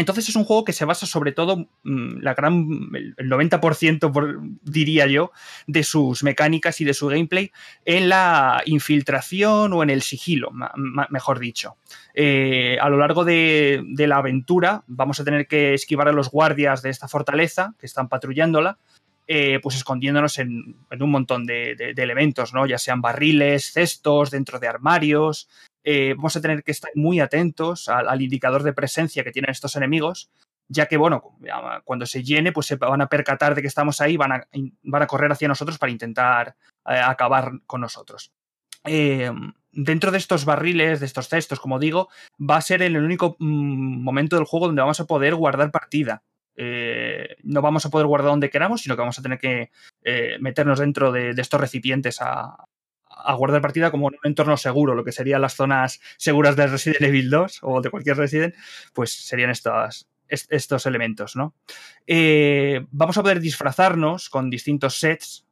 Entonces es un juego que se basa sobre todo, mmm, la gran, el 90% por, diría yo, de sus mecánicas y de su gameplay en la infiltración o en el sigilo, mejor dicho. Eh, a lo largo de, de, la aventura vamos a tener que esquivar a los guardias de esta fortaleza que están patrullándola, eh, pues escondiéndonos en, un montón de, elementos, ¿no? ya sean barriles, cestos, dentro de armarios, eh, vamos a tener que estar muy atentos al, indicador de presencia que tienen estos enemigos, ya que, bueno, cuando se llene, pues se van a percatar de que estamos ahí, van a, van a correr hacia nosotros para intentar eh, acabar con nosotros. Dentro de estos barriles, de estos cestos, como digo, va a ser el único mm, momento del juego donde vamos a poder guardar partida. Eh, no vamos a poder guardar donde queramos, sino que vamos a tener que eh, meternos dentro de, estos recipientes a, guardar partida como en un entorno seguro, lo que serían las zonas seguras de Resident Evil 2 o de cualquier Resident, pues serían estos elementos, ¿no? Eh, vamos a poder disfrazarnos con distintos sets.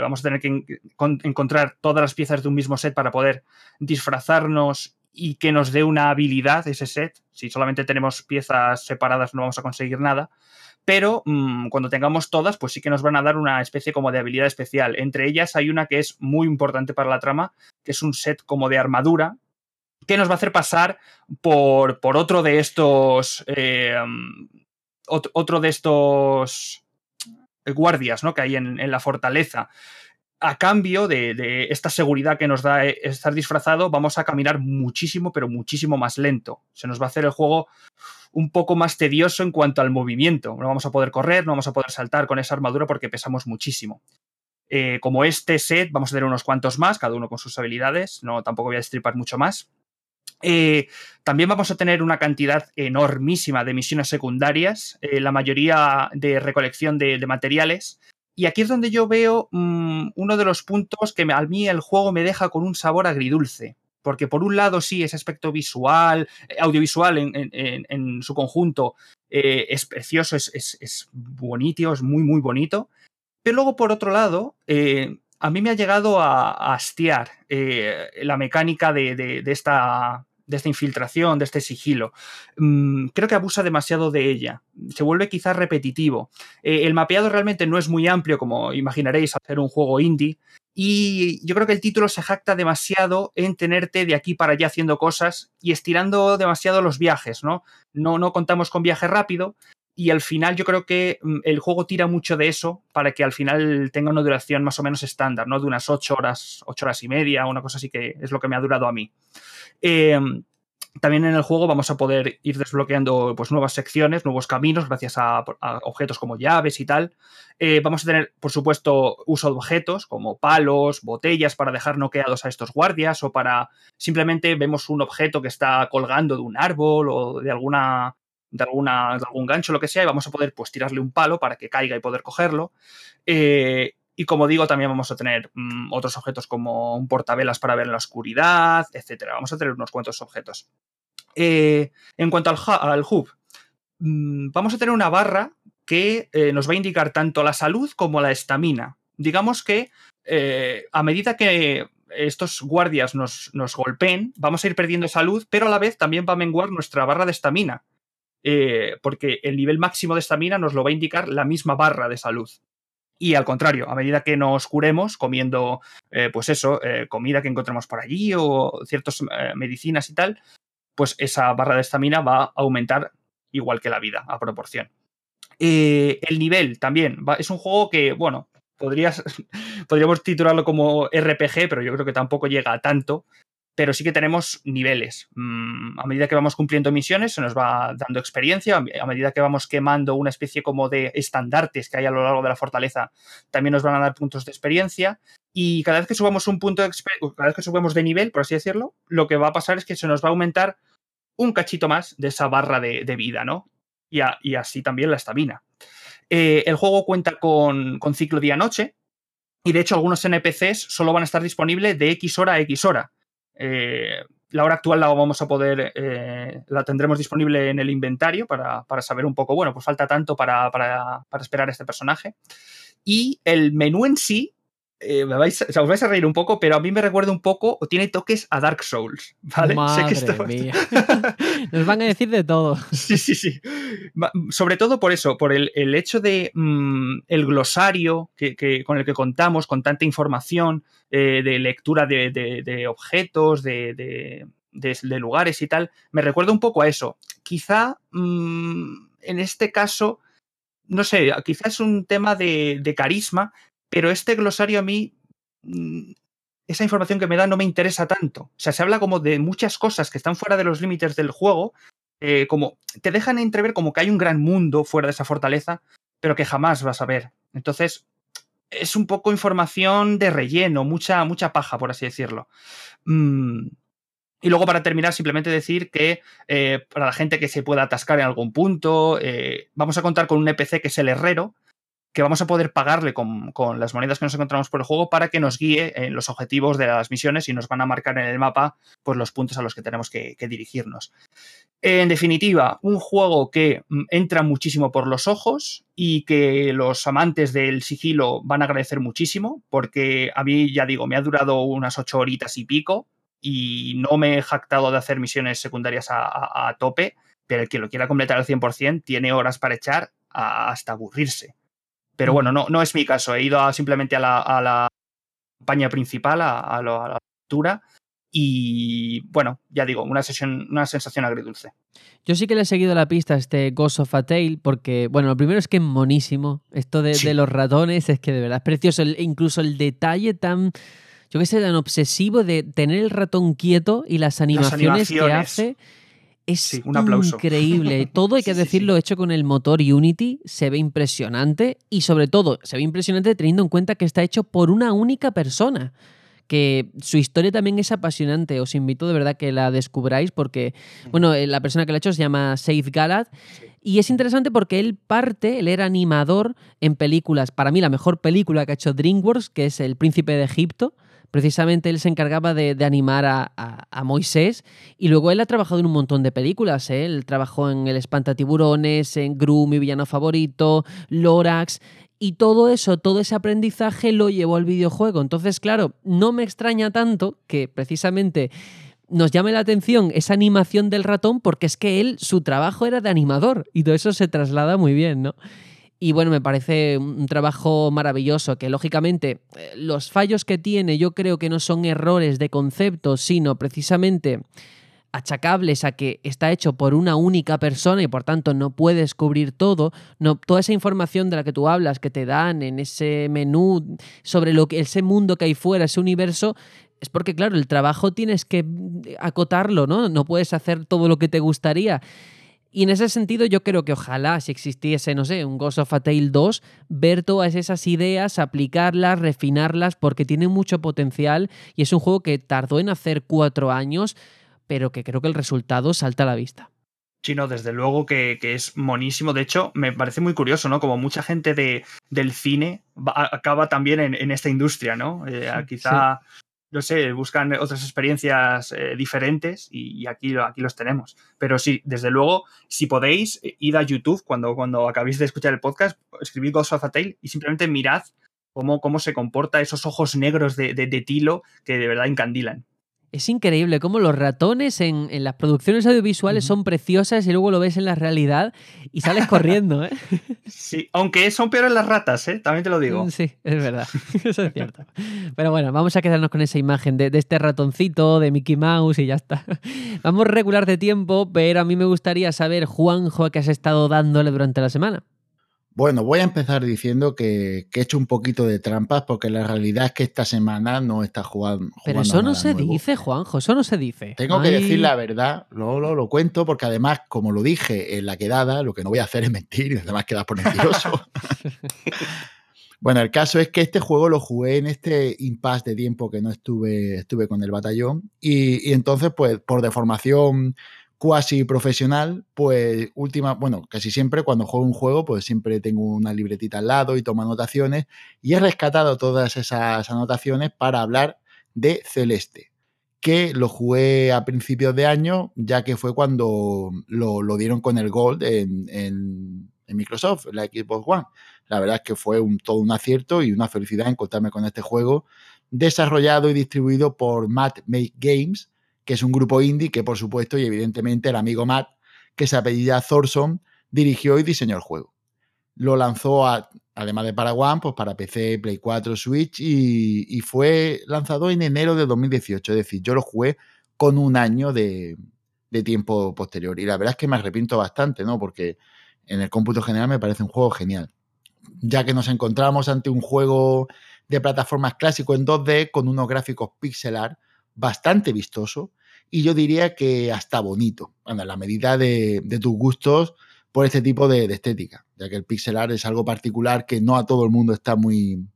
Vamos a tener que en, con, encontrar todas las piezas de un mismo set para poder disfrazarnos y que nos dé una habilidad ese set. Si solamente tenemos piezas separadas no vamos a conseguir nada pero mmm, cuando tengamos todas, pues sí que nos van a dar una especie como de habilidad especial. Entre ellas hay una que es muy importante para la trama, que es un set como de armadura, que nos va a hacer pasar por, por otro de estos. Eh, otro de estos guardias ¿no? que hay en, la fortaleza. A cambio de, esta seguridad que nos da eh, estar disfrazado, vamos a caminar muchísimo, pero muchísimo más lento. Se nos va a hacer el juego un poco más tedioso en cuanto al movimiento. No vamos a poder correr, no vamos a poder saltar con esa armadura porque pesamos muchísimo. Eh, como este set, vamos a tener unos cuantos más, cada uno con sus habilidades. No, tampoco voy a destripar mucho más. Eh, también vamos a tener una cantidad enormísima de misiones secundarias, la mayoría de recolección de, materiales. Y aquí es donde yo veo mmm, uno de los puntos que me, a mí el juego me deja con un sabor agridulce. Porque por un lado sí, ese aspecto visual, eh, audiovisual en, en, su conjunto eh, es precioso, es, es, es, bonito, es muy, muy bonito. Pero luego por otro lado, eh, a mí me ha llegado a, a hastiar la mecánica de, de esta de esta infiltración, de este sigilo. Mm, creo que abusa demasiado de ella. Se vuelve quizás repetitivo. Eh, el mapeado realmente no es muy amplio, como imaginaréis, hacer un juego indie. Y yo creo que el título se jacta demasiado en tenerte de aquí para allá haciendo cosas y estirando demasiado los viajes, ¿no? No, no contamos con viaje rápido, y al final yo creo que mm, el juego tira mucho de eso para que al final tenga una duración más o menos estándar, ¿no? De unas ocho horas, ocho horas y media, una cosa así que es lo que me ha durado a mí. Eh, también en el juego vamos a poder ir desbloqueando pues, nuevas secciones, nuevos caminos, gracias a, a objetos como llaves y tal. Eh, vamos a tener, por supuesto, uso de objetos como palos, botellas para dejar noqueados a estos guardias o para simplemente vemos un objeto que está colgando de un árbol o de alguna de, alguna, algún gancho, lo que sea, y vamos a poder pues tirarle un palo para que caiga y poder cogerlo. Eh, y como digo, también vamos a tener mmm, otros objetos como un portavelas para ver en la oscuridad, etcétera. Vamos a tener unos cuantos objetos. Eh, en cuanto al, hub, mmm, vamos a tener una barra que eh, nos va a indicar tanto la salud como la estamina. Digamos que a medida que estos guardias nos, nos golpeen, vamos a ir perdiendo salud, pero a la vez también va a menguar nuestra barra de estamina. Eh, porque el nivel máximo de estamina nos lo va a indicar la misma barra de salud. Y al contrario, a medida que nos curemos comiendo, eh, pues eso, eh, comida que encontremos por allí o ciertas medicinas y tal, pues esa barra de estamina va a aumentar igual que la vida, a proporción. El nivel también, va, es un juego que, bueno, podrías, podríamos titularlo como RPG, pero yo creo que tampoco llega a tanto pero sí que tenemos niveles. Mm, a medida que vamos cumpliendo misiones, se nos va dando experiencia. A medida que vamos quemando una especie como de estandartes que hay a lo largo de la fortaleza, también nos van a dar puntos de experiencia. Y cada vez que subamos un punto de cada vez que subamos de nivel, por así decirlo, lo que va a pasar es que se nos va a aumentar un cachito más de esa barra de, vida, ¿no? Y, así también la estamina. Eh, el juego cuenta con, con ciclo día-noche. Y de hecho, algunos NPCs solo van a estar disponibles de X hora a X hora. Eh, la hora actual la vamos a poder, eh, la tendremos disponible en el inventario para, para, saber un poco, bueno, pues falta tanto para, para, para esperar a este personaje. Y el menú en sí, eh, me vais, o sea, os vais a reír un poco, pero a mí me recuerda un poco, o tiene toques a Dark Souls, ¿vale? Madre sé que esto... mía. Nos van a decir de todo. Sí, sí, sí. Sobre todo por eso, por el, el hecho de mmm, el glosario que, que, con el que contamos, con tanta información eh, de lectura de, de, de objetos, de, de, lugares y tal, me recuerda un poco a eso. Quizá mmm, en este caso, no sé, quizá es un tema de, de carisma, pero este glosario a mí, mm, esa información que me da no me interesa tanto. O sea, se habla como de muchas cosas que están fuera de los límites del juego, eh, como te dejan entrever como que hay un gran mundo fuera de esa fortaleza, pero que jamás vas a ver. Entonces, es un poco información de relleno, mucha, mucha paja, por así decirlo. Mm. Y luego, para terminar, simplemente decir que eh, para la gente que se pueda atascar en algún punto, eh, vamos a contar con un NPC que es el herrero, que vamos a poder pagarle con, con, las monedas que nos encontramos por el juego para que nos guíe en los objetivos de las misiones y nos van a marcar en el mapa pues, los puntos a los que tenemos que, dirigirnos. En definitiva, un juego que mm, entra muchísimo por los ojos y que los amantes del sigilo van a agradecer muchísimo, porque a mí, ya digo, me ha durado unas ocho horitas y pico y no me he jactado de hacer misiones secundarias a tope, pero el que lo quiera completar al 100% tiene horas para echar hasta aburrirse. Pero bueno, no, no es mi caso. He ido a, simplemente a la, a la, campaña principal, a, a, lo, a la lectura. Y bueno, ya digo, una, sesión, una sensación agridulce. Yo sí que le he seguido la pista a este Ghost of a Tale porque, bueno, lo primero es que es monísimo. Esto de, Sí. de los ratones es que de verdad es precioso. El- incluso el detalle tan, yo qué sé, tan obsesivo de tener el ratón quieto y las animaciones, que animaciones. hace es Sí, un aplauso. increíble. Todo hay que Sí, sí, decirlo hecho con el motor Unity, se ve impresionante y sobre todo se ve impresionante teniendo en cuenta que está hecho por una única persona que su historia también es apasionante. Os invito de verdad que la descubráis porque, bueno, eh, la persona que la ha hecho se llama Saif Galad y es interesante porque él parte, él era animador en películas, para mí la mejor película que ha hecho DreamWorks, que es El Príncipe de Egipto. Precisamente él se encargaba de, animar a Moisés y luego él ha trabajado en un montón de películas. ¿eh? Él trabajó en El Espantatiburones, en Gru, mi villano favorito, Lorax. Y todo eso, todo ese aprendizaje lo llevó al videojuego. Entonces, claro, no me extraña tanto que precisamente nos llame la atención esa animación del ratón porque es que él, su trabajo era de animador y todo eso se traslada muy bien, ¿no? Y bueno, me parece un trabajo maravilloso que lógicamente eh, los fallos que tiene yo creo que no son errores de concepto, sino precisamente achacables a que está hecho por una única persona y por tanto no puedes cubrir todo, no toda esa información de la que tú hablas que te dan en ese menú sobre lo que ese mundo que hay fuera, ese universo, es porque claro, el trabajo tienes que mm, acotarlo, ¿no? No puedes hacer todo lo que te gustaría. Y en ese sentido yo creo que ojalá si existiese, no sé, un Ghost of a Tale 2, ver todas esas ideas, aplicarlas, refinarlas, porque tiene mucho potencial y es un juego que tardó en hacer cuatro años, pero que creo que el resultado salta a la vista. Chino, desde luego que, que es monísimo. De hecho, me parece muy curioso, ¿no? Como mucha gente de, del cine va- acaba también en, en esta industria, ¿no? Eh, a- quizá, no sé, buscan otras experiencias eh, diferentes y, y aquí, aquí los tenemos. Pero sí, desde luego, si podéis, eh, id a YouTube cuando, cuando acabéis de escuchar el podcast, escribid Ghost of a Tale y simplemente mirad cómo, cómo se comporta esos ojos negros de, de, de Tilo que de verdad encandilan. Es increíble cómo los ratones en, en las producciones audiovisuales son preciosas y luego lo ves en la realidad y sales corriendo, ¿eh? Sí, aunque son peores las ratas, ¿eh? También te lo digo. Mm, Sí, es verdad. Eso es cierto. Pero bueno, vamos a quedarnos con esa imagen de, de este ratoncito, de Mickey Mouse y ya está. Vamos regular de tiempo, pero a mí me gustaría saber, Juanjo, qué has estado dándole durante la semana. Bueno, voy a empezar diciendo que, que he hecho un poquito de trampas porque la realidad es que esta semana no está jugando. Pero eso no nada se nuevo. dice, Juanjo, eso no se dice. Tengo que decir la verdad, luego lo, lo cuento porque además, como lo dije en la quedada, lo que no voy a hacer es mentir y además quedar por mentiroso. bueno, el caso es que este juego lo jugué en este impasse de tiempo que no estuve, estuve con el batallón y, y entonces, pues, por deformación cuasi profesional, pues última, bueno, casi siempre cuando juego un juego, pues siempre tengo una libretita al lado y tomo anotaciones y he rescatado todas esas anotaciones para hablar de Celeste, que lo jugué a principios de año, ya que fue cuando lo, dieron con el Gold en, en- Microsoft, en la Xbox One. La verdad es que fue todo un acierto y una felicidad encontrarme con este juego, desarrollado y distribuido por Matt Make Games, que es un grupo indie que, por supuesto, y evidentemente el amigo Matt, que se apellida Thorson, dirigió y diseñó el juego. Lo lanzó, además de para One, pues para PC, Play 4, Switch y, y fue lanzado en enero de 2018. Es decir, yo lo jugué con un año de, de tiempo posterior. Y la verdad es que me arrepiento bastante, ¿no? Porque en el cómputo general me parece un juego genial. Ya que nos encontramos ante un juego de plataformas clásico en 2D con unos gráficos pixelar bastante vistoso y yo diría que hasta bonito, en la medida de, de tus gustos por este tipo de, de estética, ya que el pixel art es algo particular que no a todo el mundo está muy,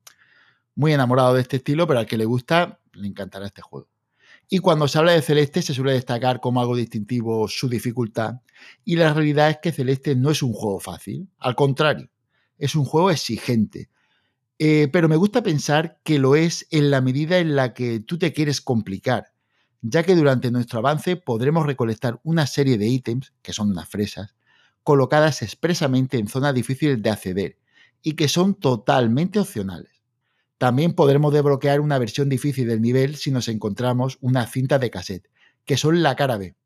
muy enamorado de este estilo, pero al que le gusta le encantará este juego. Y cuando se habla de Celeste se suele destacar como algo distintivo su dificultad y la realidad es que Celeste no es un juego fácil, al contrario, es un juego exigente. Eh, pero me gusta pensar que lo es en la medida en la que tú te quieres complicar, ya que durante nuestro avance podremos recolectar una serie de ítems, que son unas fresas, colocadas expresamente en zonas difíciles de acceder y que son totalmente opcionales. También podremos desbloquear una versión difícil del nivel si nos encontramos unas cintas de cassette, que son la cara B.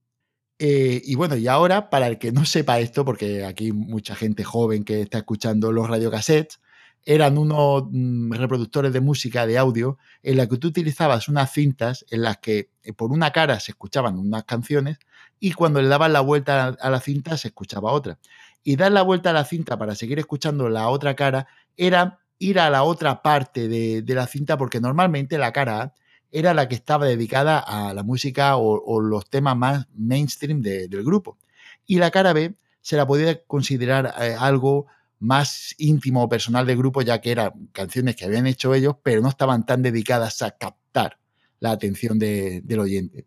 Eh, y bueno, y ahora, para el que no sepa esto, porque aquí mucha gente joven que está escuchando los radiocassettes, eran unos mm, reproductores de música, de audio, en la que tú utilizabas unas cintas en las que eh, por una cara se escuchaban unas canciones y cuando le daban la vuelta a la cinta se escuchaba otra. Y dar la vuelta a la cinta para seguir escuchando la otra cara era ir a la otra parte de, la cinta porque normalmente la cara A era la que estaba dedicada a la música o, los temas más mainstream del grupo. Y la cara B se la podía considerar eh, algo más íntimo o personal del grupo, ya que eran canciones que habían hecho ellos, pero no estaban tan dedicadas a captar la atención del oyente.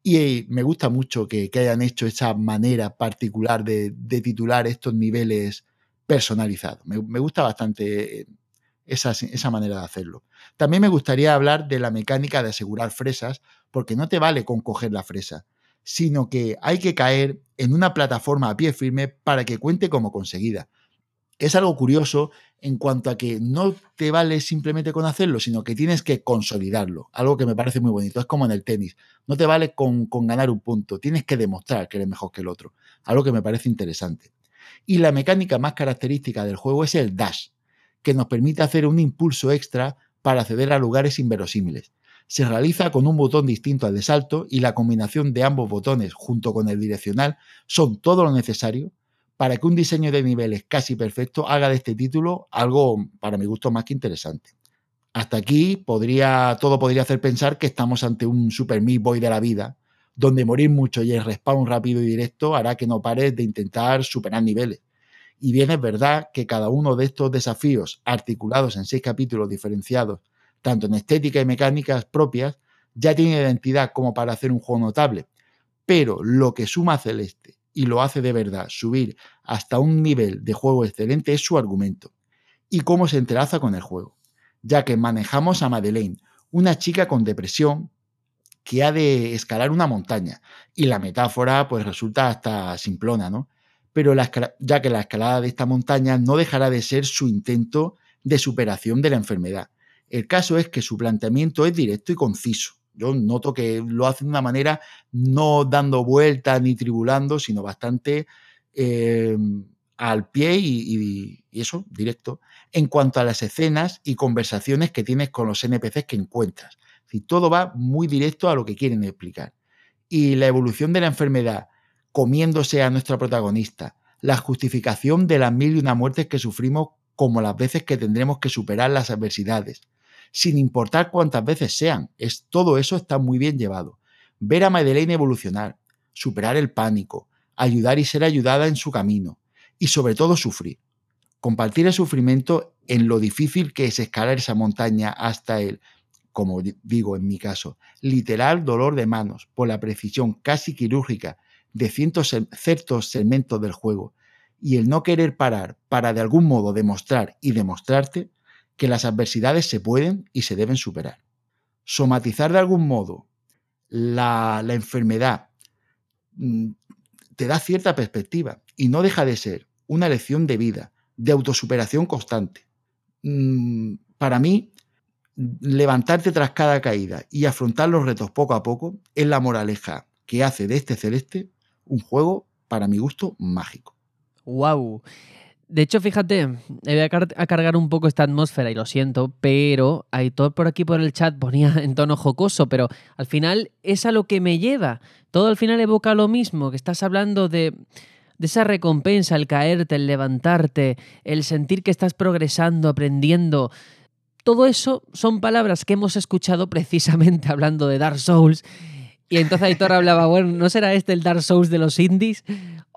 Y me gusta mucho que, hayan hecho esa manera particular de, titular estos niveles personalizados. Me, gusta bastante eh, esa, esa, manera de hacerlo. También me gustaría hablar de la mecánica de asegurar fresas, porque no te vale con coger la fresa, sino que hay que caer en una plataforma a pie firme para que cuente como conseguida es algo curioso en cuanto a que no te vale simplemente con hacerlo, sino que tienes que consolidarlo. Algo que me parece muy bonito. Es como en el tenis. No te vale con, ganar un punto. Tienes que demostrar que eres mejor que el otro. Algo que me parece interesante. Y la mecánica más característica del juego es el dash, que nos permite hacer un impulso extra para acceder a lugares inverosímiles. Se realiza con un botón distinto al de salto y la combinación de ambos botones junto con el direccional son todo lo necesario para que un diseño de niveles casi perfecto haga de este título algo, para mi gusto, más que interesante. Hasta aquí podría, todo podría hacer pensar que estamos ante un Super Meat Boy de la vida, donde morir mucho y el respawn rápido y directo hará que no pares de intentar superar niveles. Y bien es verdad que cada uno de estos desafíos, articulados en seis capítulos diferenciados, tanto en estética y mecánicas propias, ya tiene identidad como para hacer un juego notable. Pero lo que suma Celeste y lo hace de verdad subir hasta un nivel de juego excelente es su argumento y cómo se entrelaza con el juego, ya que manejamos a Madeleine, una chica con depresión que ha de escalar una montaña y la metáfora pues resulta hasta simplona, ¿no? Pero ya que la escalada de esta montaña no dejará de ser su intento de superación de la enfermedad. El caso es que su planteamiento es directo y conciso yo noto que lo hace de una manera no dando vueltas ni tribulando, sino bastante eh, al pie y, eso, directo, en cuanto a las escenas y conversaciones que tienes con los NPCs que encuentras. Si todo va muy directo a lo que quieren explicar. Y la evolución de la enfermedad comiéndose a nuestra protagonista, la justificación de las mil y una muertes que sufrimos como las veces que tendremos que superar las adversidades, sin importar cuántas veces sean. Es, todo eso está muy bien llevado. Ver a Madeleine evolucionar, superar el pánico, ayudar y ser ayudada en su camino, y sobre todo sufrir. Compartir el sufrimiento en lo difícil que es escalar esa montaña hasta el, como digo en mi caso, literal dolor de manos por la precisión casi quirúrgica de ciertos segmentos del juego y el no querer parar para de algún modo demostrar y demostrarte que las adversidades se pueden y se deben superar. Somatizar de algún modo la, enfermedad mm, te da cierta perspectiva y no deja de ser una lección de vida, de autosuperación constante. Mm, para mí, levantarte tras cada caída y afrontar los retos poco a poco es la moraleja que hace de este celeste un juego, para mi gusto, mágico. ¡Wow! De hecho, fíjate, voy a, cargar un poco esta atmósfera y lo siento, pero Aitor por aquí por el chat ponía en tono jocoso, pero al final es a lo que me lleva. Todo al final evoca lo mismo, que estás hablando de, de esa recompensa, el caerte, el levantarte, el sentir que estás progresando, aprendiendo. Todo eso son palabras que hemos escuchado precisamente hablando de Dark Souls. Y entonces Aitor hablaba, bueno, ¿no será este el Dark Souls de los indies?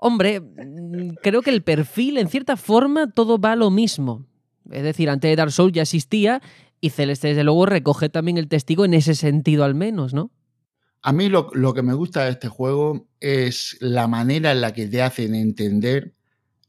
Hombre, mm, creo que el perfil, en cierta forma, todo va lo mismo. Es decir, antes de Dark Souls ya existía y Celeste, desde luego, recoge también el testigo en ese sentido, al menos, ¿no? A mí lo, que me gusta de este juego es la manera en la que te hacen entender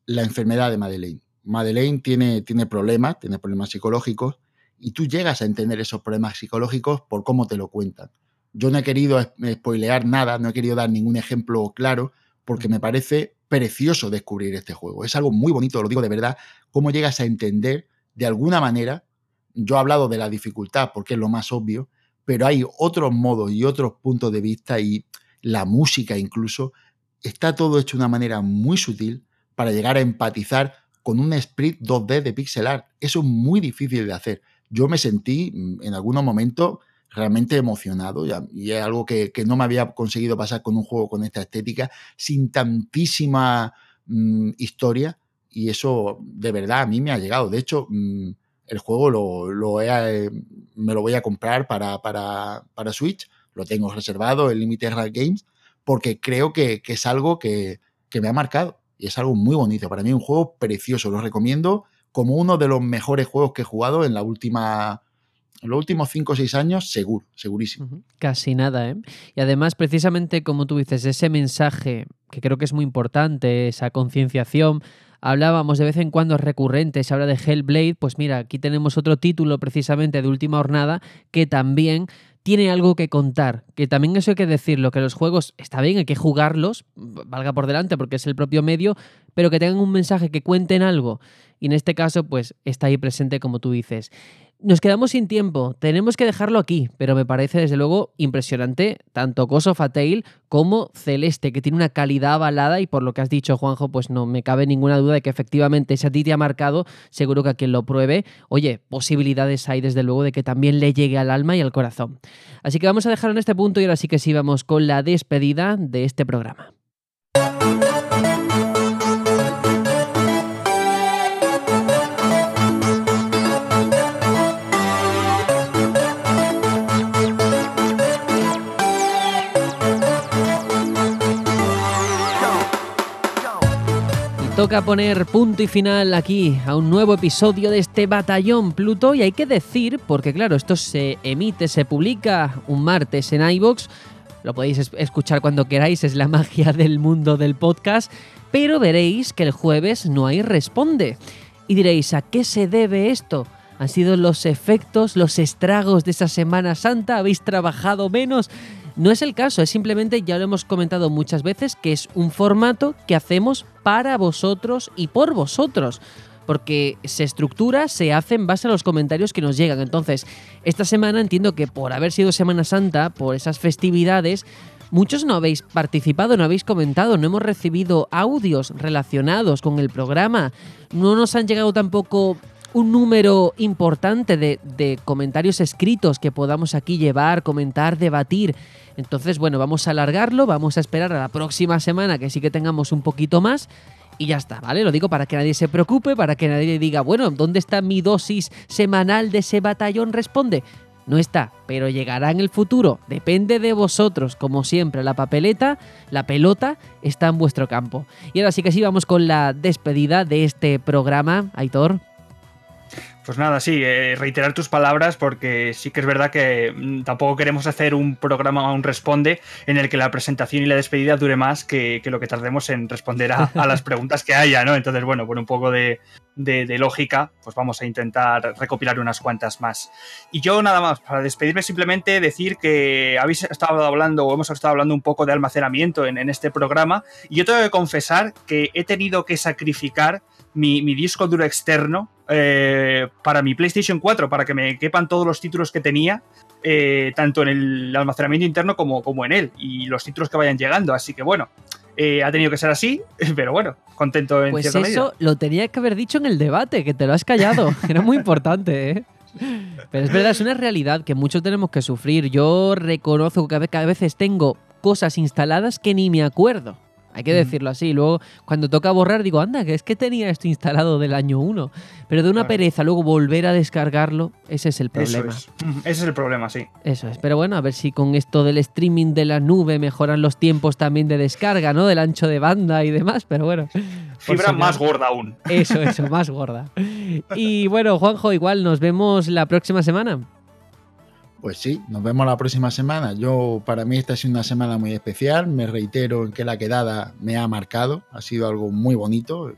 la enfermedad de Madeleine. Madeleine tiene, tiene problemas, tiene problemas psicológicos, y tú llegas a entender esos problemas psicológicos por cómo te lo cuentan. Yo no he querido spoilear nada, no he querido dar ningún ejemplo claro, porque me parece precioso descubrir este juego. Es algo muy bonito, lo digo de verdad, cómo llegas a entender de alguna manera, yo he hablado de la dificultad porque es lo más obvio, pero hay otros modos y otros puntos de vista y la música incluso, está todo hecho de una manera muy sutil para llegar a empatizar con un split 2D de pixel art. Eso es muy difícil de hacer. Yo me sentí mm, en algunos momentos realmente emocionado y, y es algo que, que no me había conseguido pasar con un juego con esta estética, sin tantísima mm, historia y eso de verdad a mí me ha llegado. De hecho, mm, el juego lo, lo he, eh, me lo voy a comprar para, para, para Switch, lo tengo reservado en Limited Rare Games, porque creo que, que es algo que, que me ha marcado y es algo muy bonito. Para mí un juego precioso, lo recomiendo como uno de los mejores juegos que he jugado en la última en los últimos 5 o 6 años, seguro, segurísimo. Casi nada, ¿eh? Y además, precisamente como tú dices, ese mensaje que creo que es muy importante, esa concienciación. Hablábamos de vez en cuando es recurrente, se habla de Hellblade, pues mira, aquí tenemos otro título precisamente de última jornada que también tiene algo que contar, que también eso hay que decirlo, que los juegos está bien, hay que jugarlos, valga por delante porque es el propio medio, pero que tengan un mensaje, que cuenten algo. Y en este caso, pues está ahí presente como tú dices. Nos quedamos sin tiempo, tenemos que dejarlo aquí, pero me parece desde luego impresionante tanto a Tale como Celeste, que tiene una calidad avalada y por lo que has dicho, Juanjo, pues no me cabe ninguna duda de que efectivamente ese a ti te ha marcado, seguro que a quien lo pruebe, oye, posibilidades hay desde luego de que también le llegue al alma y al corazón. Así que vamos a dejarlo en este punto y ahora sí que sí vamos con la despedida de este programa. Toca poner punto y final aquí a un nuevo episodio de este Batallón Pluto y hay que decir, porque claro, esto se emite, se publica un martes en iVoox, lo podéis es- escuchar cuando queráis, es la magia del mundo del podcast, pero veréis que el jueves no hay responde. Y diréis, ¿a qué se debe esto? ¿Han sido los efectos, los estragos de esa Semana Santa? ¿Habéis trabajado menos? No es el caso, es simplemente, ya lo hemos comentado muchas veces, que es un formato que hacemos para vosotros y por vosotros. Porque se estructura, se hace en base a los comentarios que nos llegan. Entonces, esta semana entiendo que por haber sido Semana Santa, por esas festividades, muchos no habéis participado, no habéis comentado, no hemos recibido audios relacionados con el programa, no nos han llegado tampoco un número importante de, comentarios escritos que podamos aquí llevar, comentar, debatir. Entonces, bueno, vamos a alargarlo, vamos a esperar a la próxima semana que sí que tengamos un poquito más. Y ya está, ¿vale? Lo digo para que nadie se preocupe, para que nadie diga, bueno, ¿dónde está mi dosis semanal de ese batallón? Responde. No está, pero llegará en el futuro. Depende de vosotros, como siempre. La papeleta, la pelota, está en vuestro campo. Y ahora sí que sí, vamos con la despedida de este programa, Aitor. Pues nada, sí, eh, reiterar tus palabras porque sí que es verdad que mm, tampoco queremos hacer un programa, un responde, en el que la presentación y la despedida dure más que, que lo que tardemos en responder a, a las preguntas que haya, ¿no? Entonces, bueno, por un poco de, de- lógica, pues vamos a intentar recopilar unas cuantas más. Y yo nada más, para despedirme simplemente decir que habéis estado hablando o hemos estado hablando un poco de almacenamiento en, en este programa y yo tengo que confesar que he tenido que sacrificar mi, mi disco duro externo eh, para mi PlayStation 4, para que me quepan todos los títulos que tenía, eh, tanto en el almacenamiento interno como, como en él, y los títulos que vayan llegando. Así que bueno, eh, ha tenido que ser así, pero bueno, contento en Pues cierta eso medida. lo tenía que haber dicho en el debate, que te lo has callado. Era muy importante, ¿eh? Pero es verdad, es una realidad que muchos tenemos que sufrir. Yo reconozco que a veces tengo cosas instaladas que ni me acuerdo. Hay que decirlo así. Luego, cuando toca borrar, digo, anda, que es que tenía esto instalado del año 1. Pero de una Claro. pereza, luego volver a descargarlo, ese es el Eso problema. es. Mm, Ese es el problema, sí. Eso es, pero bueno, a ver si con esto del streaming de la nube mejoran los tiempos también de descarga, ¿no? Del ancho de banda y demás, pero bueno. Fibra más gorda aún. Eso, eso, más gorda. Y bueno, Juanjo, igual nos vemos la próxima semana. Pues sí, nos vemos la próxima semana. Yo, para mí, esta ha sido una semana muy especial. Me reitero en que la quedada me ha marcado. Ha sido algo muy bonito.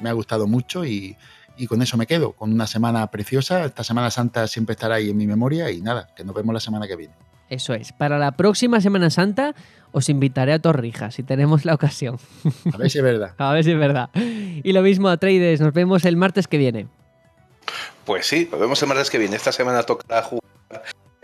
Me ha gustado mucho y, y con eso me quedo. Con una semana preciosa. Esta Semana Santa siempre estará ahí en mi memoria. Y nada, que nos vemos la semana que viene. Eso es, para la próxima Semana Santa os invitaré a Torrijas si tenemos la ocasión. A ver si es verdad. A ver si es verdad. Y lo mismo a Trades, nos vemos el martes que viene. Pues sí, nos vemos el martes que viene. Esta semana tocará jugar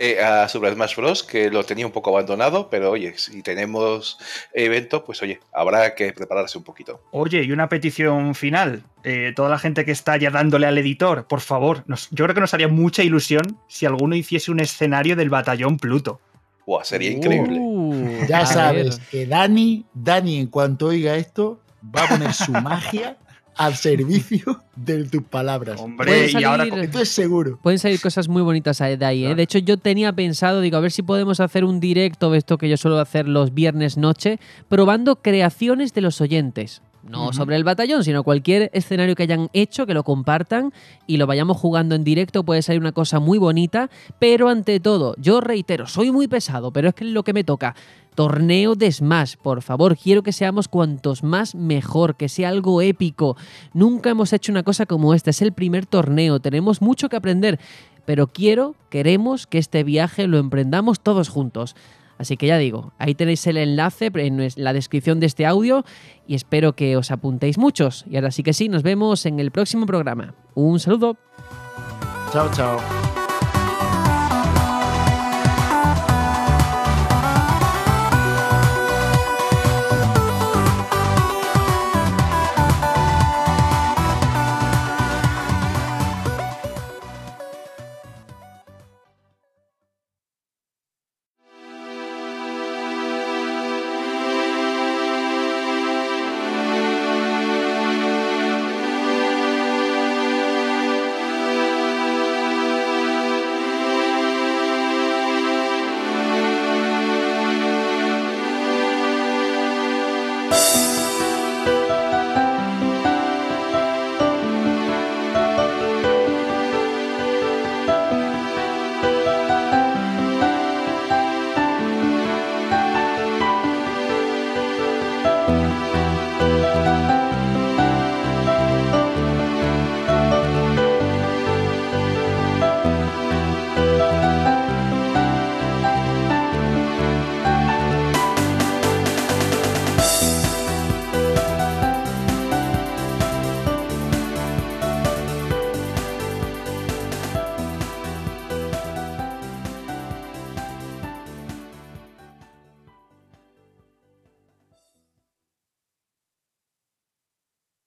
eh, a Super Smash Bros. que lo tenía un poco abandonado, pero oye, si tenemos evento, pues oye, habrá que prepararse un poquito. Oye, y una petición final. Eh, toda la gente que está ya dándole al editor, por favor, nos- yo creo que nos haría mucha ilusión si alguno hiciese un escenario del batallón Pluto. Buah, sería increíble. Uh, Ya sabes que Dani, Dani, en cuanto oiga esto, va a poner su magia al servicio de tus palabras. Hombre, y ahora Esto es seguro. Pueden salir cosas muy bonitas de ahí, ¿eh? De hecho, yo tenía pensado, digo, a ver si podemos hacer un directo de esto que yo suelo hacer los viernes noche, probando creaciones de los oyentes. No sobre el batallón, sino cualquier escenario que hayan hecho, que lo compartan y lo vayamos jugando en directo. Puede salir una cosa muy bonita, pero ante todo, yo reitero, soy muy pesado, pero es que es lo que me toca. Torneo de Smash, por favor, quiero que seamos cuantos más mejor, que sea algo épico. Nunca hemos hecho una cosa como esta, es el primer torneo, tenemos mucho que aprender, pero quiero, queremos que este viaje lo emprendamos todos juntos. Así que ya digo, ahí tenéis el enlace en la descripción de este audio y espero que os apuntéis muchos. Y ahora sí que sí, nos vemos en el próximo programa. Un saludo. Chao, chao.